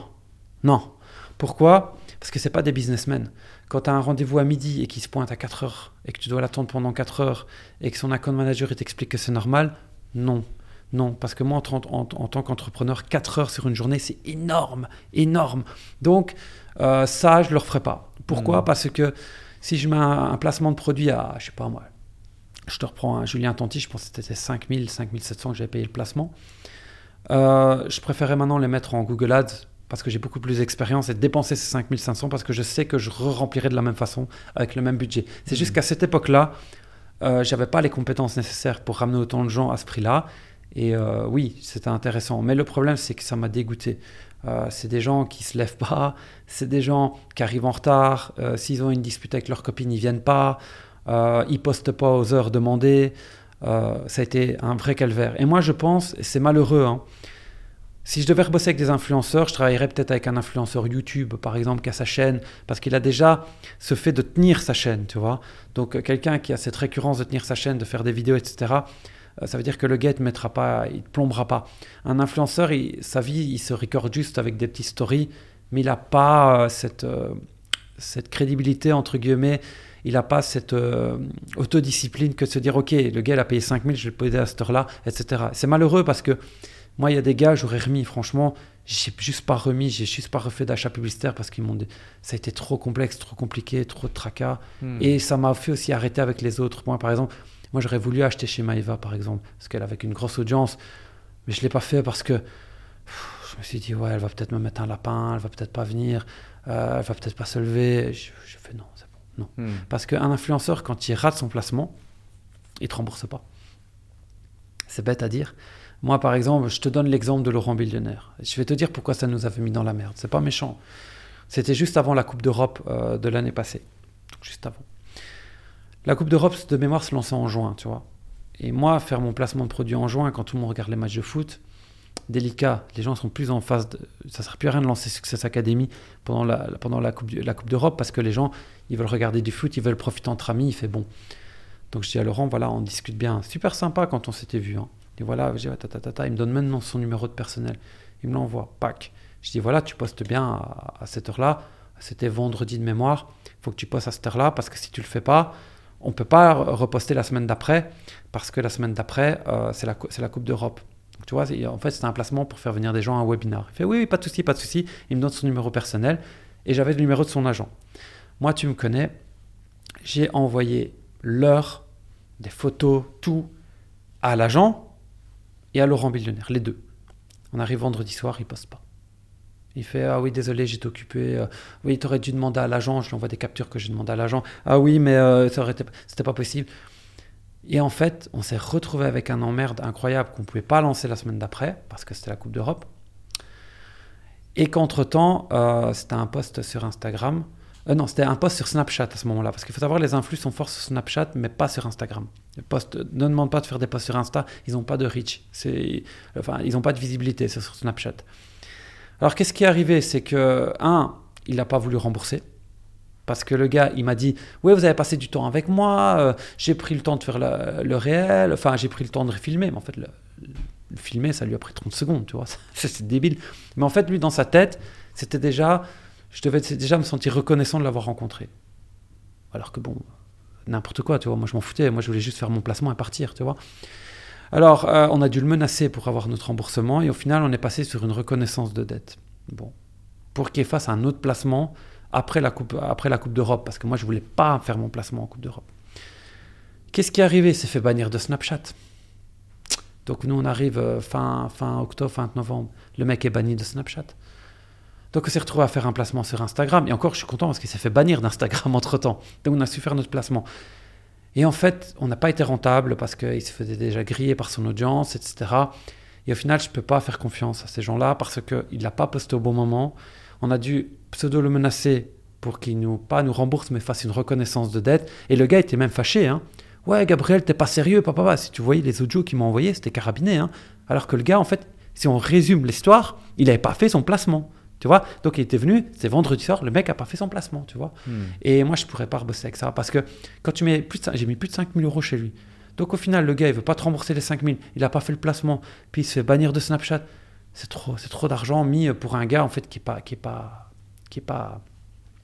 Non. Pourquoi? Parce que ce pas des businessmen. Quand tu as un rendez-vous à midi et qu'il se pointe à 4 heures et que tu dois l'attendre pendant 4 heures et que son account manager t'explique que c'est normal, non. Non, parce que moi, en, tant- en- en tant qu'entrepreneur, 4 heures sur une journée, c'est énorme, énorme. Donc, euh, ça, je ne le referai pas. Pourquoi? Mhm. Parce que si je mets un, un placement de produit à, je sais pas moi, je te reprends un Julien Tanti, je pense que c'était 5000, 5700 que j'avais payé le placement. Euh, je préférais maintenant les mettre en Google Ads parce que j'ai beaucoup plus d'expérience et de dépenser ces 5500 parce que je sais que je re-remplirai de la même façon avec le même budget. C'est juste qu'à cette époque-là, euh, j'avais pas les compétences nécessaires pour ramener autant de gens à ce prix-là. Et euh, oui, c'était intéressant. Mais le problème, c'est que ça m'a dégoûté. Euh, c'est des gens qui se lèvent pas, c'est des gens qui arrivent en retard. euh, S'ils ont une dispute avec leur copine, ils viennent pas. Ils postent pas aux heures demandées. Ça a été un vrai calvaire. Et moi, je pense, et c'est malheureux, hein, si je devais rebosser avec des influenceurs, je travaillerais peut-être avec un influenceur YouTube, par exemple, qui a sa chaîne, parce qu'il a déjà ce fait de tenir sa chaîne, tu vois. Donc, euh, quelqu'un qui a cette récurrence de tenir sa chaîne, de faire des vidéos, etc., euh, ça veut dire que le gars ne mettra pas, il plombera pas. Un influenceur, sa vie, il se recorde juste avec des petites stories, mais il n'a pas euh, cette, crédibilité, entre guillemets, il n'a pas cette autodiscipline que de se dire, OK, le gars, il a payé 5000, je vais le poser à cette heure-là, etc. C'est malheureux parce que moi, il y a des gars, j'aurais remis, franchement, j'ai juste pas remis, j'ai juste pas refait d'achat publicitaire parce qu'ils m'ont dit, ça a été trop complexe, trop compliqué, trop de tracas. Hmm. Et ça m'a fait aussi arrêter avec les autres. Moi, par exemple, moi, j'aurais voulu acheter chez Maeva, par exemple, parce qu'elle avait une grosse audience, mais je l'ai pas fait parce que pff, je me suis dit, ouais, elle va peut-être me mettre un lapin, elle va peut-être pas venir, euh, elle va peut-être pas se lever. Je, je fais non, c'est bon, non. Hmm. Parce qu'un influenceur, quand il rate son placement, il te rembourse pas. C'est bête à dire. Moi, par exemple, je te donne l'exemple de Laurent Billionnaire. Je vais te dire pourquoi ça nous avait mis dans la merde. C'est pas méchant. C'était juste avant la Coupe d'Europe euh, de l'année passée. juste avant. La Coupe d'Europe de mémoire se lançait en juin, tu vois. Et moi, faire mon placement de produit en juin, quand tout le monde regarde les matchs de foot, délicat. Les gens sont plus en phase. Ça ne sert plus à rien de lancer Success Academy pendant la coupe d'Europe parce que les gens, ils veulent regarder du foot, ils veulent profiter entre amis, il fait bon. Donc je dis à Laurent, voilà, on discute bien. Super sympa quand on s'était vu. Hein. Et voilà, je dis, ta, il me donne maintenant son numéro de personnel. Il me l'envoie, pack. Je dis, voilà, tu postes bien à, cette heure-là. C'était vendredi de mémoire. Il faut que tu postes à cette heure-là parce que si tu le fais pas, on peut pas reposter la semaine d'après parce que la semaine d'après, euh, c'est la, la Coupe d'Europe. Tu vois, en fait, c'était un placement pour faire venir des gens à un webinar. Il fait oui, oui, pas de souci, pas de souci. Il me donne son numéro personnel et j'avais le numéro de son agent. Moi, tu me connais, j'ai envoyé l'heure, des photos, tout à l'agent et à Laurent Billionnaire, les deux. On arrive vendredi soir, il poste pas. Il fait Ah oui, désolé, j'étais occupé. Euh, oui, tu aurais dû demander à l'agent. Je lui envoie des captures que j'ai demandé à l'agent. Ah oui, mais euh, ça c'était pas possible. Et en fait, on s'est retrouvé avec un emmerde incroyable qu'on ne pouvait pas lancer la semaine d'après, parce que c'était la Coupe d'Europe. Et qu'entre-temps, euh, c'était un post sur Instagram. Euh, non, c'était un post sur Snapchat à ce moment-là. Parce qu'il faut savoir, les influx sont forts sur Snapchat, mais pas sur Instagram. Les posts, ne demande pas de faire des posts sur Insta, ils n'ont pas de reach. Enfin, ils n'ont pas de visibilité sur Snapchat. Alors, qu'est-ce qui est arrivé? C'est que, un, il n'a pas voulu rembourser. Parce que le gars, il m'a dit Oui, vous avez passé du temps avec moi, euh, j'ai pris le temps de faire le réel, enfin, j'ai pris le temps de filmer. Mais en fait, le, filmer, ça lui a pris 30 secondes, tu vois. C'est débile. Mais en fait, lui, dans sa tête, c'était déjà. Je devais déjà me sentir reconnaissant de l'avoir rencontré. Alors que bon, n'importe quoi, tu vois. Moi, je m'en foutais. Moi, je voulais juste faire mon placement et partir, tu vois. Alors, euh, on a dû le menacer pour avoir notre remboursement et au final, on est passé sur une reconnaissance de dette. Bon. Pour qu'il fasse un autre placement après la Coupe, d'Europe, parce que moi, je voulais pas faire mon placement en Coupe d'Europe. Qu'est-ce qui est arrivé? Il s'est fait bannir de Snapchat. Donc nous, on arrive euh, fin octobre, fin novembre. Le mec est banni de Snapchat. Donc on s'est retrouvé à faire un placement sur Instagram. Et encore, je suis content parce qu'il s'est fait bannir d'Instagram entre-temps. Donc on a su faire notre placement. Et en fait, on n'a pas été rentable parce qu'il se faisait déjà griller par son audience, etc. Et au final, je ne peux pas faire confiance à ces gens-là parce qu'il n'a pas posté au bon moment. On a dû pseudo le menacer pour qu'il nous pas nous rembourse mais fasse une reconnaissance de dette. Et le gars était même fâché. Hein. Ouais, Gabriel, t'es pas sérieux, papa. Si tu voyais les audios qu'il m'a envoyés, c'était carabiné. Hein. Alors que le gars, en fait, si on résume l'histoire, il n'avait pas fait son placement. Tu vois? Donc il était venu, c'est vendredi soir, le mec a pas fait son placement, tu vois? Hmm. Et moi, je pourrais pas rebosser avec ça parce que quand tu mets plus de, j'ai mis plus de 5000 euros chez lui. Donc au final, le gars, il veut pas te rembourser les 5000, il a pas fait le placement, puis il se fait bannir de Snapchat. C'est trop, c'est trop d'argent mis pour un gars en fait qui est pas, qui est pas, qui est pas.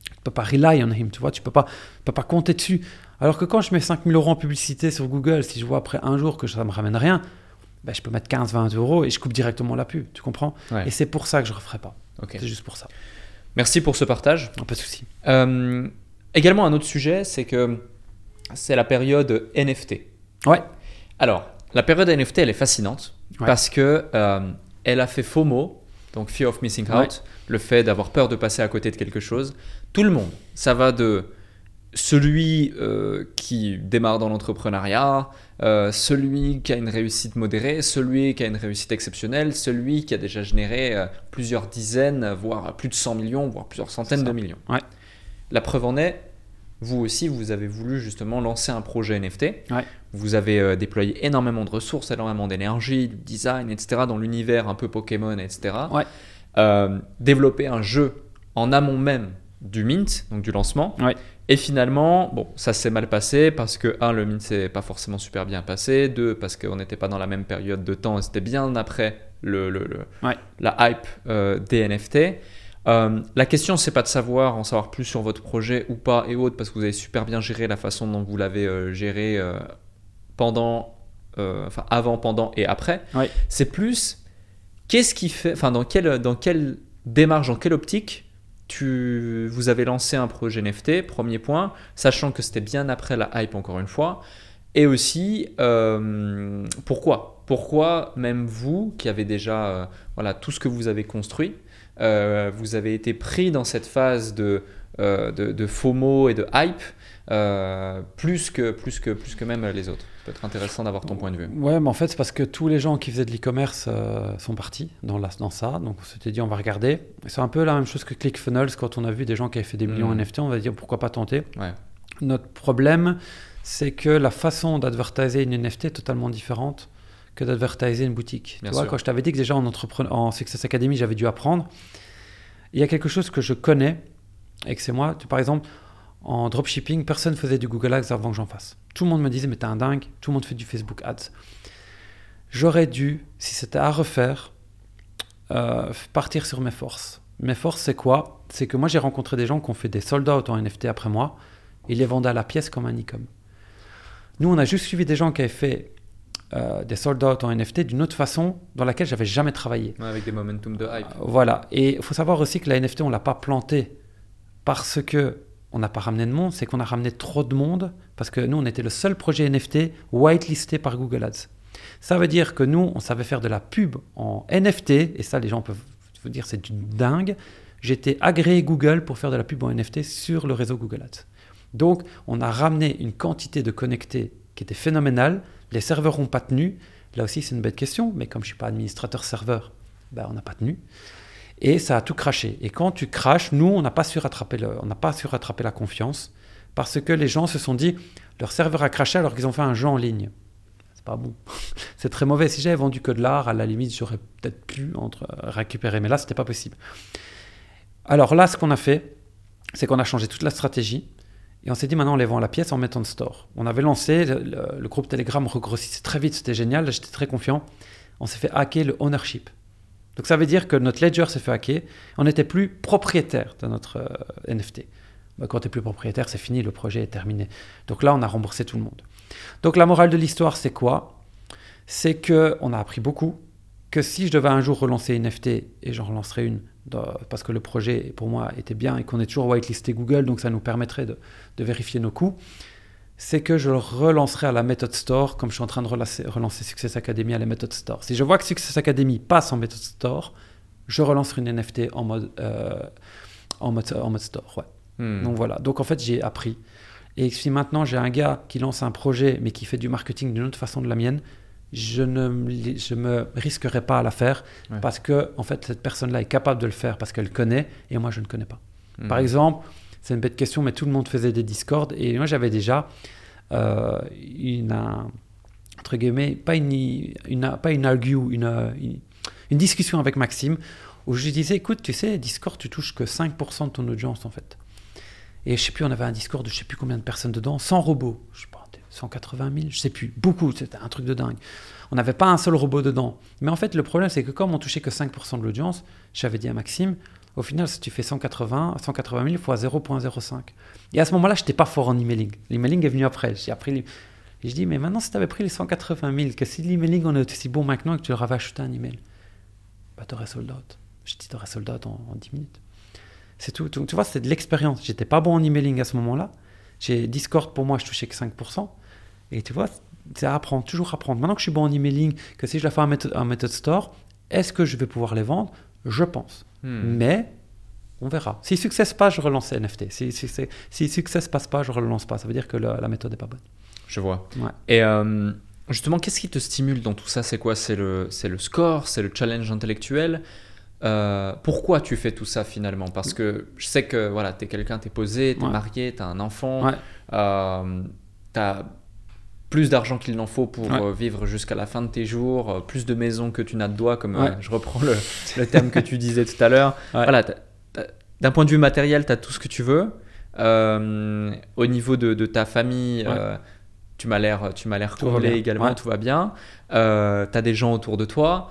Tu peux pas rely on him, tu vois, tu peux pas, peux pas compter dessus. Alors que quand je mets 5000 euros en publicité sur Google, si je vois après un jour que ça me ramène rien, ben je peux mettre 15-20 euros et je coupe directement la pub, tu comprends? Et c'est pour ça que je ne referai pas. C'est juste pour ça. Merci pour ce partage. pas de souci. Euh, également, un autre sujet, c'est que c'est la période NFT. Ouais. Alors, la période NFT, elle est fascinante parce que euh, elle a fait FOMO, donc Fear of Missing Out, le fait d'avoir peur de passer à côté de quelque chose. Tout le monde, ça va de celui euh, qui démarre dans l'entrepreneuriat, euh, celui qui a une réussite modérée, celui qui a une réussite exceptionnelle, celui qui a déjà généré euh, plusieurs dizaines, voire plus de 100 millions, voire plusieurs centaines de millions. La preuve en est, vous aussi, vous avez voulu justement lancer un projet NFT. Vous avez déployé énormément de ressources, énormément d'énergie, du design, etc., dans l'univers un peu Pokémon, etc. Ouais. développer un jeu en amont même du mint, donc du lancement. Et finalement, bon, ça s'est mal passé parce que, un, le mint s'est pas forcément super bien passé. Deux, parce qu'on n'était pas dans la même période de temps c'était bien après le, le, la hype euh, des NFT. Euh, la question, c'est pas de savoir, en savoir plus sur votre projet ou pas et autres, parce que vous avez super bien géré la façon dont vous l'avez euh, géré pendant, enfin avant, pendant et après. C'est plus, qu'est-ce qui fait, enfin dans quelle, dans quelle démarche, dans quelle optique tu, vous avez lancé un projet NFT, premier point, sachant que c'était bien après la hype encore une fois. Et aussi, euh, pourquoi? Pourquoi même vous, qui avez déjà euh, voilà, tout ce que vous avez construit, euh, vous avez été pris dans cette phase de, de, de FOMO et de hype plus, que, plus, que, plus que même les autres? Ça peut être intéressant d'avoir ton point de vue. Ouais, mais en fait, c'est parce que tous les gens qui faisaient de l'e-commerce euh, sont partis dans, la, dans ça. Donc, on s'était dit, on va regarder. C'est un peu la même chose que ClickFunnels. Quand on a vu des gens qui avaient fait des millions mm. NFT, on va dire, pourquoi pas tenter ouais. Notre problème, c'est que la façon d'advertiser une NFT est totalement différente que d'advertiser une boutique. Bien tu vois, sûr. quand je t'avais dit que déjà en, en Success Academy, j'avais dû apprendre, il y a quelque chose que je connais et que c'est moi. Tu- par exemple, en dropshipping, personne faisait du Google Ads avant que j'en fasse. Tout le monde me disait, mais t'es un dingue, tout le monde fait du Facebook Ads. J'aurais dû, si c'était à refaire, euh, partir sur mes forces. Mes forces, c'est quoi? C'est que moi, j'ai rencontré des gens qui ont fait des sold out en NFT après moi. Ils les vendaient à la pièce comme un e-com. Nous, on a juste suivi des gens qui avaient fait euh, des sold out en NFT d'une autre façon dans laquelle j'avais jamais travaillé. Ouais, avec des momentum de hype. Euh, Voilà. Et il faut savoir aussi que la NFT, on l'a pas plantée parce que on n'a pas ramené de monde, c'est qu'on a ramené trop de monde parce que nous, on était le seul projet NFT whitelisté par Google Ads. Ça veut dire que nous, on savait faire de la pub en NFT, et ça, les gens peuvent vous dire, c'est dingue. J'étais agréé Google pour faire de la pub en NFT sur le réseau Google Ads. Donc, on a ramené une quantité de connectés qui était phénoménale. Les serveurs n'ont pas tenu. Là aussi, c'est une bête question, mais comme je ne suis pas administrateur serveur, ben, on n'a pas tenu. Et ça a tout craché. Et quand tu craches, nous, on n'a pas su rattraper, on n'a pas su rattraper la confiance parce que les gens se sont dit, leur serveur a craché alors qu'ils ont fait un jeu en ligne. C'est pas bon. c'est très mauvais. Si j'avais vendu que de l'art, à la limite, j'aurais peut-être pu entre, récupérer, mais là, c'était pas possible. Alors là, ce qu'on a fait, c'est qu'on a changé toute la stratégie. Et on s'est dit, maintenant, on les vend à la pièce en mettant de store. On avait lancé, le, le- le groupe Telegram regrossissait très vite, c'était génial, j'étais très confiant. On s'est fait hacker le ownership. Donc ça veut dire que notre ledger s'est fait hacker. On n'était plus propriétaire de notre euh, NFT. Bah, quand tu n'es plus propriétaire, c'est fini, le projet est terminé. Donc là, on a remboursé tout le monde. Donc la morale de l'histoire, c'est quoi? C'est que on a appris beaucoup. Que si je devais un jour relancer une NFT, et j'en relancerai une, parce que le projet pour moi était bien et qu'on est toujours whitelisté Google, donc ça nous permettrait de vérifier nos coûts, c'est que je le relancerai à la Method Store, comme je suis en train de relancer, relancer Success Academy à la Method Store. Si je vois que Success Academy passe en Method Store, je relancerai une NFT en mode, euh, en mode, en mode store. Ouais. Hmm. Donc voilà. Donc en fait, j'ai appris. Et si maintenant j'ai un gars qui lance un projet, mais qui fait du marketing d'une autre façon de la mienne, je ne je me risquerai pas à la faire Ouais. parce que en fait cette personne-là est capable de le faire parce qu'elle connaît et moi je ne connais pas. Hmm. Par exemple, c'est une bête question, mais tout le monde faisait des discords et moi j'avais déjà euh, une, un- entre guillemets, pas une, une, pas une argue, une, une, une discussion avec Maxime où je lui disais, écoute, tu sais, Discord, tu touches que 5% de ton audience en fait. Et je sais plus, on avait un Discord de je sais plus combien de personnes dedans, 100 robots, je sais pas, 180 000, je sais plus, beaucoup, c'était un truc de dingue. On n'avait pas un seul robot dedans. Mais en fait, le problème, c'est que comme on touchait que 5% de l'audience, j'avais dit à Maxime, au final, si tu fais 180, 180 000 fois 0.05. Et à ce moment-là, je n'étais pas fort en emailing. L'emailing est venu après. J'ai appris. je dis, mais maintenant, si tu avais pris les 180 000, que si l'emailing, on est aussi bon maintenant et que tu leur avais acheté un email, bah, tu aurais sold out. Je dis, tu aurais sold out en, en 10 minutes. C'est tout. Donc, tu vois, c'est de l'expérience. J'étais pas bon en emailing à ce moment-là. J'ai Discord, pour moi, je touchais que 5%. Et tu vois, c'est apprendre, toujours apprendre. Maintenant que je suis bon en emailing, que si je la fais en méthode, en méthode store, est-ce que je vais pouvoir les vendre Je pense. Hmm. Mais on verra. Si succès passe, je relance les NFT. Si, si, si, si succès passe pas, je relance pas. Ça veut dire que la, la méthode n'est pas bonne. Je vois. Ouais. Et euh, justement, qu'est-ce qui te stimule dans tout ça? C'est quoi? C'est le, score? C'est le challenge intellectuel? Euh, Pourquoi tu fais tout ça finalement? Parce que je sais que voilà, tu es quelqu'un, tu es posé, tu es Ouais. marié, tu as un enfant, Ouais. tu as plus d'argent qu'il n'en faut pour Ouais. euh, vivre jusqu'à la fin de tes jours, euh, plus de maisons que tu n'as de doigts, comme euh, je reprends le, le terme que tu disais tout à l'heure. Ouais. Voilà, d'un point de vue matériel, tu as tout ce que tu veux. Euh, au niveau de, de ta famille, euh, tu m'as l'air tu m'as l'air comblé également, tout va bien. Tu as des gens autour de toi.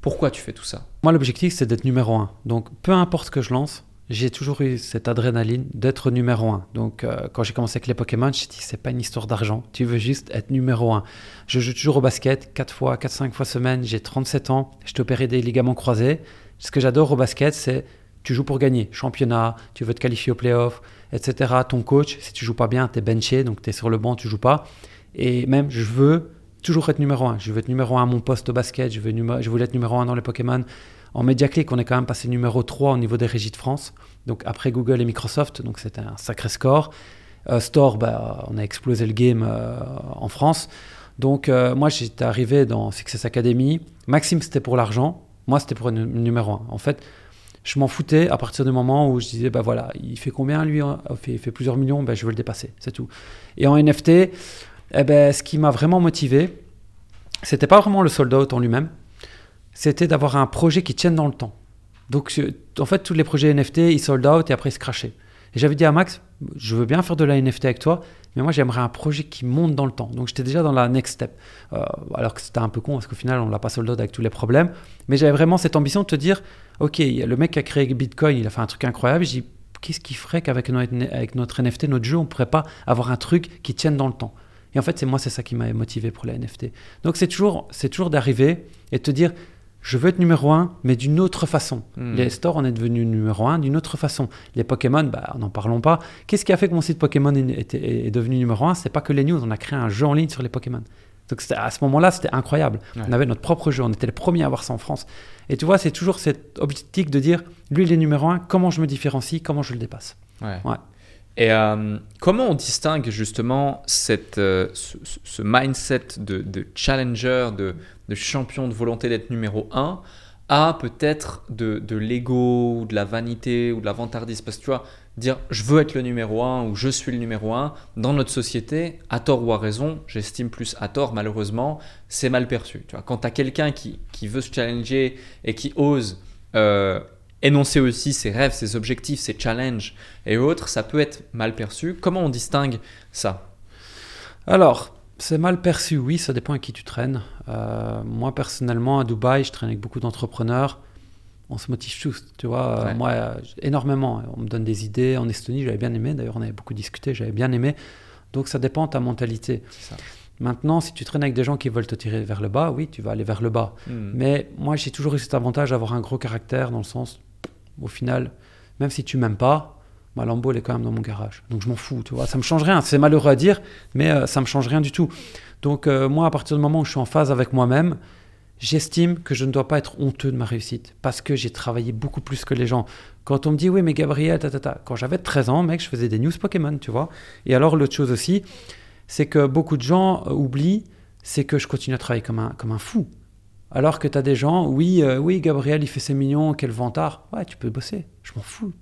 Pourquoi tu fais tout ça? Moi, l'objectif, c'est d'être numéro un. Donc, peu importe ce que je lance, j'ai toujours eu cette adrénaline d'être numéro un. Donc, euh, quand j'ai commencé avec les Pokémon, je me dit, c'est pas une histoire d'argent. Tu veux juste être numéro un. Je joue toujours au basket, 4 fois, 4-5 fois semaine. J'ai 37 ans. Je t'ai opéré des ligaments croisés. Ce que j'adore au basket, c'est tu joues pour gagner. Championnat, tu veux te qualifier au playoff, etc. Ton coach, si tu joues pas bien, tu es benché, donc tu es sur le banc, tu joues pas. Et même, je veux toujours être numéro un. Je veux être numéro un à mon poste au basket. Je veux, je voulais être numéro un dans les Pokémon. En MediaClick, on est quand même passé numéro 3 au niveau des régies de France. Donc après Google et Microsoft, donc c'était un sacré score. Euh, Store, bah, on a explosé le game euh, en France. Donc euh, moi, j'étais arrivé dans Success Academy. Maxime, c'était pour l'argent. Moi, c'était pour le numéro 1. En fait, Je m'en foutais à partir du moment où je disais, bah voilà, il fait combien lui Il fait, plusieurs millions, ben je veux le dépasser, c'est tout. Et en NFT, eh ben, ce qui m'a vraiment motivé, c'était pas vraiment le sold out en lui-même, c'était d'avoir un projet qui tienne dans le temps. Donc, en fait, tous les projets NFT, ils sold out et après ils se crachaient. Et j'avais dit à Max, je veux bien faire de la NFT avec toi, mais moi j'aimerais un projet qui monte dans le temps. Donc j'étais déjà dans la next step. Euh, alors que c'était un peu con parce qu'au final on l'a pas sold out avec tous les problèmes. Mais j'avais vraiment cette ambition de te dire, ok, le mec a créé Bitcoin, il a fait un truc incroyable. Je dis, qu'est-ce qui ferait qu'avec notre, NFT, notre jeu, on pourrait pas avoir un truc qui tienne dans le temps? Et en fait, c'est moi, c'est ça qui m'a motivé pour la NFT. Donc c'est toujours, c'est toujours d'arriver et de te dire, je veux être numéro un, mais d'une autre façon. Hmm. Les stores, on est devenu numéro un d'une autre façon. Les Pokémon, bah, n'en parlons pas. Qu'est-ce qui a fait que mon site Pokémon est, est, devenu numéro un? C'est pas que les news, on a créé un jeu en ligne sur les Pokémon. Donc à ce moment-là, c'était incroyable. On avait notre propre jeu, on était les premiers à avoir ça en France. Et tu vois, c'est toujours cette optique de dire, lui, il est numéro un, comment je me différencie, comment je le dépasse? Ouais. Et euh, comment on distingue justement cette, euh, ce, mindset de, challenger, de, champion de volonté d'être numéro un, à peut-être de, l'ego, de la vanité, ou de la vantardise Parce que tu vois, dire je veux être le numéro un ou je suis le numéro un, dans notre société, à tort ou à raison, j'estime plus à tort malheureusement, c'est mal perçu. Tu vois, quand tu as quelqu'un qui, qui, veut se challenger et qui ose euh, énoncer aussi ses rêves, ses objectifs, ses challenges et autres, ça peut être mal perçu. Comment on distingue ça? Alors, c'est mal perçu, oui, ça dépend à qui tu traînes. Euh, moi, personnellement, à Dubaï, je traîne avec beaucoup d'entrepreneurs. On se motive tous, tu vois. Moi, énormément. On me donne des idées. En Estonie, j'avais bien aimé. D'ailleurs, on avait beaucoup discuté, j'avais bien aimé. Donc, ça dépend de ta mentalité. Maintenant, si tu traînes avec des gens qui veulent te tirer vers le bas, oui, tu vas aller vers le bas. Hmm. Mais moi, j'ai toujours eu cet avantage d'avoir un gros caractère dans le sens, au final, même si tu m'aimes pas, ma Lambo, elle est quand même dans mon garage. Donc je m'en fous, tu vois. Ça me change rien. C'est malheureux à dire, mais euh, ça me change rien du tout. Donc euh, moi, à partir du moment où je suis en phase avec moi-même, j'estime que je ne dois pas être honteux de ma réussite parce que j'ai travaillé beaucoup plus que les gens. Quand on me dit oui, mais Gabriel, ta, quand j'avais 13 ans, mec, je faisais des news Pokémon, tu vois. Et alors l'autre chose aussi, c'est que beaucoup de gens euh, oublient, c'est que je continue à travailler comme un, comme un fou. Alors que tu as des gens, oui, euh, oui, Gabriel, il fait ses millions, quel vantard. Ouais, tu peux bosser, je m'en fous.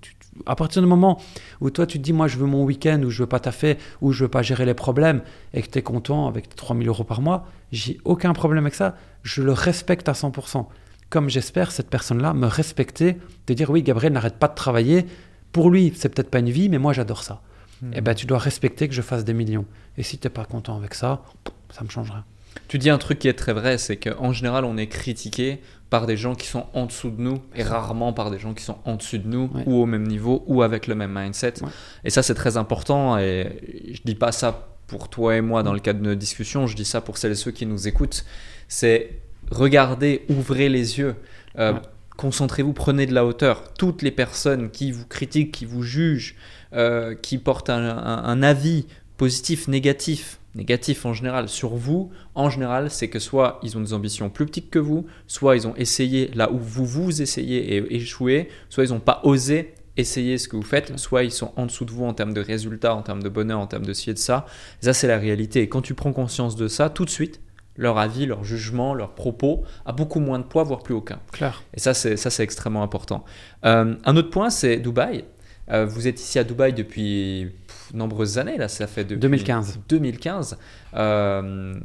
à partir du moment où toi, tu te dis, moi, je veux mon week-end, ou je veux pas taffer, ou je veux pas gérer les problèmes, et que tu es content avec 3000 euros par mois, j'ai aucun problème avec ça. Je le respecte à 100%. Comme j'espère cette personne-là me respecter, de dire, oui, Gabriel n'arrête pas de travailler. Pour lui, c'est peut-être pas une vie, mais moi, j'adore ça. Hmm. Eh ben, tu dois respecter que je fasse des millions. Et si tu n'es pas content avec ça, ça me changera. Tu dis un truc qui est très vrai, c'est qu'en général, on est critiqué par des gens qui sont en dessous de nous et rarement par des gens qui sont en dessus de nous ou au même niveau ou avec le même mindset. Et ça, c'est très important. Et je dis pas ça pour toi et moi dans le cadre de nos discussions, je dis ça pour celles et ceux qui nous écoutent. C'est regarder, ouvrez les yeux. Euh, concentrez-vous, prenez de la hauteur. Toutes les personnes qui vous critiquent, qui vous jugent, euh, qui portent un avis positif, négatif, négatif en général sur vous, en général, c'est que soit ils ont des ambitions plus petites que vous, soit ils ont essayé là où vous vous essayez et échoué, soit ils n'ont pas osé essayer ce que vous faites, soit ils sont en dessous de vous en termes de résultats, en termes de bonheur, en termes de ci et de ça. ça, c'est la réalité. Et quand tu prends conscience de ça, tout de suite, leur avis, leur jugement, leurs propos a beaucoup moins de poids, voire plus aucun. Clair. Et ça, c'est ça, c'est extrêmement important. Euh, un autre point, c'est Dubaï. Euh, vous êtes ici à Dubaï depuis nombreuses années, là, ça fait depuis 2015. 2015. Euh,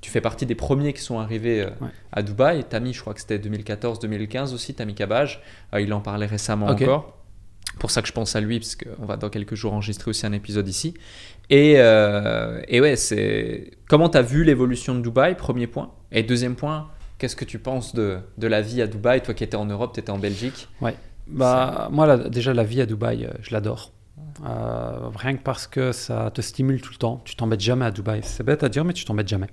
tu fais partie des premiers qui sont arrivés euh, à Dubaï. Tami, je crois que c'était 2014-2015 aussi, Tami Kabaj. il en parlait récemment encore. Pour ça que je pense à lui, parce qu'on va dans quelques jours enregistrer aussi un épisode ici. Et, et ouais, c'est. Comment tu as vu l'évolution de Dubaï, premier point? Et deuxième point, qu'est-ce que tu penses de, de, la vie à Dubaï? Toi qui étais en Europe, tu étais en Belgique. Ouais. Bah, moi, déjà, la vie à Dubaï, euh, je l'adore. Euh, rien que parce que ça te stimule tout le temps. Tu t'embêtes jamais à Dubaï. C'est bête à dire, mais tu t'embêtes jamais.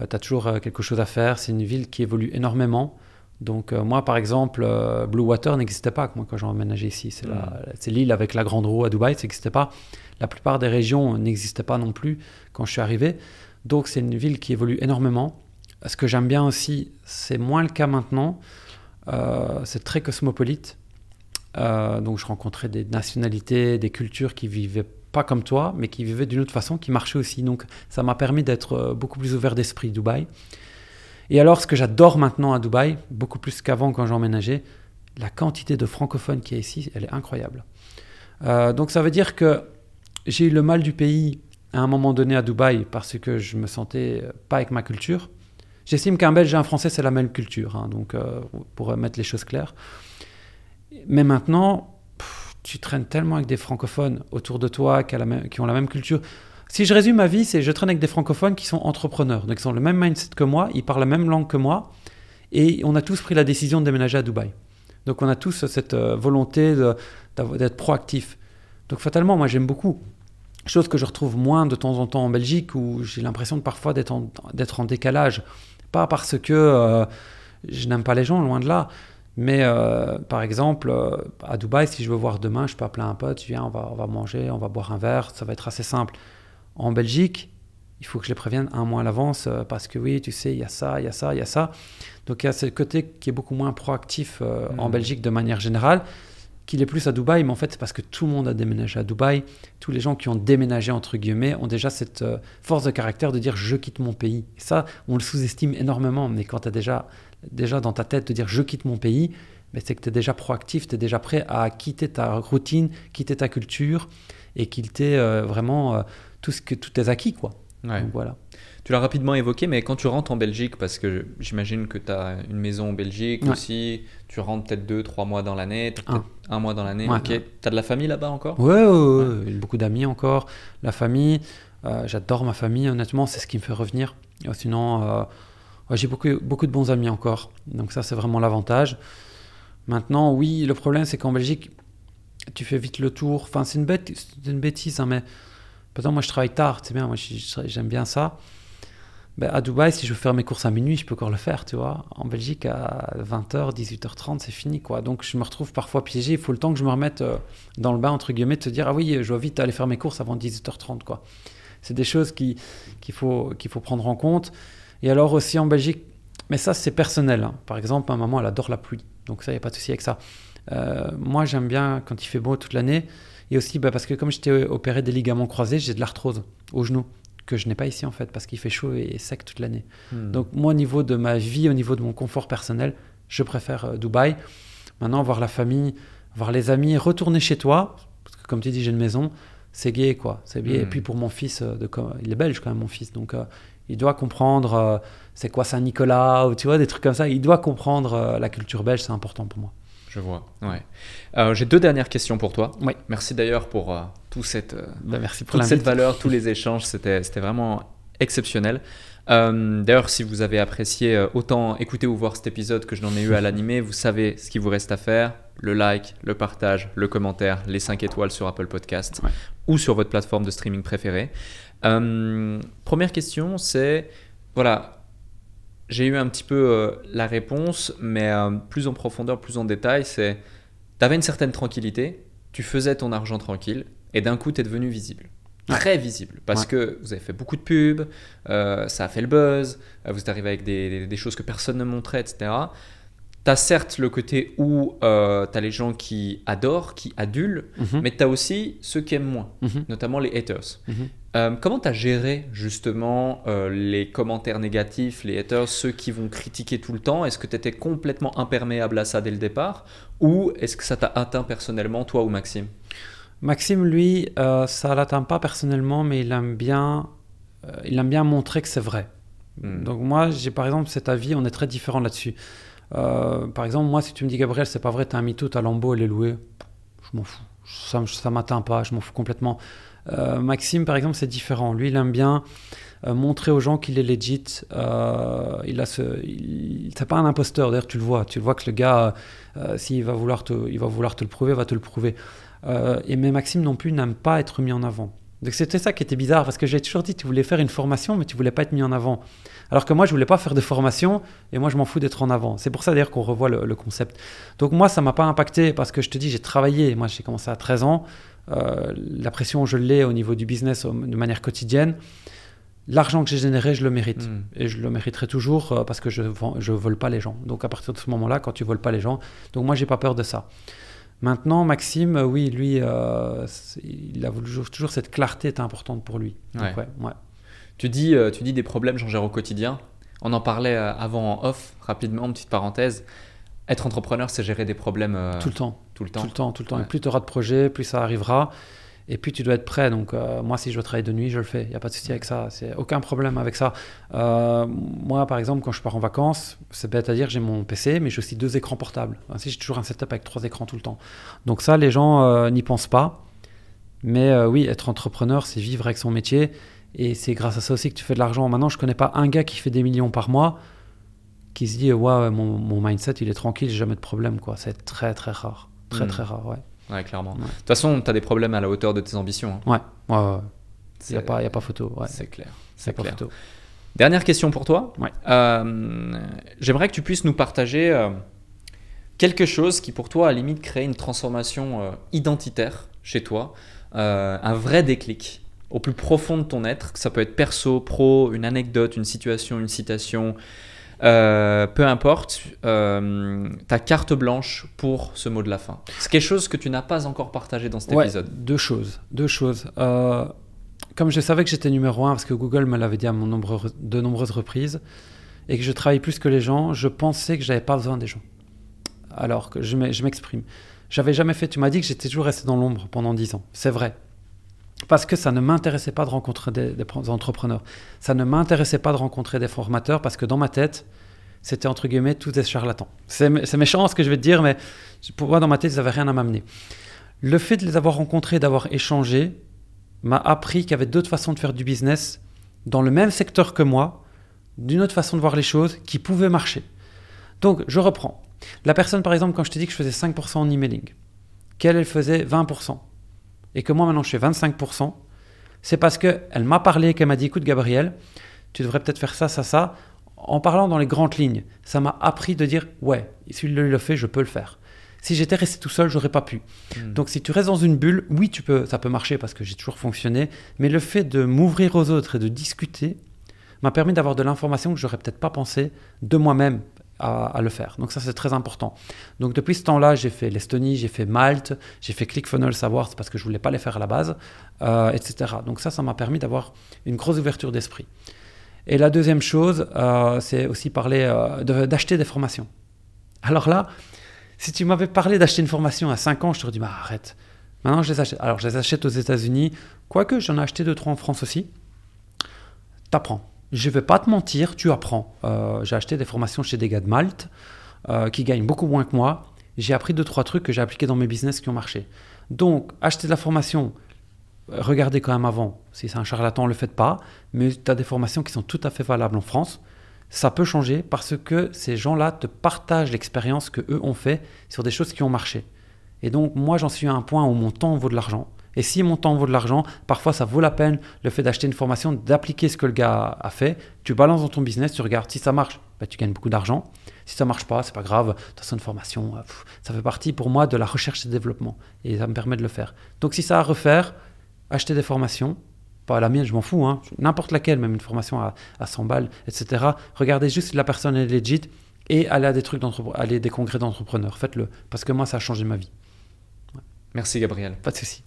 Euh, tu as toujours quelque chose à faire. C'est une ville qui évolue énormément. Donc, moi, par exemple, Blue Water n'existait pas moi, quand j'ai emménagé ici. C'est mm. l'île avec la grande roue à Dubaï, ça n'existait pas. La plupart des régions n'existaient pas non plus quand je suis arrivé. Donc, c'est une ville qui évolue énormément. Ce que j'aime bien aussi, c'est moins le cas maintenant. c'est très cosmopolite. Euh, donc je rencontrais des nationalités, des cultures qui vivaient pas comme toi, mais qui vivaient d'une autre façon, qui marchaient aussi. Donc ça m'a permis d'être euh, beaucoup plus ouvert d'esprit, Dubaï. Et alors ce que j'adore maintenant à Dubaï, beaucoup plus qu'avant quand j'ai emménagé, la quantité de francophones qui est ici, elle est incroyable. Euh, donc ça veut dire que j'ai eu le mal du pays à un moment donné à Dubaï parce que je me sentais pas avec ma culture. J'estime qu'un Belge et un Français, c'est la même culture, hein, donc pour mettre les choses claires. Mais maintenant, tu traînes tellement avec des francophones autour de toi qui, ont la même culture. Si je résume ma vie, c'est je traîne avec des francophones qui sont entrepreneurs, donc ils ont le même mindset que moi, ils parlent la même langue que moi, et on a tous pris la décision de déménager à Dubaï. Donc on a tous cette euh, volonté d'être proactif. Donc fatalement, moi j'aime beaucoup. Chose que je retrouve moins de temps en temps en Belgique, où j'ai l'impression parfois d'être en, en, décalage. Pas parce que euh, je n'aime pas les gens, loin de là. Mais euh, par exemple, euh, à Dubaï, si je veux voir demain, je peux appeler un pote, viens, on va, on va manger, on va boire un verre, ça va être assez simple. En Belgique, il faut que je les prévienne un mois à l'avance parce que oui, tu sais, il y a ça, il y a ça, il y a ça. Donc il y a ce côté qui est beaucoup moins proactif en mmh. Belgique de manière générale qu'il est plus à Dubaï, mais en fait, c'est parce que tout le monde a déménagé à Dubaï. Tous les gens qui ont déménagé, entre guillemets, ont déjà cette euh, force de caractère de dire je quitte mon pays. Et ça, on le sous-estime énormément, mais quand tu as déjà, déjà dans ta tête de dire je quitte mon pays, mais c'est que tu es déjà proactif, tu es déjà prêt à quitter ta routine, quitter ta culture et quitter euh, vraiment euh, tout, ce que, tous tes acquis. Quoi. Donc, voilà. Tu l'as rapidement évoqué, mais quand tu rentres en Belgique, parce que j'imagine que tu as une maison en Belgique aussi, tu rentres peut-être deux, trois mois dans l'année, un. un. mois dans l'année, ok. Tu as de la famille là-bas encore? Ouais, ouais, beaucoup d'amis encore. La famille, euh, j'adore ma famille, honnêtement, c'est ce qui me fait revenir. Sinon, j'ai beaucoup, beaucoup de bons amis encore. Donc ça, c'est vraiment l'avantage. Maintenant, oui, le problème, c'est qu'en Belgique, tu fais vite le tour. Enfin, c'est une, bête, une bêtise, hein, mais... Pourtant, moi, je travaille tard, c'est bien, moi, j'aime bien ça. Ben, à Dubaï, si je veux faire mes courses à minuit, je peux encore le faire, tu vois. En Belgique, à 20h, 18h30, c'est fini, quoi. Donc, je me retrouve parfois piégé. Il faut le temps que je me remette euh, dans le bain, entre guillemets, de se dire, ah oui, je dois vite aller faire mes courses avant 18h30, quoi. C'est des choses qu'il qui faut, qu'il faut prendre en compte. Et alors aussi en Belgique, mais ça, c'est personnel. Hein. Par exemple, ma maman, elle adore la pluie. Donc, ça, il n'y a pas de souci avec ça. Euh, moi, j'aime bien quand il fait beau toute l'année. Et aussi, bah, parce que comme j'étais opéré des ligaments croisés, j'ai de l'arthrose au genou que je n'ai pas ici en fait, parce qu'il fait chaud et sec toute l'année. Hmm. Donc moi, au niveau de ma vie, au niveau de mon confort personnel, je préfère euh, Dubaï. Maintenant, voir la famille, voir les amis, retourner chez toi, parce que comme tu dis, j'ai une maison, c'est gay quoi, c'est gay. Et hmm. puis pour mon fils, euh, de, il est belge quand même mon fils, donc euh, il doit comprendre c'est quoi Saint-Nicolas, ou tu vois, des trucs comme ça. Il doit comprendre la culture belge, c'est important pour moi. Je vois, ouais. Euh, j'ai deux dernières questions pour toi. Oui. Merci d'ailleurs pour euh, tout cette, euh, bah, merci pour toute cette valeur, tous les échanges. C'était vraiment exceptionnel. d'ailleurs, si vous avez apprécié autant écouter ou voir cet épisode que je n'en ai eu à l'animer, vous savez ce qu'il vous reste à faire. Le like, le partage, le commentaire, les 5 étoiles sur Apple Podcast ou sur votre plateforme de streaming préférée. Première question, c'est, voilà, j'ai eu un petit peu euh, la réponse, mais euh, plus en profondeur, plus en détail, c'est tu avais une certaine tranquillité, tu faisais ton argent tranquille, et d'un coup, tu es devenu visible. Très visible, parce que vous avez fait beaucoup de pubs, euh, ça a fait le buzz, vous êtes arrivé avec des, des, choses que personne ne montrait, etc. Tu as certes le côté où tu as les gens qui adorent, qui adulent, mhm. mais tu as aussi ceux qui aiment moins, mhm. notamment les haters. Mhm. Euh, comment tu as géré justement euh, les commentaires négatifs, les haters, ceux qui vont critiquer tout le temps? Est-ce que tu étais complètement imperméable à ça dès le départ? Ou est-ce que ça t'a atteint personnellement, toi ou Maxime? Maxime, lui, euh, ça l'atteint pas personnellement, mais il aime bien, euh, il aime bien montrer que c'est vrai. Hmm. Donc moi, j'ai par exemple cet avis, on est très différents là-dessus. par exemple, moi, si tu me dis Gabriel, c'est pas vrai, t'as un mytho, t'as Lambeau, elle est louée, je m'en fous. Ça, ça m'atteint pas, je m'en fous complètement. Euh, Maxime, par exemple, c'est différent. Lui, il aime bien euh, montrer aux gens qu'il est legit. Euh, il a ce, c'est pas un imposteur. D'ailleurs, tu le vois. Tu le vois que le gars, s'il va vouloir te, il va vouloir te le prouver, va te le prouver. et mais Maxime non plus n'aime pas être mis en avant. Donc c'était ça qui était bizarre parce que j'ai toujours dit tu voulais faire une formation mais tu voulais pas être mis en avant. Alors que moi je voulais pas faire de formation et moi je m'en fous d'être en avant. C'est pour ça d'ailleurs qu'on revoit le, le, concept. Donc moi ça m'a pas impacté parce que je te dis j'ai travaillé. Moi j'ai commencé à 13 ans. Euh, la pression, je l'ai au niveau du business de manière quotidienne. L'argent que j'ai généré, je le mérite. Hmm. Et je le mériterai toujours euh, parce que je ne je vole pas les gens. Donc à partir de ce moment-là, quand tu voles pas les gens, donc moi, j'ai pas peur de ça. Maintenant, Maxime, euh, oui, lui, il a voulu toujours, cette clarté est importante pour lui. ouais. Ouais, Tu, dis, tu dis des problèmes, j'en gère au quotidien. On en parlait avant en off, rapidement, petite parenthèse. Être entrepreneur, c'est gérer des problèmes Tout le temps. Tout le temps. Tout le temps, tout le temps. Ouais. Et plus tu auras de projets, plus ça arrivera. Et puis tu dois être prêt. Donc euh, moi, si je dois travailler de nuit, je le fais. Il n'y a pas de souci avec ça. C'est aucun problème avec ça. Euh, moi, par exemple, quand je pars en vacances, c'est bête à dire, j'ai mon PC, mais j'ai aussi deux écrans portables. Ainsi, j'ai toujours un setup avec trois écrans tout le temps. Donc ça, les gens euh, n'y pensent pas. Mais oui, être entrepreneur, c'est vivre avec son métier. Et c'est grâce à ça aussi que tu fais de l'argent. Maintenant, je connais pas un gars qui fait des millions par mois qui se dit ouais, mon, mon mindset il est tranquille, j'ai jamais de problème quoi. C'est très très rare, très Mm. très rare, ouais. Ouais, clairement. De Ouais. toute façon, tu as des problèmes à la hauteur de tes ambitions. hein. Ouais, ouais. Il n'y a, pas- y a pas photo. Ouais. c'est clair. C'est pas clair. photo. Dernière question pour toi. Ouais. Euh, J'aimerais que tu puisses nous partager euh, quelque chose qui, pour toi, à la limite, crée une transformation euh, identitaire chez toi, un vrai déclic au plus profond de ton être. que Ça peut être perso, pro, une anecdote, une situation, une citation. Euh, peu importe, euh, ta carte blanche pour ce mot de la fin. C'est quelque chose que tu n'as pas encore partagé dans cet Ouais, épisode. deux choses. Deux choses. Euh, comme je savais que j'étais numéro un, parce que Google me l'avait dit à mon nombre, de nombreuses reprises, et que je travaille plus que les gens, je pensais que j'avais pas besoin des gens. Alors que je m'e- je m'exprime. J'avais jamais fait. Tu m'as dit que j'étais toujours resté dans l'ombre pendant 10 ans. C'est vrai. Parce que ça ne m'intéressait pas de rencontrer des, entrepreneurs. Ça ne m'intéressait pas de rencontrer des formateurs parce que dans ma tête, c'était entre guillemets tous des charlatans. C'est mé- c'est méchant ce que je vais te dire, mais pour moi, dans ma tête, ils n'avaient rien à m'amener. Le fait de les avoir rencontrés, d'avoir échangé, m'a appris qu'il y avait d'autres façons de faire du business dans le même secteur que moi, d'une autre façon de voir les choses qui pouvaient marcher. Donc, je reprends. La personne, par exemple, quand je te dis que je faisais 5% en emailing, qu'elle, elle faisait 20%, et que moi, maintenant, je fais 25%, c'est parce qu'elle m'a parlé, qu'elle m'a dit, écoute, Gabriel, tu devrais peut-être faire ça, ça, ça. En parlant dans les grandes lignes, ça m'a appris de dire, ouais, si lui le fait, je peux le faire. Si j'étais resté tout seul, j'aurais pas pu. Mm. Donc si tu restes dans une bulle, oui, tu peux, ça peut marcher parce que j'ai toujours fonctionné, mais le fait de m'ouvrir aux autres et de discuter m'a permis d'avoir de l'information que j'aurais peut-être pas pensé de moi-même à, le faire. Donc ça c'est très important. Donc depuis ce temps-là, j'ai fait l'Estonie, j'ai fait Malte, j'ai fait ClickFunnels Awards parce que je voulais pas les faire à la base, euh, etc. Donc ça, ça m'a permis d'avoir une grosse ouverture d'esprit. Et la deuxième chose, euh, c'est aussi parler euh, d'acheter des formations. Alors là, si tu m'avais parlé d'acheter une formation à 5 ans, je t'aurais dit, bah, arrête. Maintenant, je les achète. Alors, je les achète aux États-Unis, quoique j'en ai acheté 2-3 en France aussi. T'apprends. Je vais pas te mentir, tu apprends. Euh, j'ai acheté des formations chez des gars de Malte euh, qui gagnent beaucoup moins que moi. J'ai appris 2-3 trucs que j'ai appliqués dans mes business qui ont marché. Donc, acheter de la formation, regardez quand même avant. Si c'est un charlatan, ne le faites pas. Mais tu as des formations qui sont tout à fait valables en France ça peut changer parce que ces gens-là te partagent l'expérience que eux ont fait sur des choses qui ont marché. Et donc moi j'en suis à un point où mon temps vaut de l'argent. Et si mon temps vaut de l'argent, parfois ça vaut la peine le fait d'acheter une formation, d'appliquer ce que le gars a fait. Tu balances dans ton business, tu regardes si ça marche, bah, tu gagnes beaucoup d'argent. Si ça marche pas, c'est pas grave. De toute façon, une formation, euh, pff, ça fait partie pour moi de la recherche et développement. Et ça me permet de le faire. Donc si ça a à refaire, acheter des formations, pas la mienne, je m'en fous, hein. n'importe laquelle, même une formation à, à 100 balles, etc. Regardez juste si la personne est legit et allez à des trucs à des congrès d'entrepreneurs. Faites-le, parce que moi, ça a changé ma vie. Merci Gabriel. Pas de souci.